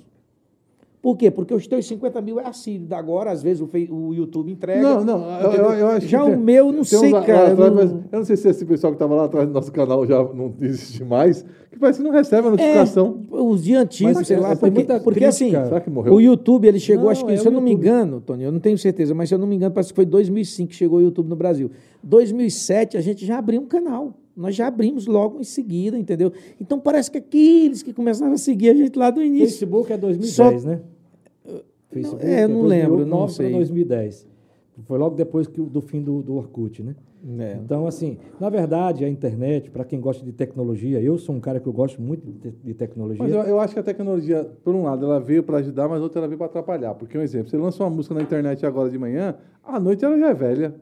Por quê? Porque os teus 50 mil é assíduo. Da agora, às vezes, o, o YouTube entrega. Não, não, eu, eu- eu acho Já que o meu, não tem uns sei, lá- lá cara. atrás, não- mas eu não sei se esse pessoal que estava lá atrás do nosso canal já não existe mais, que parece que não recebe a notificação. É, os de antigos, Mas sei é- lá. tem Porque, porque assim, crítica. Será que morreu? o YouTube, ele chegou, Não, acho que, é se eu não me engano, Tony, eu não tenho certeza, mas se eu não me engano, parece que foi 2005 que chegou o YouTube no Brasil. 2007, a gente já abriu um canal. Nós já abrimos logo em seguida, entendeu? Então parece que aqueles que começaram a seguir a gente lá do início. Facebook é 2010, Só- né? Facebook é, eu não lembro, não 2009 pra sei. 2010. Foi logo depois que, do fim do, do Orkut, né? É. Então, assim, na verdade, a internet, para quem gosta de tecnologia, eu sou um cara que eu gosto muito de, te- de tecnologia. Mas eu, eu acho que a tecnologia, por um lado, ela veio para ajudar, mas outra ela veio para atrapalhar. Porque, um exemplo, você lança uma música na internet agora de manhã, à noite ela já é velha.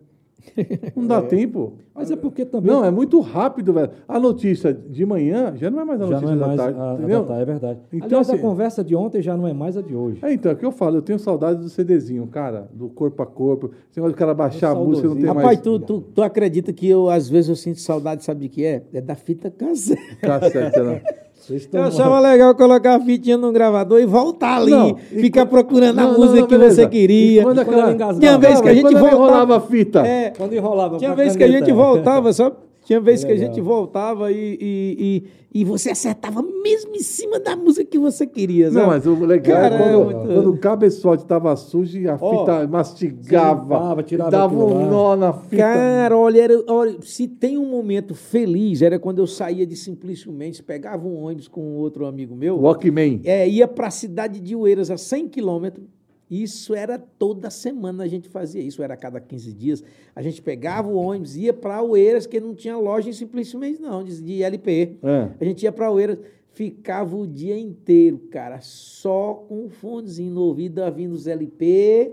Não dá tempo. Mas é porque também. Não, é muito rápido, velho. A notícia de manhã já não é mais a já notícia não é da mais tarde. a, a entendeu? da tarde, é verdade. Então, Aliás, assim- a conversa de ontem já não é mais a de hoje. É, então, é o que eu falo, eu tenho saudade do CDzinho, cara, do corpo a corpo. Negócio do cara baixar a música, não tem. Rapaz, mais tu, tu, tu acredita que eu, às vezes, eu sinto saudade, sabe de que é? É da fita cassete. cassete, né? Vocês estão Eu achava legal colocar a fitinha no gravador e voltar ali, Não, e ficar procurando a Não, não, música não, que você queria. E quando aquela... ela engasgava? Tinha vez que a gente voltava- enrolava a fita. É, Quando enrolava tinha vez que a gente voltava, só Tinha vezes que a Legal. gente voltava e, e, e, e você acertava mesmo em cima da música que você queria, Não, sabe? mas o legal Cara, é é quando, muito- quando o cabeçote tava sujo e a fita mastigava, limpava, tirava dava um lá. nó na fita. Cara, olha, era- olha, se tem um momento feliz, era quando eu saía de Simplício Mendes, pegava um ônibus com outro amigo meu, Walkman. é, ia para a cidade de Oeiras, a 100 quilômetros. Isso era toda semana a gente fazia isso, era a cada 15 dias. A gente pegava o ônibus, ia para Oeiras, que não tinha loja em Simplício Mendes, não, de, LP. É. A gente ia para Oeiras, ficava o dia inteiro, cara, só com o fonezinho no ouvido, ouvindo os LP.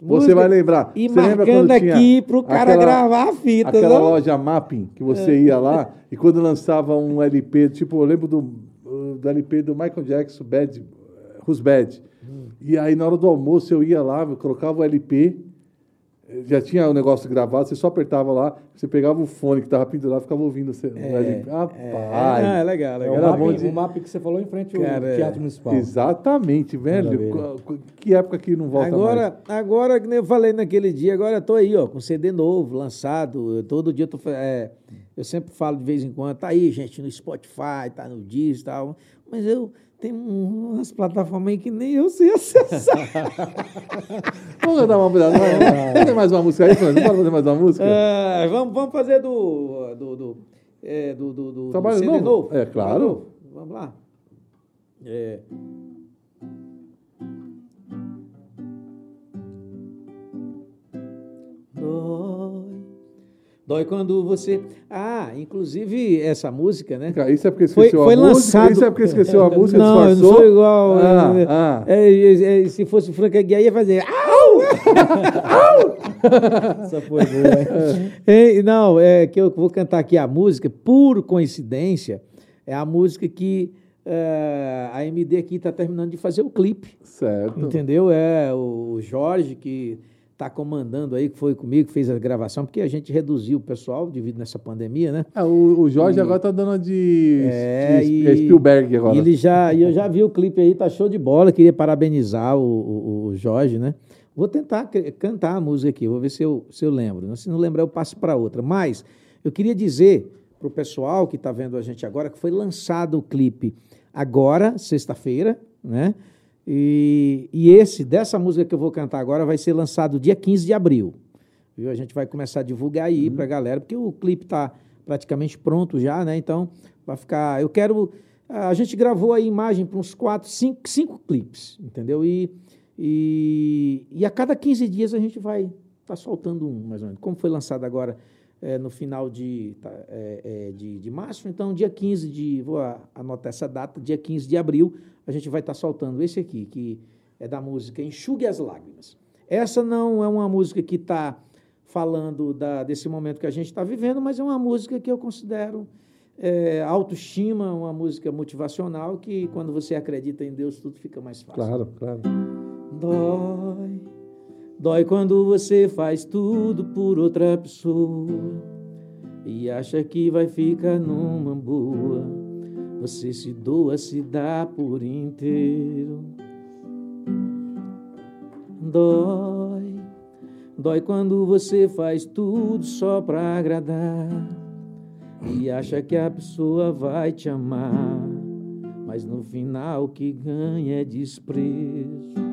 Você vai lembrar. E Você lembra marcando aqui pro cara aquela- gravar a fita, Aquela não? loja Mapping, que você ia lá, e quando lançava um LP, tipo, eu lembro do, do LP do Michael Jackson, Bad, Who's Bad. E aí, na hora do almoço, eu ia lá, eu colocava o LP, eh, já tinha o negócio gravado, você só apertava lá, você pegava o fone que estava pendurado, ficava ouvindo o LP. Rapaz! Ah, é legal, É legal. o Era mapa, bom de- o mapa que você falou em frente ao Cara, Teatro Municipal. Exatamente, velho. Maravilha. Que época que não volta mais. Agora, agora, que nem eu falei naquele dia, agora eu tô aí, ó, com CD novo, lançado. eu- todo dia eu tô. é, eu sempre falo de vez em quando, tá aí, gente, no Spotify, tá no Disney e tal. Mas eu um- umas plataformas aí que nem eu sei acessar. Vamos dar uma olhada. Vamos fazer mais uma música aí, Fernando? Bora fazer mais uma música? Ah, vamos, vamos fazer do. do, do, é, do, do, do- do Trabalho CD novo? É, claro. Novo. Vamos lá. É. Dói. Dói quando você. Ah, inclusive essa música, né? Cara, Isso é porque esqueceu foi a música? lançado- Isso é porque esqueceu a música, Não, eu não disfarçou? sou igual. Ah, é, ah. é, é, é, se fosse Franca Guia, ia fazer. Au! Essa foi boa? É, não, é que eu vou cantar aqui a música, por coincidência, é a música que é, a MD aqui está terminando de fazer o clipe. Certo. Entendeu? É o Jorge que está comandando aí, que foi comigo, que fez a gravação, porque a gente reduziu o pessoal devido nessa pandemia, né? Ah, o, o Jorge agora tá dando de, É, de e- Spielberg agora. E ele já, e eu já vi o clipe aí, tá show de bola. Queria parabenizar o, o- o Jorge, né? Vou tentar cantar a música aqui, vou ver se eu, se eu lembro. né? Se não lembrar, eu passo para outra. Mas eu queria dizer para o pessoal que está vendo a gente agora que foi lançado o clipe agora, sexta-feira, né? E, e esse, dessa música que eu vou cantar agora, vai ser lançado dia 15 de abril. Viu? A gente vai começar a divulgar aí para a galera, porque o clipe está praticamente pronto já, né? Então, vai ficar. Eu quero. A gente gravou a imagem para uns quatro, cinco, cinco clipes, entendeu? E, e, e a cada 15 dias a gente vai estar tá soltando um, mais ou menos. Como foi lançado agora é, no final de, tá, é, é, de, de março, então dia 15 de. Vou anotar essa data, dia 15 de abril, a gente vai estar soltando esse aqui, que é da música Enxugue as Lágrimas. Essa não é uma música que está falando da- desse momento que a gente está vivendo, mas é uma música que eu considero é, autoestima, uma música motivacional que quando você acredita em Deus tudo fica mais fácil. Claro, claro. Dói, dói quando você faz tudo por outra pessoa e acha que vai ficar numa boa. Você se doa, se dá por inteiro. Dói, dói quando você faz tudo só pra agradar e acha que a pessoa vai te amar, mas no final o que ganha é desprezo.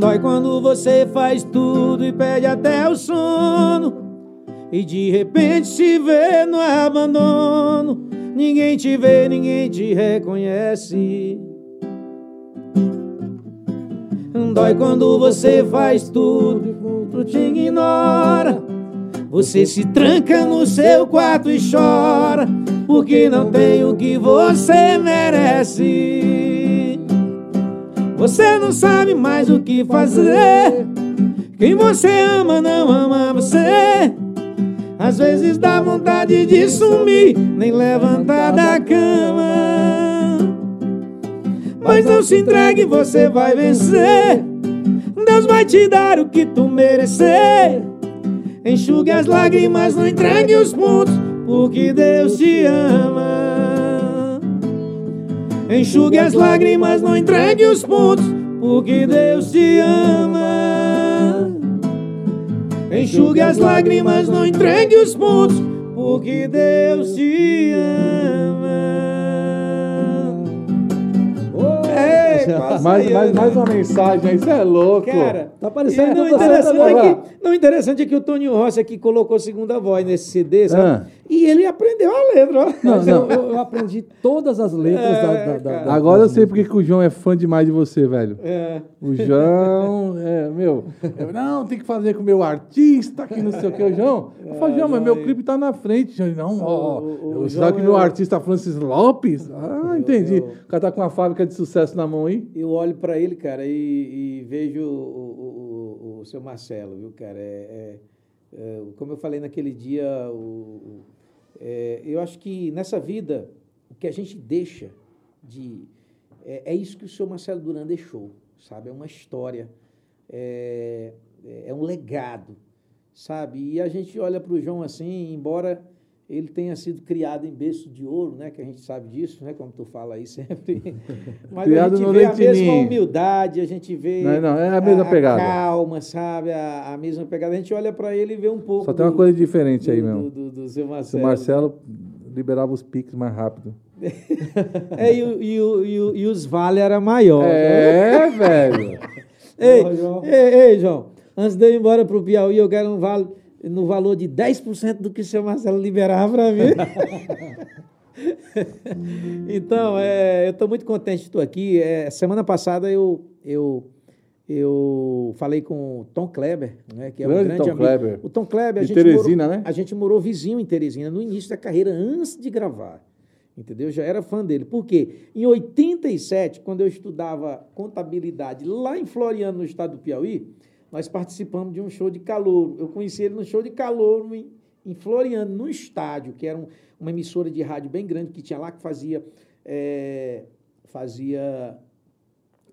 Dói quando você faz tudo e perde até o sono. E de repente se vê no abandono. Ninguém te vê, ninguém te reconhece. Dói quando você faz tudo e o outro te ignora. Você se tranca no seu quarto e chora. Porque não tem o que você merece. Você não sabe mais o que fazer. Quem você ama não ama você. Às vezes dá vontade de sumir, nem levantar da cama. Mas não se entregue, você vai vencer. Deus vai te dar o que tu merecer. Enxugue as lágrimas, não entregue os pontos, porque Deus te ama. Enxugue as lágrimas, não entregue os pontos, porque Deus te ama. Enxugue as lágrimas, não entregue os pontos, porque Deus te ama. Ei, Mais, mais, mais uma mensagem aí, isso é louco. Cara, Tá parecendo não, você interessante é que, não, interessante é que o Toninho Rossi aqui colocou segunda voz nesse CD, sabe? Ah. E ele aprendeu a letra, ó. Mas eu, eu- aprendi todas as letras É, da, da, da, Agora eu sei porque que o João é fã demais de você, velho. É. O João, é, meu, eu, não, tem que fazer com o meu artista, que não sei o que, o João. Eu falo, João, mas meu clipe tá na frente. João, não, ó, ó, O- o- sabe que é meu o- artista é Francis Lopes? Ah, entendi. O cara tá com uma fábrica de sucesso na mão aí. Eu olho pra ele, cara, e, e vejo o, o, o- o seu Marcelo, viu, cara? É, é, é, como eu falei naquele dia, o, o- é, eu acho que nessa vida, o que a gente deixa de. É, é isso que o seu Marcelo Duran deixou, sabe? É uma história, é, é um legado, sabe? E a gente olha para o João assim, embora ele tenha sido criado em berço de ouro, né? Que a gente sabe disso, né? Como tu fala aí sempre. Mas Criado a gente no vê a mesma humildade, a gente vê Não, não, é a mesma pegada. calma, sabe? A, a mesma pegada. A gente olha para ele e vê um pouco. Só tem uma do- coisa diferente aí do, mesmo. Do, do, do seu Se Marcelo. o Marcelo liberava os piques mais rápido. É, e, o- e, o- e, o- e os vale era maior. né? É, velho. Ei, Porra, João. ei, ei, João, antes de eu ir embora pro Piauí, eu quero um vale no valor de 10% do que o seu Marcelo liberava para mim. então, é, eu estou muito contente de estar aqui. É, semana passada eu, eu, eu falei com o Tom Kleber, né, que é um Grande grande Tom amigo. Kleber. O Tom Kleber, a De gente Teresina, morou, né? A gente morou vizinho em Teresina no início da carreira, antes de gravar. Entendeu? Eu já era fã dele. Por quê? Em 87, quando eu estudava contabilidade lá em Floriano, no estado do Piauí, nós participamos de um show de calouro. Eu conheci ele no show de calouro em, em Floriano, no estádio, que era um- uma emissora de rádio bem grande que tinha lá, que fazia, é, fazia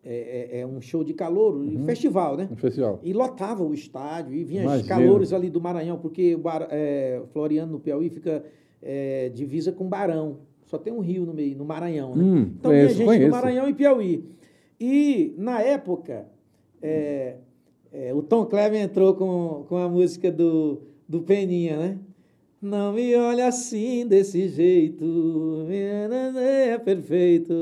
é, é, é, um show de calouro, um festival, né? No festival. E lotava o estádio, e vinha os Imagino. calores ali do Maranhão, porque o Bar- é, Floriano, no Piauí, fica é, divisa com Barão. Só tem um rio no meio, no Maranhão, né? Hum, então conheço, vinha gente conheço. do Maranhão e Piauí. E, na época, é, é, o Tom Kleber entrou com, com a música do, do Peninha, né? Não me olha assim, desse jeito, é perfeito.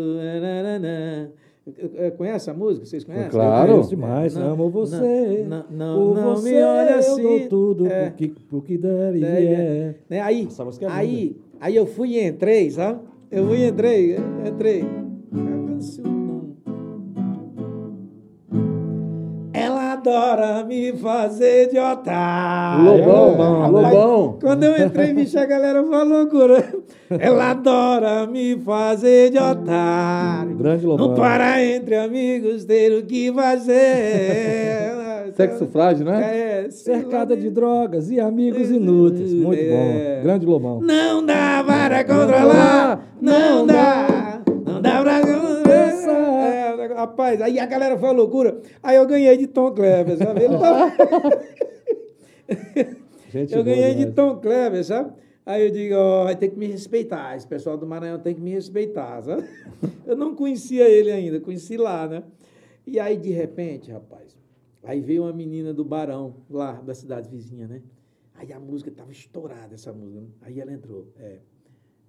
Conhece a música? Vocês conhecem? Claro. Eu conheço demais, Não, amo você. não, não, não você me olha eu assim. dou tudo É. pro que, pro que der e É, é. Né? Aí, Essa música é aí, aí eu fui e entrei, sabe? Eu fui e entrei, entrei. Adora me fazer de otário. Lobão, Rapaz, Lobão. Quando eu entrei, bicho, a galera falou loucura. Ela adora me fazer de otário. Grande Lobão. Não para entre amigos ter o que fazer. Sexo frágil, né? É, Cercada de drogas e amigos inúteis. Muito É. bom. Grande Lobão. Não dá para controlar, não dá, não dá para controlar. Rapaz, aí a galera foi loucura. Aí eu ganhei de Tom Kleber, sabe? Ele tava- Gente eu boa ganhei de. Tom Kleber, sabe? Aí eu digo, ó, vai ter que me respeitar. Esse pessoal do Maranhão tem que me respeitar, sabe? Eu não conhecia ele ainda, conheci lá, né? E aí, de repente, rapaz, aí veio uma menina do Barão, lá da cidade vizinha, né? Aí a música tava estourada, essa música. né? Aí ela entrou. É,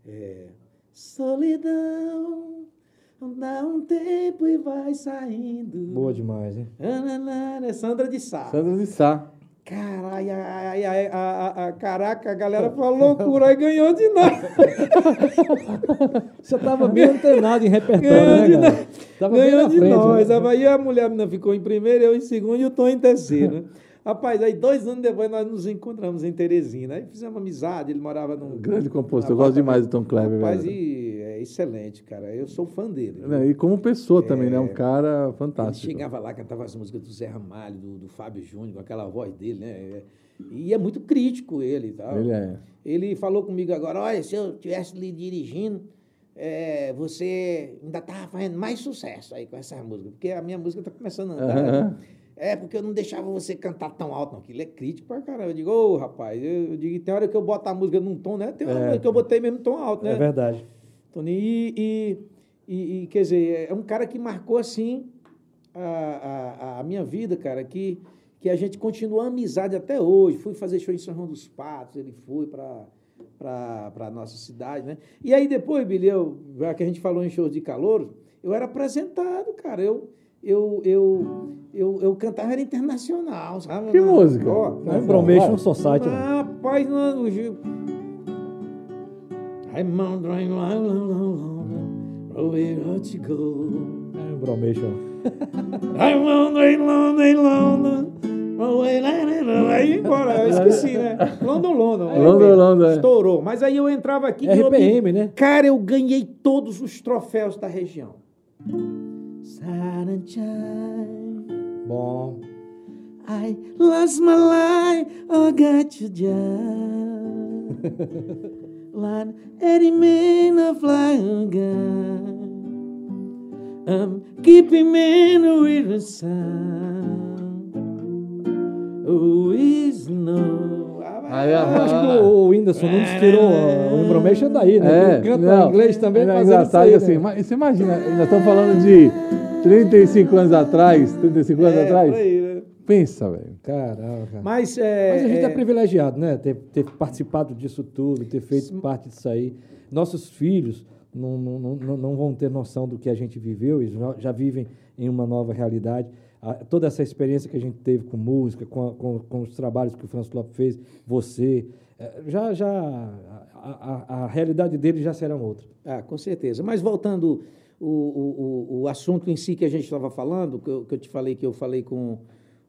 é, Solidão, dá um tempo e vai saindo. Boa demais, hein? É Sandra de Sá. Sandra de Sá. Caralho, ai, ai, ai, a, a- a- caraca, a galera falou loucura, aí ganhou de nós. Você tava bem antenado em repertório, Ganhou né, de. Tava Ganhou de frente, nós. né? Aí a mulher menina ficou em primeiro, eu em segundo e o Tom em terceiro. Rapaz, aí dois anos depois nós nos encontramos em Teresina. Aí fizemos amizade, ele morava num. Grande compositor. Eu gosto demais do. Tom Kleber, Rapaz, velho. e é excelente, cara. Eu sou fã dele. Né, E como pessoa também, né? Um É. cara Ele fantástico. chegava lá, cantava as músicas do Zé Ramalho, do, do Fábio Júnior, com aquela voz dele, né? E é muito crítico ele e tal. Ele é. Ele falou comigo agora, olha, se eu estivesse lhe dirigindo, é, você ainda estava fazendo mais sucesso aí com essa música, porque a minha música está começando a andar. Né? É, porque eu não deixava você cantar tão alto, não. Aquilo é crítico pra caramba. Eu digo, ô, rapaz, eu, eu digo, tem hora que eu boto a música num tom, né? Tem hora que eu botei mesmo tom alto, né? É verdade. Tony, e, e, e- quer dizer, é um cara que marcou assim a, a, a minha vida, cara, que, que a gente continua a amizade até hoje. Fui fazer show em São João dos Patos, ele foi para para a nossa cidade, né? E aí depois, Billy, eu, já que a gente falou em shows de calor, eu era apresentado, cara. Eu, eu, eu, eu, eu cantava era internacional, sabe? Que Na- música? Ó, É Bromation Society. né? ah, rapaz, why where to go. É Bromation. I'm wondering, London, London. Aí embora, eu esqueci, né? London, London. London, London, é. Estourou. Mas aí eu entrava aqui. RPM, né? Cara, eu ganhei todos os troféus da região. Sunshine, Bom. I lost my life, oh, got you job. Like any man of flying gun. I'm keeping man with the sun. Oh, is no. Aí, Eu acho que ah, o Whindersson Nunes tirou o Bromation daí, né? É, Ele canta não, inglês também é fazendo engraçado isso aí, assim, né? ma- você imagina, nós estamos falando de 35 anos atrás, 35 anos É, atrás. aí, né? Pensa, velho. Caramba, cara. Mas, é, Mas a gente é, é, privilegiado, né? Ter, ter participado disso tudo, ter feito parte disso aí. Nossos filhos não, não, não, não vão ter noção do que a gente viveu, eles já, vivem em uma nova realidade. A- toda essa experiência que a gente teve com música, com, a- com, com os trabalhos que o Franço Lopes fez, você, eh, já, já a, a, a realidade deles já será outra. Ah, com certeza. Mas voltando o, o, o, assunto em si que a gente estava falando, que eu, que eu te falei que eu falei com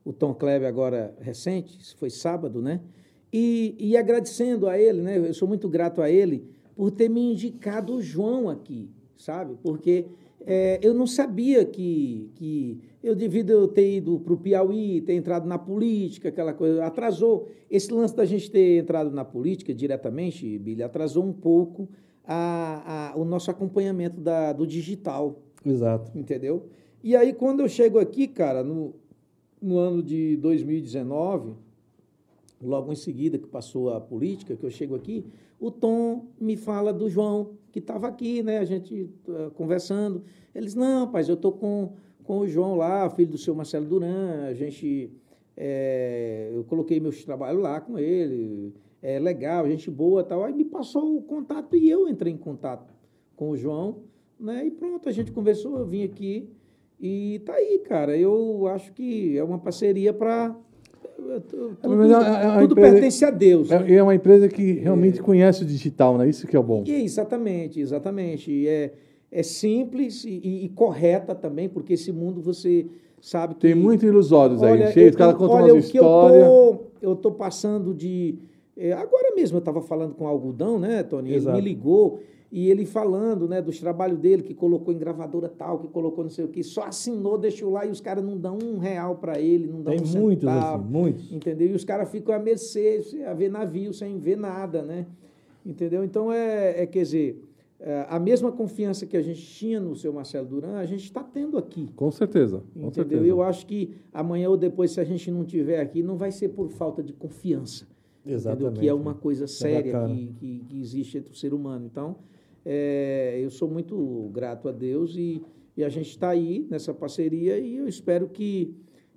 o Tom Kleber agora recente, isso foi sábado, né? E, e agradecendo a ele, né? Eu sou muito grato a ele por ter me indicado o João aqui, sabe? Porque é, eu não sabia que, que eu, devido eu ter ido para o Piauí, ter entrado na política, aquela coisa, atrasou. Esse lance da gente ter entrado na política diretamente, Billy, atrasou um pouco a, a- o nosso acompanhamento da, do digital Exato. entendeu? E aí, quando eu chego aqui, cara, no, no ano de 2019, logo em seguida que passou a política, que eu chego aqui, o Tom me fala do João, que estava aqui, né, a gente eh, conversando. Eles, não, rapaz, eu tô com, com o João lá, filho do seu Marcelo Duran, a gente, eh, eu coloquei meus trabalhos lá com ele, é legal, gente boa tal. Aí me passou o contato e eu entrei em contato com o João, né? E pronto, a gente conversou, eu vim aqui e tá aí, cara. Eu acho que é uma parceria para tudo, mas é- é uma tudo empresa- pertence a Deus. né? É, é uma empresa que realmente conhece o digital, né? Isso que é o bom. E exatamente, exatamente. É, é simples e, e- e correta também, porque esse mundo você sabe que Tem muitos ilusórios aí, Olha, cheio, eu os caras contam olha, umas o que eu histórias. tô- Eu tô passando de. É, agora mesmo eu estava falando com o Algodão, né, Tony? Ele Exato. me ligou e ele falando, né, dos trabalhos dele, que colocou em gravadora tal, que colocou não sei o que, só assinou, deixou lá e os caras não dão um real para ele, não dão Tem um muitos centavo, assim, muitos. Entendeu? E os caras ficam à mercê, a ver navio sem ver nada, né? Entendeu? Então, é, é quer dizer, é, a mesma confiança que a gente tinha no seu Marcelo Duran, a gente está tendo aqui. Com certeza, com Entendeu? certeza. Eu acho que amanhã ou depois, se a gente não tiver aqui, não vai ser por falta de confiança. Entendeu? Exatamente. Que é uma coisa Isso é séria que, que, que existe entre o ser humano. Então, é, eu sou muito grato a Deus e, e a gente está aí nessa parceria e eu espero que,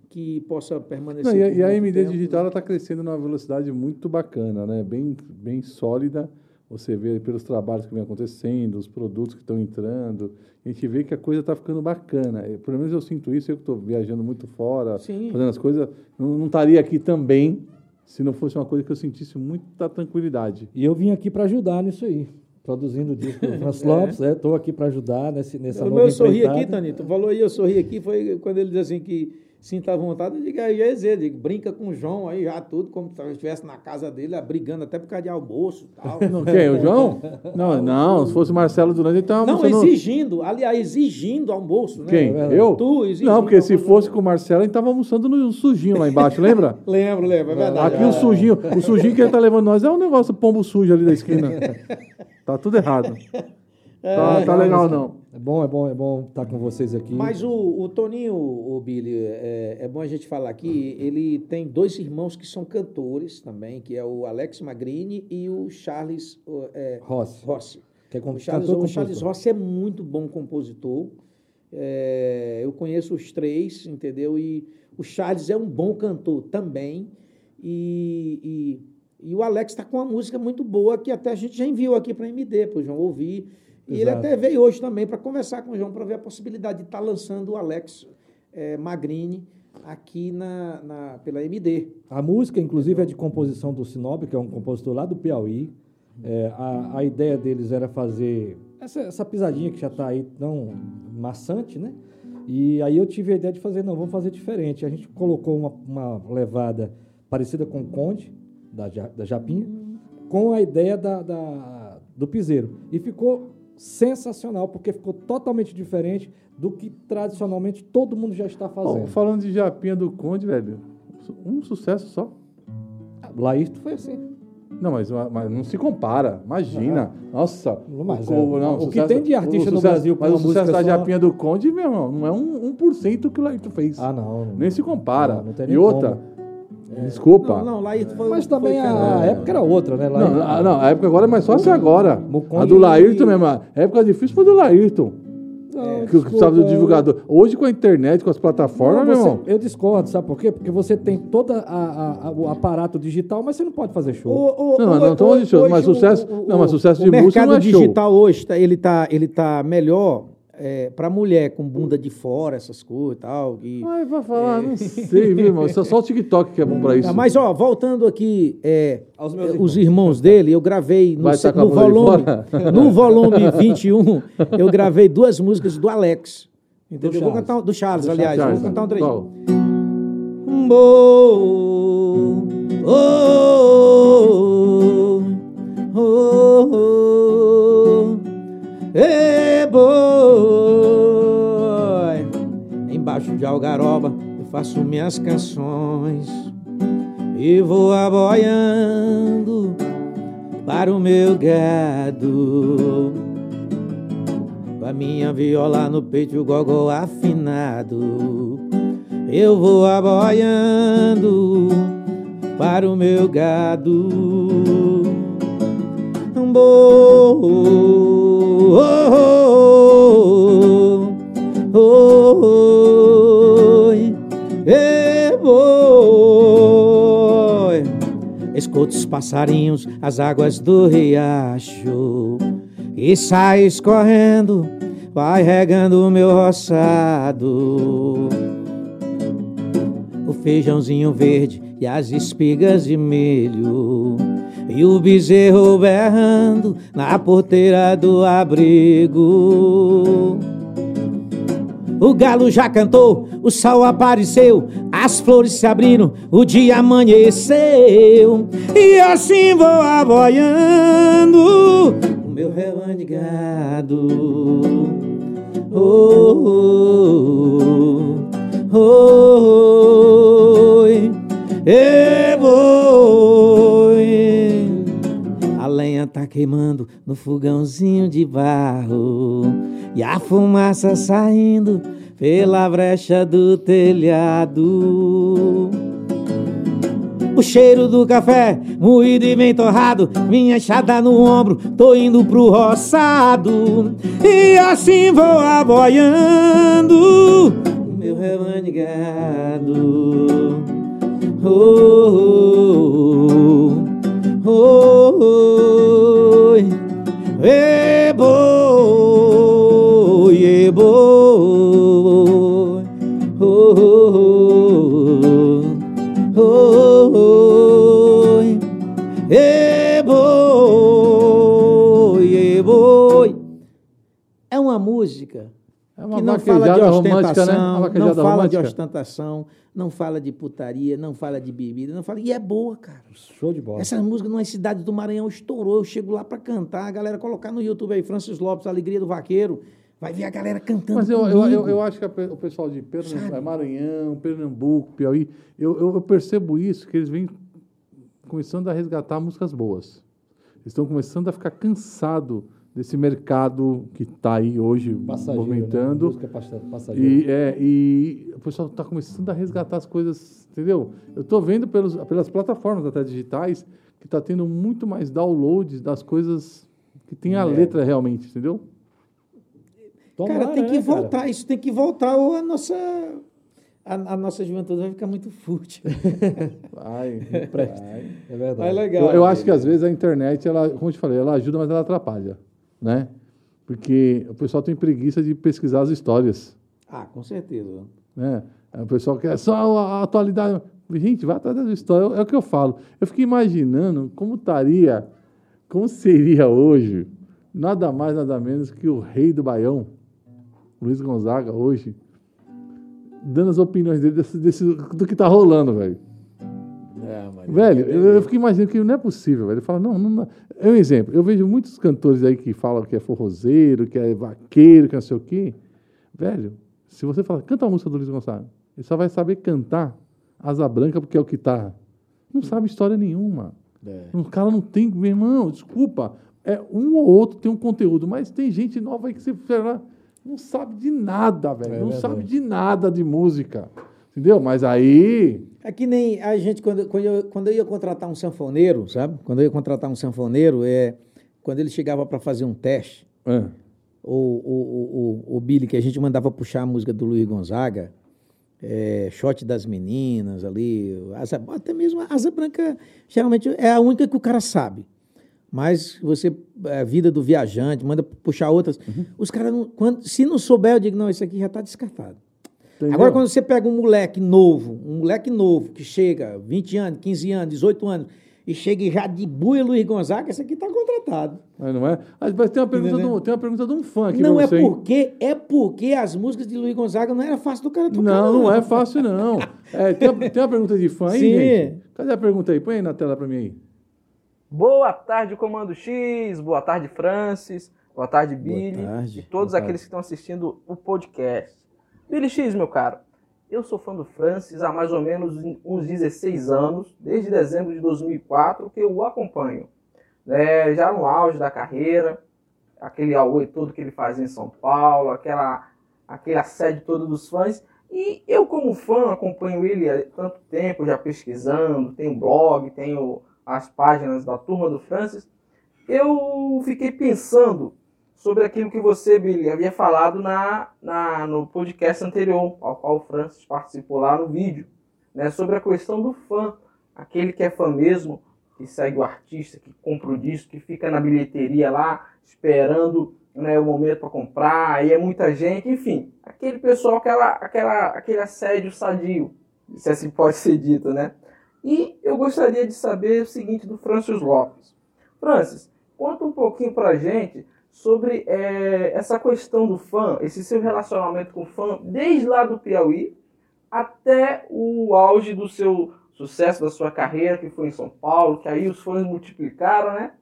que possa permanecer. Não, e, e a MD tempo, Digital né? está crescendo numa velocidade muito bacana, né? Bem, bem sólida. Você vê pelos trabalhos que vem acontecendo, os produtos que estão entrando. A gente vê que a coisa está ficando bacana. Eu, pelo menos eu sinto isso, eu que estou viajando muito fora, Sim. fazendo as coisas. Não, não estaria aqui também se não fosse uma coisa que eu sentisse muita tranquilidade. E eu vim aqui para ajudar nisso aí. Produzindo o disco do Francis Lopes, estou aqui para ajudar nesse, nessa O nova meu sorri empreitada. aqui, Tani, tu falou aí, eu sorri aqui, foi quando ele diz assim que sinta à vontade, eu digo, aí digo, brinca com o João aí, já tudo, como se estivesse na casa dele, brigando até por causa de almoço e tal. Não, quem? O João? Não, não. Se fosse o Marcelo Durante, ele estava Não, exigindo, aliás, exigindo almoço, né? Quem? verdade. Eu? Tu exigindo Não, porque se fosse com o Marcelo, ele estava almoçando no sujinho lá embaixo, lembra? Lembro, lembro, é verdade. Aqui o sujinho, o sujinho que ele tá levando nós é um negócio pombo sujo ali da esquina. Tá tudo errado. Tá, tá legal não. É bom, é bom, é bom estar com vocês aqui. Mas o, o Toninho, o Billy, é, é bom a gente falar aqui, ele tem dois irmãos que são cantores também, que é o Alex Magrini e o Charles é, Rossi, Rossi. que é com- O Charles, o Charles. Rossi é muito bom compositor. É, eu conheço os três, entendeu? E O Charles é um bom cantor também. E, e, e o Alex está com uma música muito boa que até a gente já enviou aqui para MD, para o João ouvir. E ele até veio hoje também para conversar com o João, para ver a possibilidade de estar lançando o Alex eh, Magrini aqui na, na- pela MD. A música, inclusive, é de composição do Sinob, que é um compositor lá do Piauí. É, a, a ideia deles era fazer essa, essa pisadinha que já está aí tão maçante, né? E aí eu tive a ideia de fazer, não, vamos fazer diferente. A gente colocou uma, uma levada parecida com o Conde, da, da Japinha, com a ideia da, da- do piseiro. E ficou sensacional, porque ficou totalmente diferente do que tradicionalmente todo mundo já está fazendo. falando de Japinha do Conde, velho, um sucesso só. Laírto foi assim. Não, mas, mas não se compara. Imagina. Nossa. Mas o, é, não, o que tem de artista no sucesso- Brasil com Mas o sucesso da só- Japinha do Conde, meu irmão, não é um 1% que o Laírto fez. Ah, não. Nem se compara. Não, não e outra, desculpa. Não, não, lá foi, Mas foi também a fenômeno. época era outra, né? Não, a- não, a época agora é mais fácil agora. Muconde A do Laírton e- mesmo. A época difícil foi do Laírton. Não, que precisava do divulgador. Hoje com a internet, com as plataformas, Não, meu você- irmão. eu discordo, sabe por quê? Porque você tem todo o aparato digital, mas você não pode fazer show. O- o- Não, o- não, show, hoje mas o- sucesso- o- não, mas sucesso de o música mercado não é show. digital hoje tá, ele tá ele tá melhor para mulher com bunda de fora essas coisas e tal e Ai, vai falar, não sei, viu, irmão? Isso é só o TikTok que é bom pra isso. Ah, mas ó voltando aqui é, Aos meus é, os irmãos dele eu gravei no, se- no volume no volume 21 eu gravei duas músicas do Alex entendeu Do Eu vou Charles. cantar do Charles Do aliás Charles, vou cantar um trecho qual? Bo- oh, oh, oh, eh, boi. Embaixo de algaroba eu faço minhas canções e vou aboiando para o meu gado. Com a minha viola no peito e o gogó afinado Eu vou aboiando para o meu gado Bo- oh, oh, oh, Escuto os passarinhos, as águas do riacho. E sai escorrendo, vai regando o meu roçado. O feijãozinho verde e as espigas de milho. E o bezerro berrando na porteira do abrigo. O galo já cantou, o sol apareceu, as flores se abriram, o dia amanheceu. E assim vou aboiando o meu rebanho de gado. Oh, oh, oh, oi, e boi. A lenha tá queimando no fogãozinho de barro e a fumaça saindo pela brecha do telhado. O cheiro do café, moído e bem torrado, minha enxada no ombro, tô indo pro roçado. E assim vou aboiando meu rebanho. Oh, oh, oh, e boi, e boi, É uma que não fala de né? ostentação, Uma não fala de romântica. ostentação, não fala de putaria, não fala de bebida, não fala. E é boa, cara. Show de bola. Essa música numa cidade do Maranhão estourou. Eu chego lá pra cantar, a galera colocar no YouTube aí, Francis Lopes, Alegria do Vaqueiro. Vai ver a galera cantando. Mas eu, eu, eu, eu acho que o pessoal de Pernambuco, Maranhão, Pernambuco, Piauí, eu, eu, eu percebo isso, que eles vêm começando a resgatar músicas boas. Eles estão começando a ficar cansados desse mercado que está aí hoje Passageiro, movimentando. Né? Música passa- passageiro. E, é, e o pessoal está começando a resgatar as coisas, entendeu? Eu estou vendo pelos, pelas plataformas até digitais que está tendo muito mais downloads das coisas que tem a É. letra realmente, entendeu? Cara, Tomara, tem que né, cara? voltar, isso tem que voltar ou a nossa. a, a nossa juventude vai ficar muito fútil. Vai, Presta. vai. É verdade. legal. Eu, eu acho que às vezes a internet, ela, como eu te falei, ela ajuda, mas ela atrapalha, né? Porque o pessoal tem preguiça de pesquisar as histórias, Ah, com certeza. né? O pessoal quer só a, atualidade. Gente, vai atrás das histórias. É o que eu falo. Eu fiquei imaginando como estaria, como seria hoje, nada mais, nada menos que o rei do Baião, Luiz Gonzaga, hoje, dando as opiniões dele desse, desse- do que tá rolando, velho. É, Maria. Velho, eu, eu fiquei imaginando que não é possível, velho. Ele fala, não, não. É um exemplo. Eu vejo muitos cantores aí que falam que é forrozeiro, que é vaqueiro, que não sei o quê. Velho, se você falar, canta a música do Luiz Gonçalves, ele só vai saber cantar Asa Branca porque é o que tá. Não sabe história nenhuma. É. O cara não tem, meu irmão, desculpa. É, um ou outro tem um conteúdo, mas tem gente nova aí que você não sabe de nada, velho. É não verdade. sabe de nada de música. Entendeu? Mas aí. É que nem a gente, quando, quando, eu, quando eu ia contratar um sanfoneiro, sabe? Quando eu ia contratar um sanfoneiro, é, quando ele chegava para fazer um teste, É. o, o, o, o Billy, que a gente mandava puxar a música do Luiz Gonzaga, é, Shot das Meninas ali, asa, até mesmo a Asa Branca, geralmente é a única que o cara sabe. Mas você, a vida do viajante, manda puxar outras. Os caras, não- quando, se não souber, eu digo, não, isso aqui já está descartado. Entendeu? Agora, quando você pega um moleque novo, um moleque novo, que chega, 20 anos, 15 anos, 18 anos, e chega e já de buia Luiz Gonzaga, esse aqui está contratado. Mas não é? Mas tem uma pergunta, Entendeu? de um, tem uma pergunta de um fã aqui não é você, hein? porque, é porque as músicas de Luiz Gonzaga não era fácil do cara tocar. Não, não é fácil, não. É, tem, uma, tem uma pergunta de fã aí, Sim. gente? Cadê a pergunta aí? Põe aí na tela pra mim aí. Boa tarde, Comando X. Boa tarde, Francis. Boa tarde, Billy. tarde, E todos boa aqueles que estão assistindo o podcast. Billy X, meu caro. Eu sou fã do Francis há mais ou menos uns 16 anos, desde dezembro de 2004 que eu o acompanho. né? já no auge da carreira, aquele auê todo que ele fazia em São Paulo, aquela, aquele assédio todo dos fãs. E eu, como fã, acompanho ele há tanto tempo, já pesquisando, tenho blog, tenho as páginas da Turma do Francis. Eu fiquei pensando sobre aquilo que você, Billy, havia falado na, na, no podcast anterior, ao qual o Francis participou lá no vídeo, né, sobre a questão do fã, aquele que é fã mesmo, que segue o artista, que compra o disco, que fica na bilheteria lá, esperando né, o momento para comprar, aí é muita gente, enfim, aquele pessoal, aquela, aquela, aquele assédio sadio, se assim pode ser dito, né? E eu gostaria de saber o seguinte do Francis Lopes. Francis, conta um pouquinho pra gente sobre eh, essa questão do fã, esse seu relacionamento com o fã, desde lá do Piauí até o auge do seu sucesso da sua carreira, que foi em São Paulo, que aí os fãs multiplicaram, né?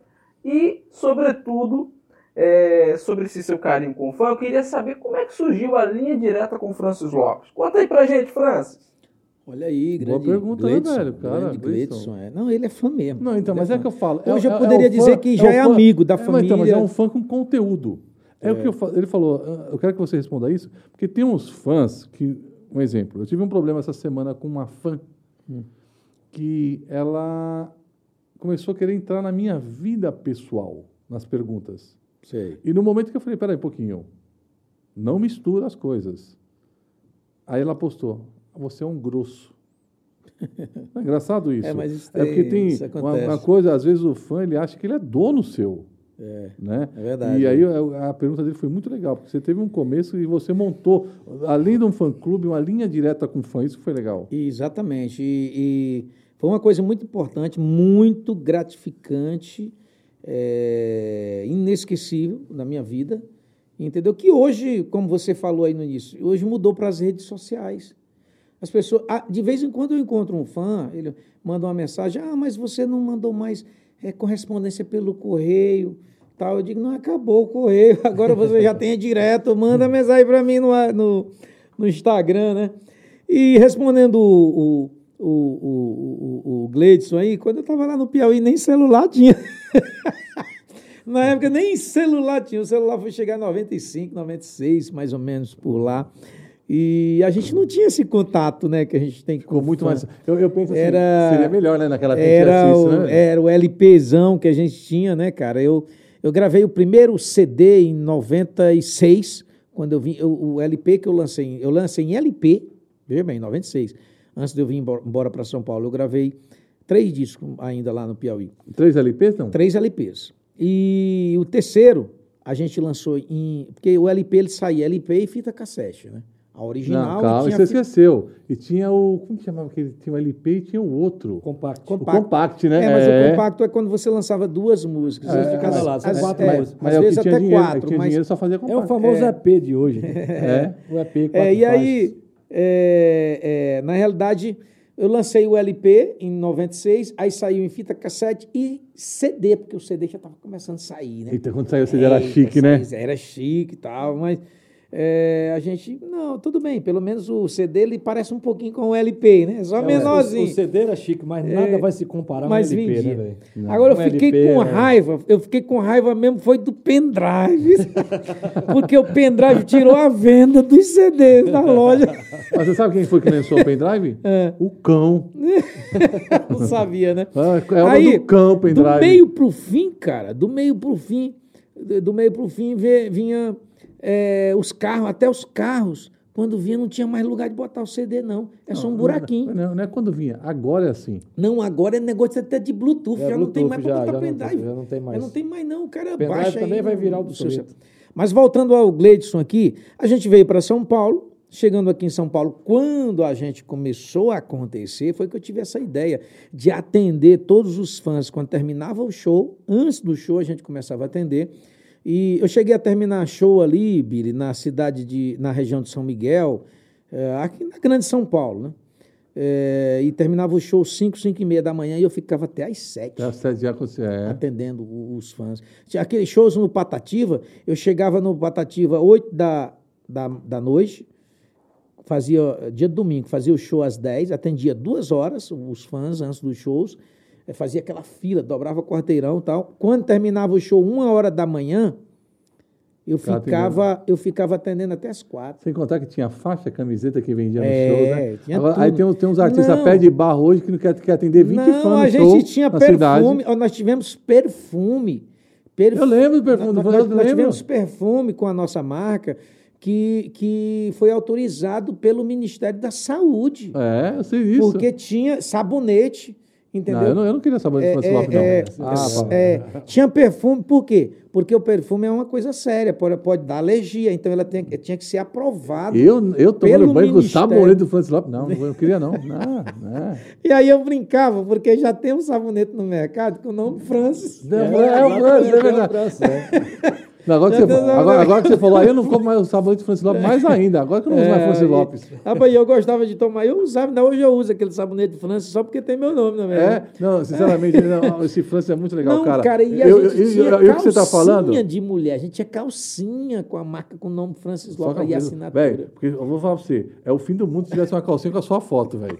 E, sobretudo, eh, sobre esse seu carinho com o fã, eu queria saber como é que surgiu a linha direta com o Francis Lopes. Conta aí pra gente, Francis. Olha aí, Boa grande pergunta, né, Gleidson, velho? Cara, Gleidson. É. Não, ele é fã mesmo. Não, então, Ele mas é fã. que eu falo. Hoje eu é- é poderia o dizer fã- que já é amigo da É, mas então, mas família. é um fã com conteúdo. É, o que eu falo. Ele falou, ah, eu quero que você responda isso, porque tem uns fãs que, um exemplo, eu tive um problema essa semana com uma fã que ela começou a querer entrar na minha vida pessoal, nas perguntas. Sei. E no momento que eu falei, peraí um pouquinho, não mistura as coisas. Aí ela postou, você é um grosso. É engraçado isso. É, mas isso É porque tem- tem uma, uma coisa, às vezes o fã ele acha que ele é dono seu. É, Né? é verdade. E aí a, a pergunta dele foi muito legal, porque você teve um começo e você montou, além de um fã-clube, uma linha direta com fã. Isso foi legal. Exatamente. E, e foi uma coisa muito importante, muito gratificante, é, inesquecível na minha vida. Entendeu? Que hoje, como você falou aí no início, hoje mudou para as redes sociais. As pessoas, de vez em quando eu encontro um fã, ele manda uma mensagem, ah, mas você não mandou mais é, correspondência pelo correio, tal. Eu digo, não, acabou o correio, agora você já tem direto, manda mensagem para mim no, no, no Instagram, né? E respondendo o, o, o, o, o, o Gleidson aí, quando eu estava lá no Piauí, nem celular tinha. Na época nem celular tinha, o celular foi chegar em 95, 96, mais ou menos por lá. E a gente não tinha esse contato, né, que a gente tem Ficou com muito mais. Eu, eu penso assim, Era- seria melhor, né? Naquela época Era o, isso, né? era o LPzão que a gente tinha, né, cara? Eu, eu gravei o primeiro CD em 96, quando eu vim. eu- o LP que eu lancei, eu lancei em LP, Veja bem, em 96. Antes de eu vir embora para São Paulo, eu gravei três discos ainda lá no Piauí. Três LPs, não? Três LPs. E o terceiro a gente lançou em. Porque o LP ele saía LP e fita cassete, né? A original. Não, calma, tinha você esqueceu. E tinha o. Como que chamava aquele? Tinha o LP e tinha o outro. Compacto. O compact, né? É, mas o compacto é quando você lançava duas músicas. É, às de cada vezes- lado, são às- quatro é, músicas. Mas às é o vezes tinha até dinheiro. quatro, tinha mas dinheiro só fazia É o famoso EP de hoje. É. O EP quatro É, e faixas. aí, é, é, na realidade, eu lancei o LP em 96, aí saiu em fita cassete e CD, porque o CD já estava começando a sair, né? Eita, quando saiu você era Eita, chique, né? Era chique e tal, mas é, a gente, não, tudo bem, pelo menos o CD ele parece um pouquinho com o LP, né? Só É, menorzinho. O, o CD era chique, mas nada vai se comparar mas ao LP, vendia. né, velho? Agora eu fiquei LP, com é. raiva, eu fiquei com raiva mesmo, foi do pendrive. porque o pendrive tirou a venda dos CDs da loja. Mas você sabe quem foi que lançou o pendrive? É. O cão. Não sabia, né? Ah, É Aí, do cão, do pendrive. meio pro fim, cara, do meio pro fim, do do meio pro fim vinha é, os carros, até os carros, quando vinha não tinha mais lugar de botar o CD, não. É só um buraquinho. Não, não é quando vinha. Agora é assim. Não, agora é negócio até de Bluetooth, É, já não tem Bluetooth mais para botar já não tem- pendrive. já não tem mais. Já não tem mais não, o cara Pendrive baixa também aí vai virar no seu obsoleto. celular. Mas voltando ao Gleidson aqui, a gente veio para São Paulo, chegando aqui em São Paulo, quando a gente começou a acontecer, foi que eu tive essa ideia de atender todos os fãs quando terminava o show, antes do show a gente começava a atender, e eu cheguei a terminar show ali, Billy, na cidade de, na região de São Miguel, eh, aqui na Grande São Paulo, né? Eh, e terminava o show 5, 5 e meia da manhã e eu ficava até às 7 Até sete dias acontecia. É. atendendo os fãs. Tinha aqueles shows no Patativa, eu chegava no Patativa 8 da, da, da noite, fazia, dia de domingo, fazia o show às 10, atendia duas horas os fãs antes dos shows, eh, fazia aquela fila, dobrava quarteirão e tal. Quando terminava o show, uma hora da manhã, eu Ficava ficava, eu ficava atendendo até as quatro. Sem contar que tinha faixa, camiseta que vendia no É, show, né? tinha Agora, tudo. aí tem, uns- tem uns artistas Não. pé de barro hoje que não quer, quer atender 20 Não, fãs a show gente tinha na cidade. perfume, ó, nós tivemos perfume. perfume. Eu lembro do perfume, Nós, nós lembro. tivemos perfume com a nossa marca que, que foi autorizado pelo Ministério da Saúde. É, eu sei disso. Porque tinha sabonete, entendeu? Não, eu não, eu não queria saber de É, Francis Lopes, é, não. é, Ah, é, tinha perfume, por quê? Porque o perfume é uma coisa séria, pode, pode dar alergia, então ela tem- tinha que ser aprovado. Eu, eu tomando banho com sabonete do Francis Lopes. Não, eu não queria, não. Não, não. E aí eu brincava, porque já tem um sabonete no mercado com o nome Francis. É, é o Francis, é verdade. Não, agora, que você, agora, agora que você falou, aí eu não como mais o sabonete do Francis Lopes, mais ainda. Agora que eu não uso mais Francis É, Lopes. e- Rapaz, eu gostava de tomar, eu usava, ainda hoje eu uso aquele sabonete de França só porque tem meu nome, na É, verdade. não, sinceramente, não, esse Francis é muito legal, Não, cara. cara, e a eu, gente eu, tinha eu, eu que você está falando. calcinha de mulher, a gente tinha calcinha com a marca com o nome Francis Lopes e assinatura. Velho, porque eu vou falar pra você, é o fim do mundo se tivesse uma calcinha com a sua foto, velho.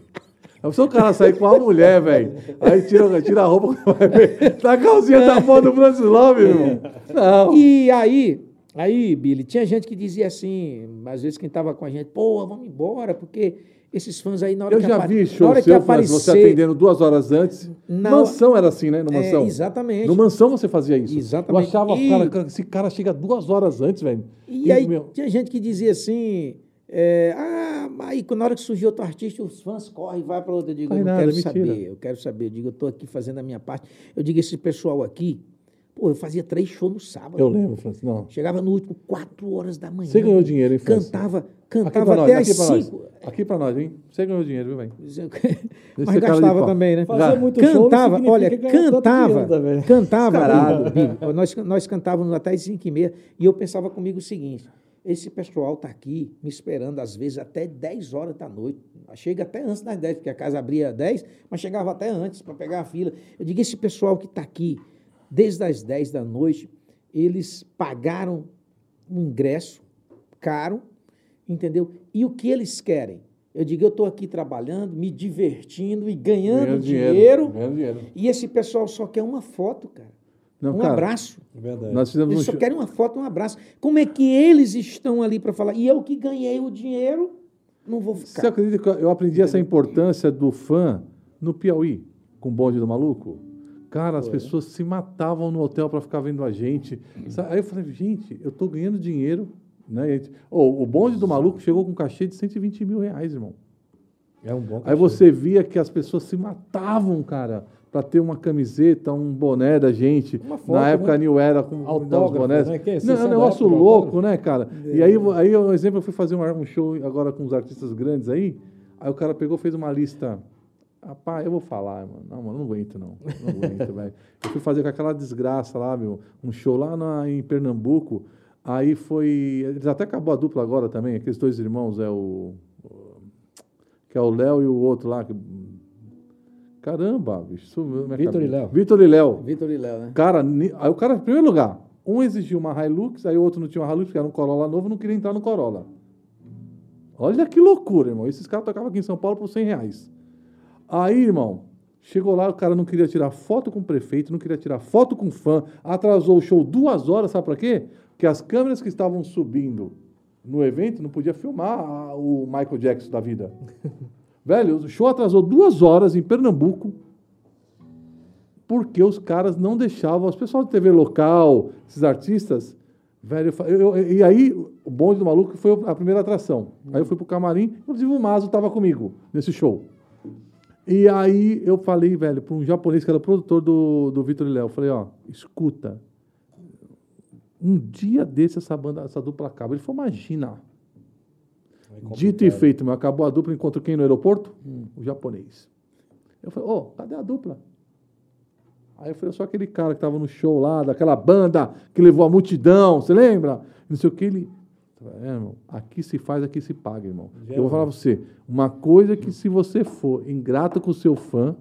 É o seu cara sair com uma mulher, velho. Aí tira, tira a roupa, vai ver. Tá a calcinha da foto do Francis Lopes, irmão. Não. E aí, aí, Billy, tinha gente que dizia assim, às vezes quem estava com a gente, pô, vamos embora, porque esses fãs aí na hora Eu que já vi na show hora que seu, você aparecer, atendendo duas horas antes. Na- Mansão era assim, né? No É, Mansão. exatamente. No Mansão você fazia isso. Exatamente. Eu achava, E- cara, cara, esse cara chega duas horas antes, velho. E aí meu, tinha gente que dizia assim, é, ah, aí na hora que surgiu outro artista, os fãs correm e vai para outro. Eu digo, Vai eu não nada, quero mentira. saber, eu quero saber. Eu digo, eu estou aqui fazendo a minha parte. Eu digo, esse pessoal aqui, pô, eu fazia três shows no sábado. eu lembro, Francis. Não. Chegava no último, quatro horas da manhã. Você ganhou dinheiro, hein, Francis? Cantava, cantava nós, até aqui às pra nós. cinco. Aqui pra nós, hein? Você ganhou dinheiro, viu, velho? Mas gastava também, né? Fazer muito show cantava, significa olha, cantava, cantava, Billy, nós, nós cantávamos até as 5 e meia, e eu pensava comigo o seguinte, esse pessoal está aqui me esperando, às vezes, até 10 horas da noite, chega até antes das 10, porque a casa abria 10, mas chegava até antes para pegar a fila. Eu digo, esse pessoal que está aqui, desde as 10 da noite, eles pagaram um ingresso caro, entendeu? E o que eles querem? Eu digo, eu estou aqui trabalhando, me divertindo e ganhando, Ganhando dinheiro, Ganhando dinheiro. e esse pessoal só quer uma foto, cara. Não, um cara, abraço. É verdade. Nós fizemos Eles um só show- querem uma foto, um abraço. Como é que eles estão ali para falar? E eu que ganhei o dinheiro, não vou Você ficar. acredita que eu aprendi essa importância do fã no Piauí, com o bonde do maluco? Cara, as pessoas se matavam no hotel para ficar vendo a gente. Aí eu falei, gente, eu tô ganhando dinheiro. Né? Ô, o bonde do maluco chegou com um cachê de 120 mil reais, irmão. É um bom Aí cachê. você via que as pessoas se matavam, cara, pra ter uma camiseta, um boné da gente. Uma foto, Na época né? a New era com Autógrafo, os bonés. né? É Não, é um negócio louco, autógrafo. né, cara? E aí, aí, um exemplo, eu fui fazer um, um show agora com os artistas grandes aí, aí o cara pegou, fez uma lista. Rapaz, eu vou falar, mano. Não, mano, não aguento, não. Não aguento, velho. Eu fui fazer com aquela desgraça lá, meu, um show lá na- em Pernambuco. Aí foi. Eles até acabou a dupla agora também, aqueles dois irmãos, é o. o- Que é o Léo e o outro lá. que- Caramba, bicho. Vitor e. Léo. Vitor e Léo. Vitor e Léo, né? Cara, aí o cara, em primeiro lugar, um exigiu uma Hilux, aí o outro não tinha uma Hilux, porque era um Corolla novo, não queria entrar no Corolla. Olha que loucura, irmão. Esses caras tocavam aqui em São Paulo por 100 reais. Aí, irmão, chegou lá, o cara não queria tirar foto com o prefeito, não queria tirar foto com fã, atrasou o show duas horas, sabe pra quê? Porque as câmeras que estavam subindo no evento não podia filmar a- o Michael Jackson da vida. Velho, o show atrasou duas horas em Pernambuco, porque os caras não deixavam, os pessoal de TV local, esses artistas, velho, eu eu- e aí o bonde do maluco foi a primeira atração. Aí eu fui pro camarim, inclusive o Mazo estava comigo nesse show. E aí eu falei, velho, para um japonês que era o produtor do, do Vitor e Léo, falei, ó, escuta, um dia desse essa banda, essa dupla acaba. Ele falou, imagina. Dito e feito, meu, acabou a dupla, encontrou quem no aeroporto? O japonês. Eu falei, ô, cadê a dupla? Aí eu falei, eu sou aquele cara que estava no show lá, daquela banda que levou a multidão, você lembra? Não sei o que, ele... É, irmão, aqui se faz, aqui se paga, irmão. Eu vou falar pra você, uma coisa que se você for ingrato com o seu fã,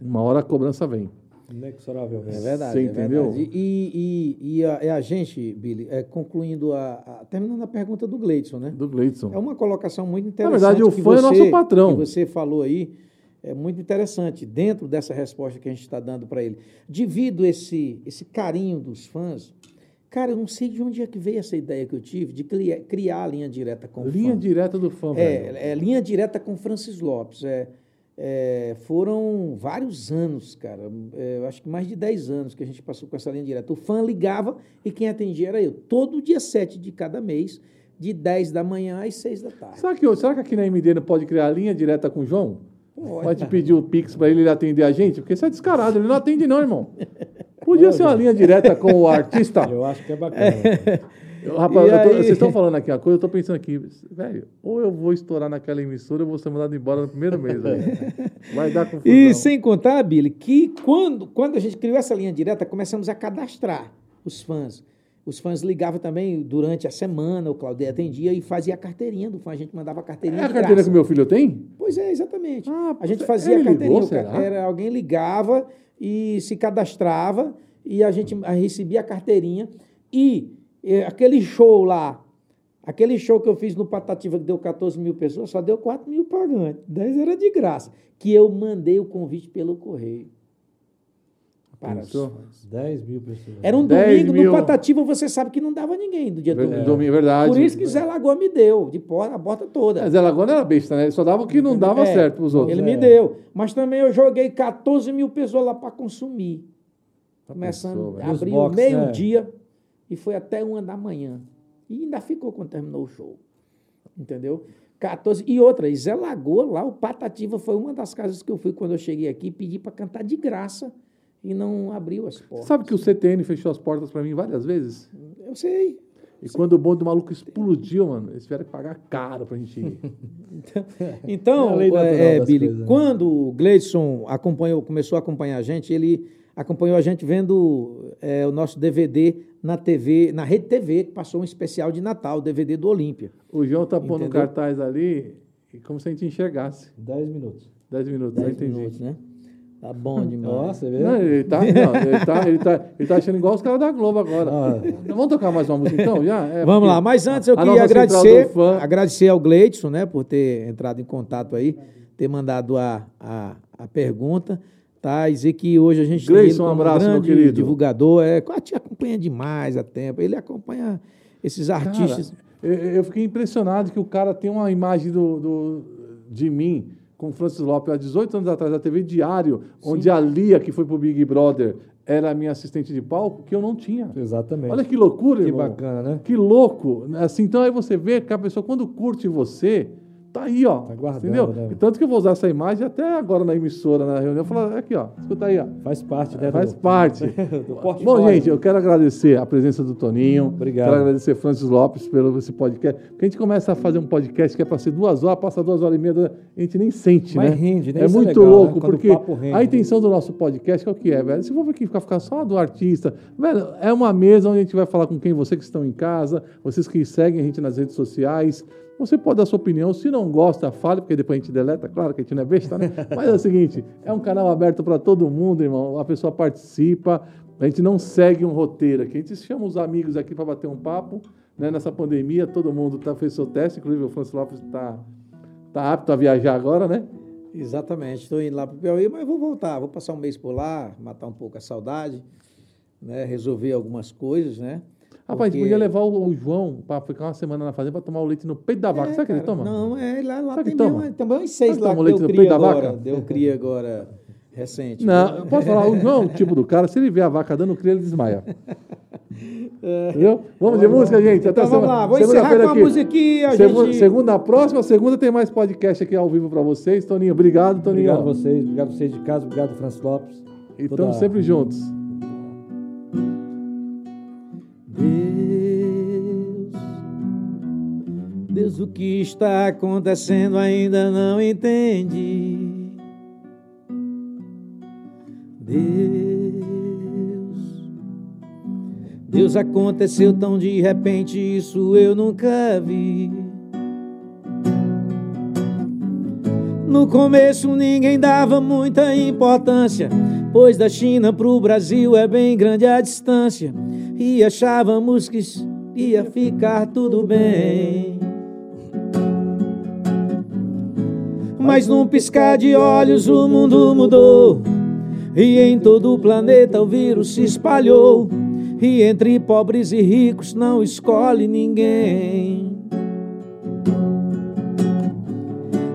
uma hora a cobrança vem. Inexoravelmente. É verdade. Você é entendeu? verdade. E, e, e, a, e a gente, Billy, é, concluindo a, a- Terminando a pergunta do Gleidson, né? Do Gleidson. É uma colocação muito interessante. verdade, o que fã é você- nosso patrão. Que você falou aí. É muito interessante, dentro dessa resposta que a gente está dando para ele. Devido esse, esse carinho dos fãs, cara, eu não sei de onde é que veio essa ideia que eu tive de criar, criar a linha direta com o Linha fã. direta do fã, velho. É, é linha direta com Francis Lopes. É, é, foram vários anos, cara. É, eu acho que mais de 10 anos que a gente passou com essa linha direta. O fã ligava e quem atendia era eu. Todo dia 7 de cada mês, de 10 da manhã às 6 da tarde. Será que, será que aqui na MD não pode criar linha direta com o João? Pode pedir o Pix para ele, ele atender a gente? Porque isso é descarado, ele não atende não, irmão. Podia ser uma linha direta com o artista. Eu acho que é bacana. Eu, rapaz, eu tô- aí? vocês estão falando aqui uma coisa, eu tô pensando aqui, velho, ou eu vou estourar naquela emissora, ou eu vou ser mandado embora no primeiro mês. velho. Vai dar confusão. E sem contar, Billy, que quando, quando a gente criou essa linha direta, começamos a cadastrar os fãs. Os fãs ligavam também durante a semana, o Claudio atendia e fazia a carteirinha do fã. A gente mandava a carteirinha É a carteira graça. que meu filho tem? Pois é, exatamente. Ah, a gente fazia a carteirinha. ligou? Era, alguém ligava e se cadastrava e a gente recebia a carteirinha. E aquele show lá, aquele show que eu fiz no Patativa que deu 14 mil pessoas, só deu 4 mil pagantes. 10 era de graça. Que eu mandei o convite pelo correio. Para os Pensou? fãs. 10 mil pessoas. Era um 10 domingo, mil. no Patativa você sabe que não dava ninguém do dia do Ver- domingo. domingo, verdade. Por isso que Zé Lagoa me deu, de porta, a porta toda. Mas ela agora era besta, né? Ele só dava o que não dava É, certo pros outros. Ele É. me deu. Mas também eu joguei 14 mil pessoas lá para consumir. Começando, abriu Nos box, meio-dia e foi até uma da manhã. E ainda ficou quando terminou o show. Entendeu? 14. E outra, e Zé Lagoa, lá, o Patativa foi uma das casas que eu fui quando eu cheguei aqui e pedi para cantar de graça e não abriu as portas. Sabe que o CTN fechou as portas pra mim várias vezes? Eu sei. E quando o bonde do maluco explodiu, mano, eles tiveram que pagar caro pra gente ir. É Então, natural é, das Billy, coisas, né? quando o Gleidson acompanhou, começou a acompanhar a gente, ele acompanhou a gente vendo é, o nosso DVD na TV, na Rede TV, que passou um especial de Natal, o DVD do Olímpia. O João tá pondo um Entendeu? cartaz ali, como se a gente enxergasse. 10 minutos. 10 minutos, 10 entendi. minutos, né? Tá bom demais. Nossa, você vê? Não, ele tá, não, ele, tá, ele, tá, ele tá achando igual os caras da Globo agora. Ah. Vamos tocar mais uma música então? Já? É, Vamos porque lá, mas antes eu a queria agradecer, agradecer ao Gleidson, né, por ter entrado em contato aí, ter mandado a, a, a pergunta, tá? E dizer que hoje a gente Gleidson, ele um abraço, meu grande querido. divulgador, é, te acompanha demais a tempo, ele acompanha esses Cara, artistas. eu, eu fiquei impressionado que o cara tem uma imagem do, do- de mim com o Francis Lopes há 18 anos atrás, da TV Diário, onde a Lia, que foi pro Big Brother, era a minha assistente de palco, que eu não tinha. Exatamente. Olha que loucura, que irmão. bacana, né? Que louco. Assim, então aí você vê que a pessoa, quando curte você, tá aí, ó. Tá guardado, entendeu? né? E tanto que eu vou usar essa imagem até agora na emissora, na reunião, falar, aqui, ó, escuta aí, ó. Faz parte, né? Faz do- parte. do. Bom, gente, eu quero agradecer a presença do Toninho. Obrigado. Quero agradecer Francis Lopes pelo esse podcast. Porque a gente começa a fazer um podcast que é para ser duas horas, passa duas horas e meia, a gente nem sente, Mas né? rende, né? É Isso é muito legal, né? louco, o porque rende. a intenção do nosso podcast é o que é, velho? Se for aqui ficar, ficar só do artista, velho, é uma mesa onde a gente vai falar com quem vocês que estão em casa, vocês que seguem a gente nas redes sociais. Você pode dar sua opinião. Se não gosta, fale, porque depois a gente deleta. Claro que a gente não é besta, né? Mas é o seguinte: é um canal aberto para todo mundo, irmão. A pessoa participa. A gente não segue um roteiro aqui. A gente chama os amigos aqui para bater um papo. Né? Nessa pandemia, todo mundo tá, fez seu teste. Inclusive, o Francis Lopes está tá apto a viajar agora, né? Exatamente, estou indo lá para o Piauí, mas vou voltar, vou passar um mês por lá, matar um pouco a saudade, né, resolver algumas coisas, né? Rapaz, a gente Porque- podia levar o, o João para ficar uma semana na fazenda para tomar o leite no peito da vaca. É, Sabe que ele toma? Não, é, lá, lá tem que toma? mesmo, também uns seis Sabe que lá toma que leite deu no cria peito da agora, vaca? deu cria agora recente. Não, eu posso falar, o João é o tipo do cara, se ele vê a vaca dando cria, ele desmaia. Entendeu? Vamos de música, gente. Até Então vamos semana- lá, vou encerrar com a aqui. música aqui, a Segu- gente- Segunda, próxima segunda tem mais podcast aqui ao vivo para vocês. Toninho, obrigado, Toninho. Obrigado a vocês, obrigado a vocês de casa, obrigado, Francis Lopes. E estamos sempre juntos. Deus, Deus, o que está acontecendo ainda não entendi. Deus, Deus aconteceu tão de repente, isso eu nunca vi. No começo ninguém dava muita importância, pois da China pro Brasil é bem grande a distância, e achávamos que ia ficar tudo bem. Mas num piscar de olhos o mundo mudou, e em todo o planeta o vírus se espalhou, e entre pobres e ricos não escolhe ninguém.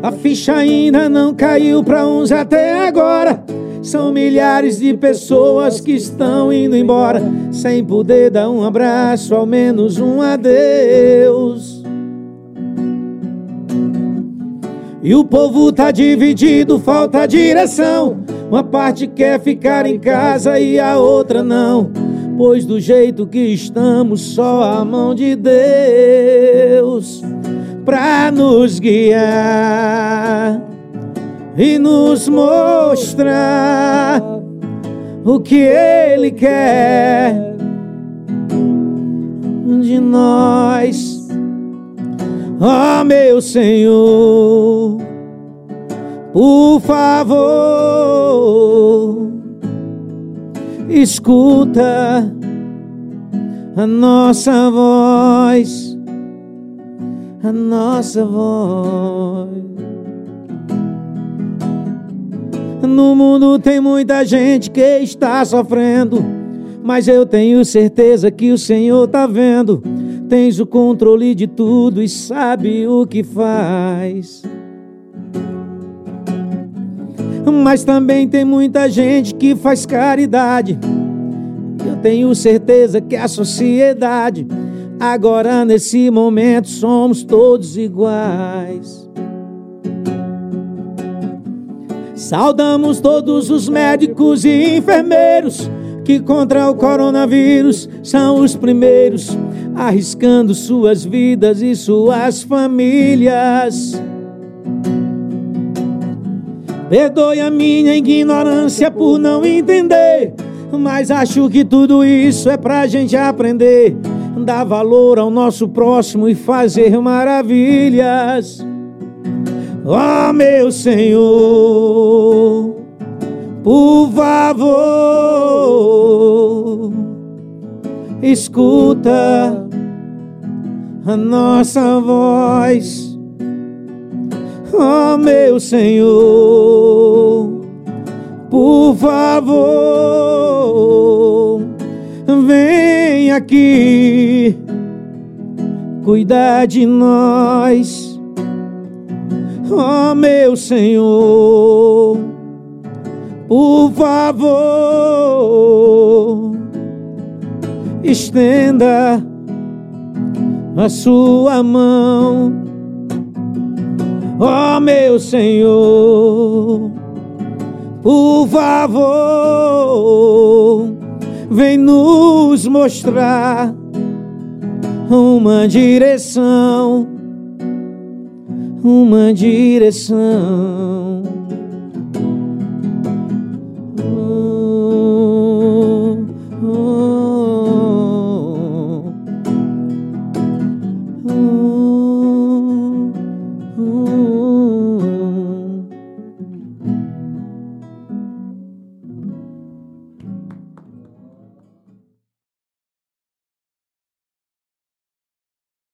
A ficha ainda não caiu para uns até agora. São milhares de pessoas que estão indo embora sem poder dar um abraço, ao menos um adeus. E o povo tá dividido, falta direção. Uma parte quer ficar em casa e a outra não. Pois do jeito que estamos, só a mão de Deus pra nos guiar e nos mostrar o que Ele quer de nós, ó meu Senhor, por favor, escuta a nossa voz a nossa voz. No mundo tem muita gente que está sofrendo, mas eu tenho certeza que o Senhor tá vendo. Tens o controle de tudo e sabe o que faz. Mas também tem muita gente que faz caridade. Eu tenho certeza que a sociedade Agora, nesse momento, somos todos iguais. Saudamos todos os médicos e enfermeiros que, contra o coronavírus, são os primeiros, arriscando suas vidas e suas famílias. Perdoe a minha ignorância por não entender, mas acho que tudo isso é pra gente aprender dar valor ao nosso próximo e fazer maravilhas. Ó oh, meu Senhor, por favor, escuta a nossa voz. Ó oh, meu Senhor, por favor, vem aqui cuidar de nós, ó oh, meu Senhor, por favor, estenda a sua mão, ó meu Senhor, por favor, vem nos mostrar uma direção, uma direção.